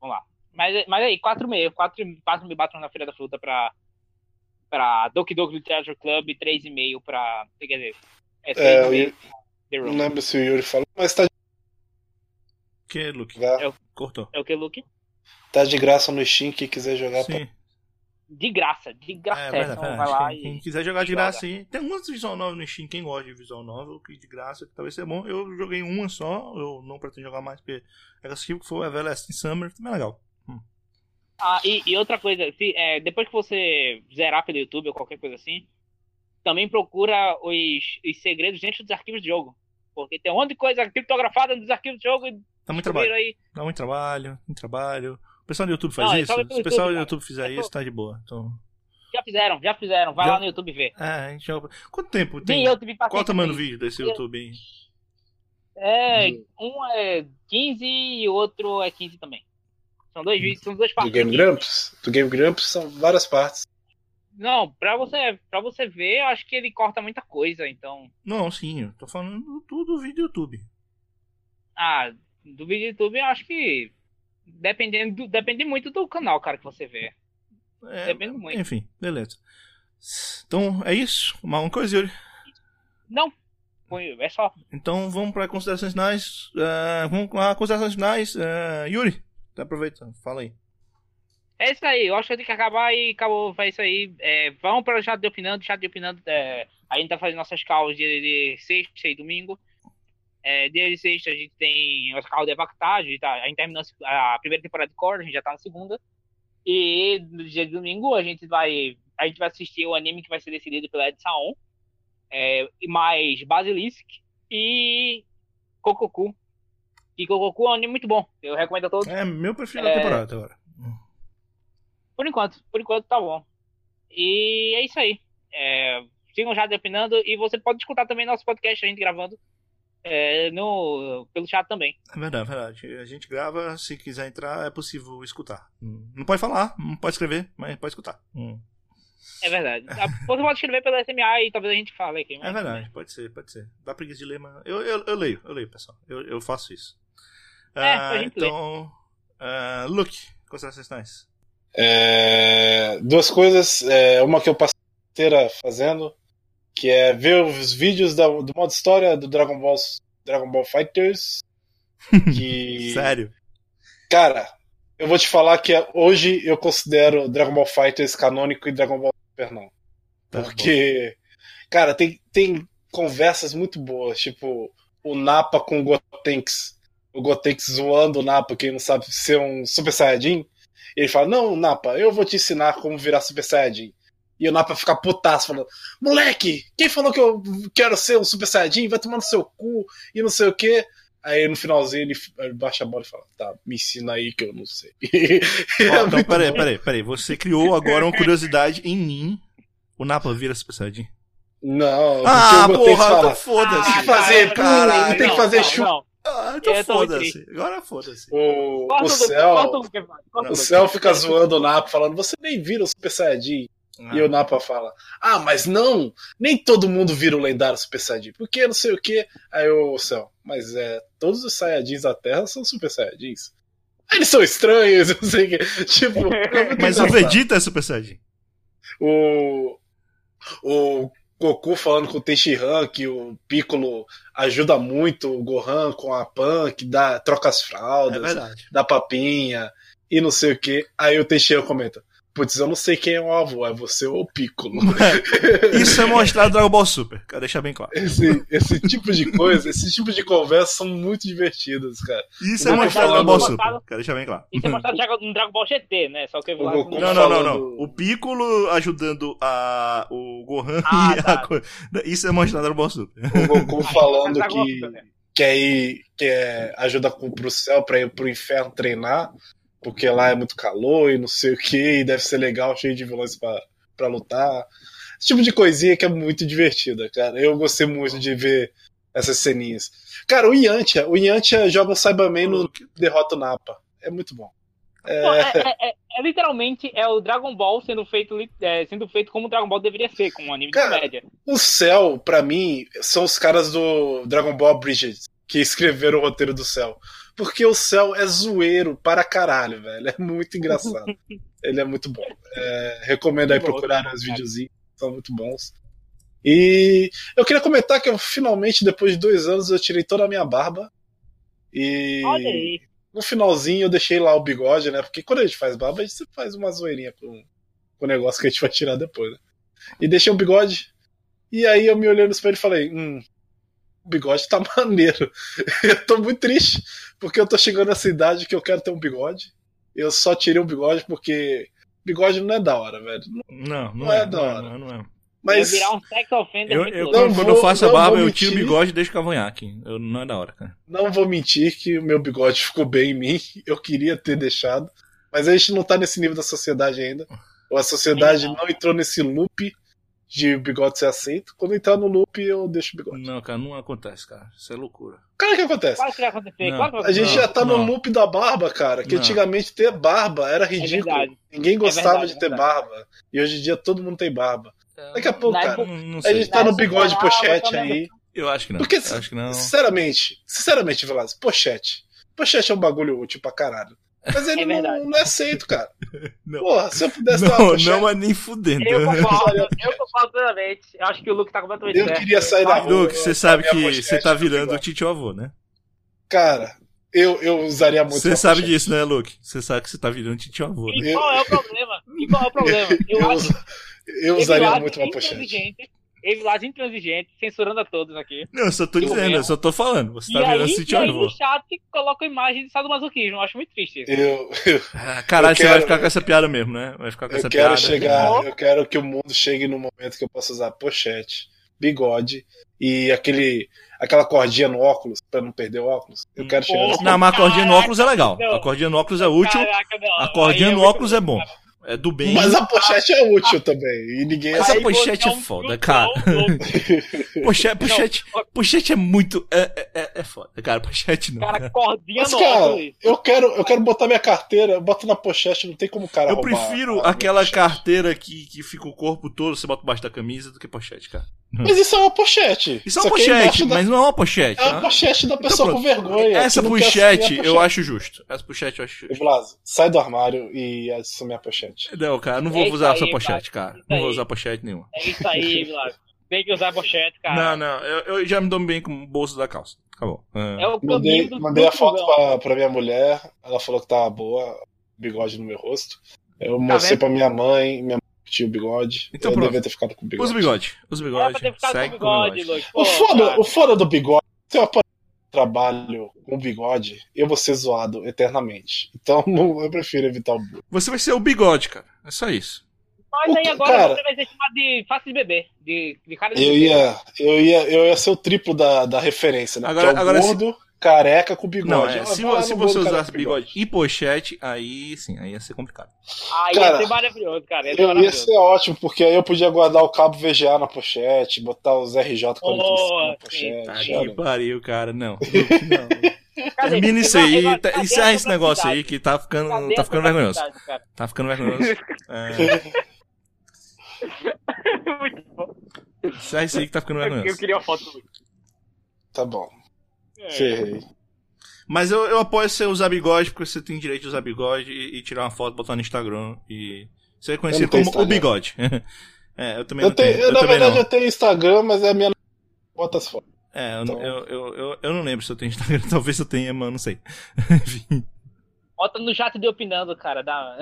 vamos lá. Mas, mas aí, 4,5. 4, 4 mil batom na Feira da Fruta pra, pra Doki Doki Literature Club e 3,5 pra. Quer dizer, é, é eu, não lembro se o Yuri falou, mas tá. Que, Luke? É o, Cortou. É o que, Luke? Tá de graça no Steam, quem quiser jogar. Sim. Pra... De graça, de graça. É, é, vai lá quem, e... quem quiser jogar de graça aí. Tem algumas visual novel no Steam, quem gosta de visual novel, que de graça, que talvez seja bom. Eu joguei uma só, eu não pretendo jogar mais, porque é cansativo que foi Everlasting Summer, também é legal. Hum. Ah, e, e, outra coisa, se, é, depois que você zerar pelo YouTube ou qualquer coisa assim, também procura os, os segredos dentro dos arquivos de jogo. Porque tem um monte de coisa criptografada nos arquivos de jogo. Dá muito trabalho. Aí. Dá muito trabalho, muito trabalho. O pessoal do YouTube faz não, é isso? Se o pessoal do YouTube fizer é isso, tá de boa. Então... Já fizeram, já fizeram. Vai já... lá no YouTube ver. É, a gente já... Quanto tempo tem? eu tive Qual o tamanho do vídeo desse YouTube aí? É, um é 15 e o outro é 15 também. São dois vídeos, são duas partes. Do Game Grumps? Do Game Grumps são várias partes. Não, pra você, pra você ver, eu acho que ele corta muita coisa, então. Não, sim, eu tô falando tudo do vídeo YouTube. Ah, do vídeo YouTube eu acho que dependendo, depende muito do canal, cara, que você vê. É, depende muito. Enfim, beleza. Então, é isso? Uma coisa, Yuri? Não, é só. Então vamos para considerações finais. Uh, vamos para considerações finais. Uh, Yuri, tá aproveitando, fala aí. É isso aí, eu acho que tem que acabar e acabou, foi isso aí. É, vamos para o chat de opinando, chat de opinando. É, a gente tá fazendo nossas calls de, de sexta e domingo. É, dia de sexta a gente tem as calls de gente, tá, a gente terminou a primeira temporada de Core, a gente já tá na segunda. E no dia de domingo a gente vai a gente vai assistir o anime que vai ser decidido pela Ed Saon. É, mais Basilisk e Kokoku. E Kokoku é um anime muito bom. Eu recomendo a todos. É meu preferido é... da temporada agora. Por enquanto, por enquanto tá bom. E é isso aí. É, sigam já opinando e você pode escutar também nosso podcast, a gente gravando é, no, pelo chat também. É verdade, é verdade. A gente grava, se quiser entrar, é possível escutar. Não pode falar, não pode escrever, mas pode escutar. Hum. É verdade. Ah, você pode escrever pelo SMA e talvez a gente fale aqui. Mas... É verdade, pode ser, pode ser. Dá preguiça de ler, mas. Eu, eu, eu leio, eu leio, pessoal. Eu, eu faço isso. É, uh, então, uh, Luke, considerações finais. É, duas coisas. É, uma que eu passei inteira fazendo, que é ver os vídeos da, do modo história do Dragon Ball, Dragon Ball Fighters. (laughs) Que, Sério? cara, eu vou te falar que é- hoje eu considero Dragon Ball Fighters canônico e Dragon Ball Super não. Tá Porque, cara, tem, tem conversas muito boas, tipo o Napa com o Gotenks. O Gotenks zoando o Napa, que não sabe ser um Super Saiyajin. E ele fala: Não, Napa, eu vou te ensinar como virar Super Saiyajin. E o Napa fica putaço, falando: Moleque, quem falou que eu quero ser um Super Saiyajin? Vai tomar no seu cu e não sei o quê. Aí no finalzinho ele, ele baixa a bola e fala: Tá, me ensina aí que eu não sei. (laughs) É então, peraí, peraí, peraí. Você criou agora uma curiosidade em mim. O Napa vira Super Saiyajin? Não, porque Ah, o Gotenks porra, então foda-se. Tem que fazer, caralho. tem que fazer chu- Não, Ah, então muito foda-se. Agora foda-se. O, o céu, o céu fica zoando o Napa, falando: Você nem vira o Super Saiyajin. Ah. E o Napa fala: Ah, mas não, nem todo mundo vira o lendário Super Saiyajin. Porque não sei o que. Aí o céu, mas é, todos os Saiyajins da Terra são Super Saiyajins. Eles são estranhos, (laughs) não sei o que. Tipo, (laughs) é Mas o. Vegeta é Super Saiyajin. o, o Goku falando com o Tenshinhan que o Piccolo ajuda muito o Gohan com a Pan, que dá, troca as É fraldas, verdade. dá papinha e não sei o que. Aí o Tenshinhan comenta: Putz, eu não sei quem é o avô, é você ou o Piccolo. Isso é (laughs) mostrar Dragon Ball Super. Quero deixar bem claro. Esse, esse tipo de coisa, esse tipo de conversa são muito divertidas, cara. Isso é Goku mostrar falando- Dragon Ball Super. Quero deixar bem claro. Isso é mostrado no Dragon Ball GT, né? Só que eu O lá. Não, não, não, não. O Piccolo ajudando a, o Gohan Ah, e tá. a coisa. Isso é mostrar Dragon Ball Super. O Goku (laughs) falando que quer ir, quer ajuda pro céu pra ir pro inferno treinar, porque lá é muito calor e não sei o que, e deve ser legal, cheio de vilões pra, pra lutar. Esse tipo de coisinha que é muito divertida, cara. Eu gostei muito de ver essas ceninhas. Cara, o Yantia, o Yantia joga Cyberman no derrota o Napa. É muito bom. Pô, é, é- é- é literalmente é o Dragon Ball sendo feito, é, sendo feito como o Dragon Ball deveria ser, com um anime de Cara, comédia. O Cell, pra mim, são os caras do Dragon Ball Bridges que escreveram o roteiro do Cell. Porque o Cell é zoeiro para caralho, velho. É muito engraçado. (laughs) Ele é muito bom. É, recomendo aí procurar os videozinhos, são muito bons. E eu queria comentar que eu finalmente, depois de dois anos, eu tirei toda a minha barba. E Olha aí. no finalzinho eu deixei lá o bigode, né? Porque quando a gente faz barba, a gente sempre faz uma zoeirinha com, com o negócio que a gente vai tirar depois, né? E deixei o bigode. E aí eu me olhei no espelho e falei, hum, o bigode tá (laughs) maneiro. eu tô muito triste, porque eu tô chegando nessa idade que eu quero ter um bigode. Eu só tirei o bigode porque bigode não é da hora, velho. Não, não, Não é, é da não, é, hora. não é, não é. Mas Vai virar um sex offender Eu, eu, quando vou- eu faço a barba, eu tiro o mentir. bigode e deixo o cavanhaque. Eu, não é da hora, cara. não vou mentir que o meu bigode ficou bem em mim. (laughs) Eu queria ter deixado. Mas a gente não tá nesse nível da sociedade ainda. Ou a sociedade não entrou nesse loop de o bigode ser aceito. Quando entrar no loop, eu deixo o bigode. Não, cara, não acontece, cara. Isso é loucura. Cara, o que acontece? Claro que vai acontecer, Não. claro que vai A gente acontecer. já tá não. no loop da barba, cara. Que Não. antigamente ter barba era ridículo. verdade. Ninguém gostava verdade, de ter é verdade. barba. E hoje em dia todo mundo tem barba. Daqui a pouco, cara. Não, não A gente tá no bigode pochete aí. Eu acho que não. Porque, acho que não. sinceramente, sinceramente, Velasco, pochete. Pochete é um bagulho útil pra caralho. Mas ele É não, não é aceito, cara. (laughs) Não. Porra, se eu pudesse ter uma Não, não, mas nem fudendo. Eu (laughs) concordo, eu concordo plenamente. Eu acho que o Luke tá completamente eu certo. queria sair da rua. Luke, você sabe que você tá virando o titio avô, né? Cara, eu, eu usaria muito Você sabe pochete. disso, né, Luke? Você sabe que você tá virando titio avô, né? E qual é o problema? E qual é o problema? Eu, Eu, acho eu usaria muito uma pochete. Evilás intransigente, censurando a todos aqui. Não, eu só tô Eu dizendo, mesmo. eu só tô falando. Você tá e virando aí, e aí avô. no chat coloca a imagem de sadomasoquismo. Eu acho muito triste isso. Eu, eu, Ah, caralho, Eu você vai quero- ficar com essa piada mesmo, né? Vai ficar com eu essa quero piada. chegar, eu quero que o mundo chegue no momento que eu possa usar pochete, bigode e aquele aquela cordinha no óculos pra não perder o óculos. Eu quero chegar Porra. nesse Não, mas a cordinha no óculos é legal. Não. A cordinha no óculos é útil. Caraca, não. A cordinha Aí é no óculos é bom. É do bem. Mas a pochete é útil também. E ninguém. Mas a Aí pochete é um foda, cara. (laughs) Pochete, pochete, Não, pochete é muito. É, é, é- é foda, cara. Pochete não. Cara, cordinha Mas, cara, eu quero, eu quero botar minha carteira, eu boto na pochete, não tem como o cara Eu roubar prefiro aquela carteira que, que fica o corpo todo, você bota embaixo da camisa, do que pochete, cara. Mas isso é uma pochete. Isso é uma aqui pochete, mas não é uma pochete. É né? uma pochete da pessoa pronto. com vergonha. Essa pochete eu acho justo. Essa pochete eu acho justo. Vlaso, sai do armário e assume a pochete. Não, cara, não vou É usar a aí, sua pochete, cara. Isso Não vou usar pochete nenhuma. É isso aí, (laughs) Vilago. Tem que usar pochete, cara. Não, não, eu, eu já me dou bem com o bolso da calça. Acabou. Ah. É o Mandei, mandei a foto pra, pra minha mulher, ela falou que tava boa, bigode no meu rosto. Eu Tá mostrei vendo? pra minha mãe, minha mãe tinha o bigode. Então eu pronto. devia ter ficado com o bigode. Usa o bigode. Usa o Era bigode. pra ter ficado com Segue o bigode, com o. O foda, cara. o foda do bigode, aparecer no trabalho com bigode, eu vou ser zoado eternamente. Então (laughs) eu prefiro evitar o bullying. Você vai ser o bigode, cara. É só isso. Mas aí agora cara- você vai ser chamado de face de bebê. De, de cara de Eu bebê. ia, eu ia, eu ia ser o triplo da, da referência, né? Agora- que é o agora se- gordo, careca com bigode. Não, é, se, se você usasse com bigode e pochete, aí sim, aí ia ser complicado. Aí Cara, ia ser maravilhoso, cara. Ia ser Eu ia maravilhoso. ser ótimo, porque aí eu podia guardar o cabo VGA na pochete, botar os RJ45 Oh, na pochete. Tá que pariu, cara. Não. não. (laughs) Termina isso aí. Tá- Encerra a esse negócio aí que tá ficando, tá ficando vergonhoso. cara? Tá ficando vergonhoso. É, Muito bom. encerra isso aí que tá ficando Eu, eu vergonhoso. queria uma foto. Tá bom, É. ferrei. Mas eu, eu apoio você usar bigode, porque você tem direito de usar bigode e, e tirar uma foto, botar no Instagram e. Você é conhecido como o Instagram. bigode. (laughs) é, eu também Eu não tenho. tenho, eu, na também verdade não. eu tenho Instagram, mas é a minha bota as fotos. É, eu, Então- eu, eu, eu, eu não lembro se eu tenho Instagram. (laughs) Talvez eu tenha, mas não sei. (laughs) Enfim. Bota no chat de opinando, cara. Dá...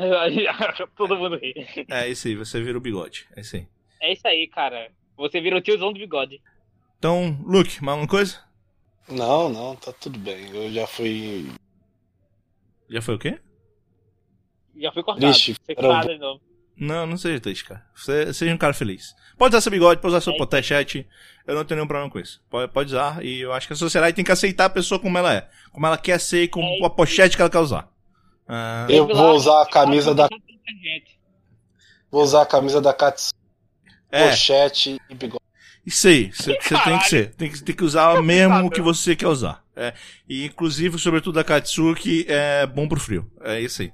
Todo mundo ri. É isso aí, você vira o bigode. É isso aí. É isso aí, cara. Você vira o tiozão do bigode. Então, Luke, mais uma coisa? Não, não, tá tudo bem. Eu já fui Já foi o quê? Já foi cortado. novo. Não, não seja triste, cara. Você, seja um cara feliz. Pode usar seu bigode, pode usar seu É. pochete. Eu não tenho nenhum problema com isso. Pode, pode usar. E eu acho que a sociedade tem que aceitar a pessoa como ela é. Como ela quer ser, com É a pochete que ela quer usar. Ah, Eu vou usar a camisa da-. Vou usar a camisa da Katsu, é, pochete e bigode. Isso aí. Você tem que ser. Tem que, tem que usar mesmo o que você quer usar. É, e inclusive, sobretudo a Katsuki, é bom pro frio. É isso aí.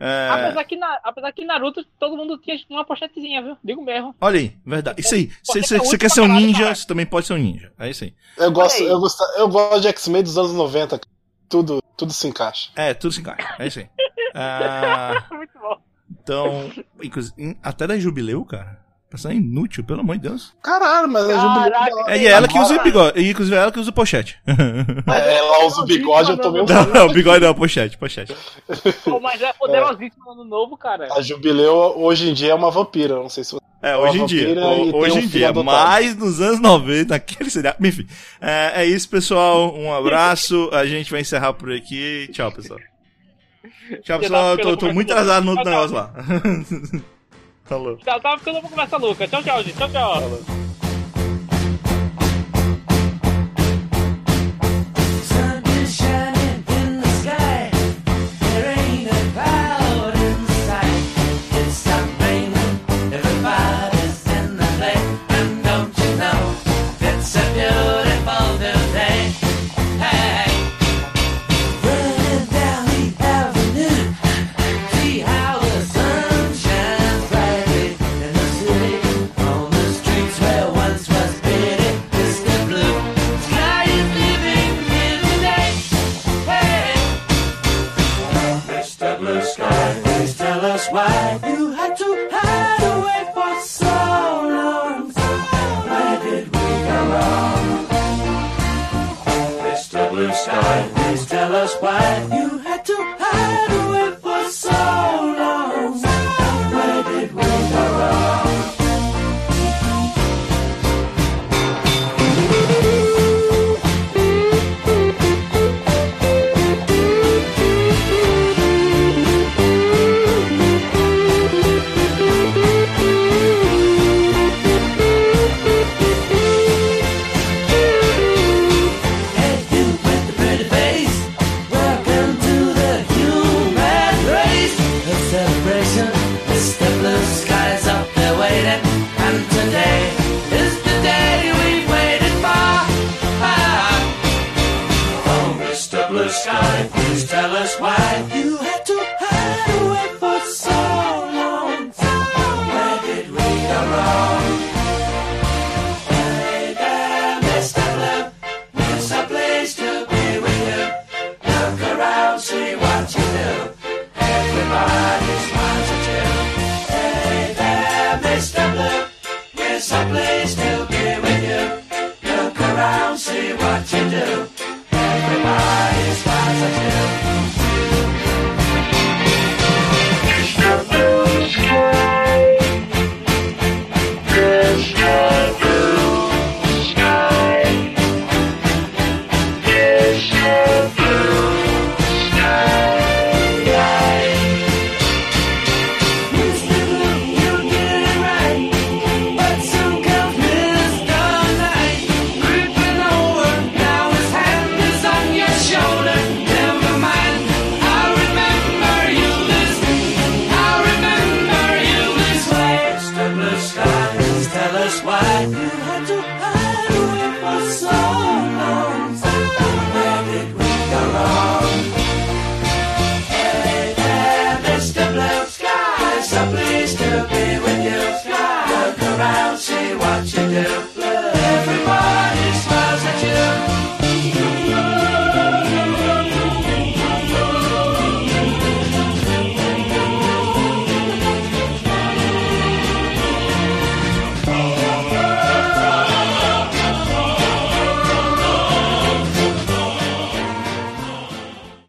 É, Apesar, que na, apesar que Naruto todo mundo tinha uma pochetezinha, viu? Digo mesmo. olha aí, verdade. Isso aí. Você Você é quer ser um ninja, você também pode ser um ninja. É isso aí. Eu gosto, aí. eu gosto, eu gosto de X-Men dos anos 90. Tudo, tudo se encaixa. É, tudo se encaixa. É isso aí. (laughs) Ah, Muito bom. Então, inclusive, até da Jubileu, cara. Passando inútil, pelo amor de Deus. Caralho, mas a Jubileu. Caraca, É, e ela que usa o bigode. E inclusive ela que usa o pochete. É, ela usa o bigode, eu tomei um Não, não, o bigode não, pochete, pochete. Pô, mas é poderosíssimo no ano novo, cara. A Jubileu hoje em dia é uma vampira, não sei se você. É, hoje em dia. o- Hoje um em filho dia. adotado. Mas nos anos 90, naquele seriado. Enfim. É, é isso, pessoal. Um abraço. A gente vai encerrar por aqui. Tchau, pessoal. Tchau, pessoal. Eu tô, tô muito atrasado no outro negócio lá. (laughs) Falou. Tava, tava ficando uma conversa louca. Tchau, tchau, gente. Tchau, tchau. Sun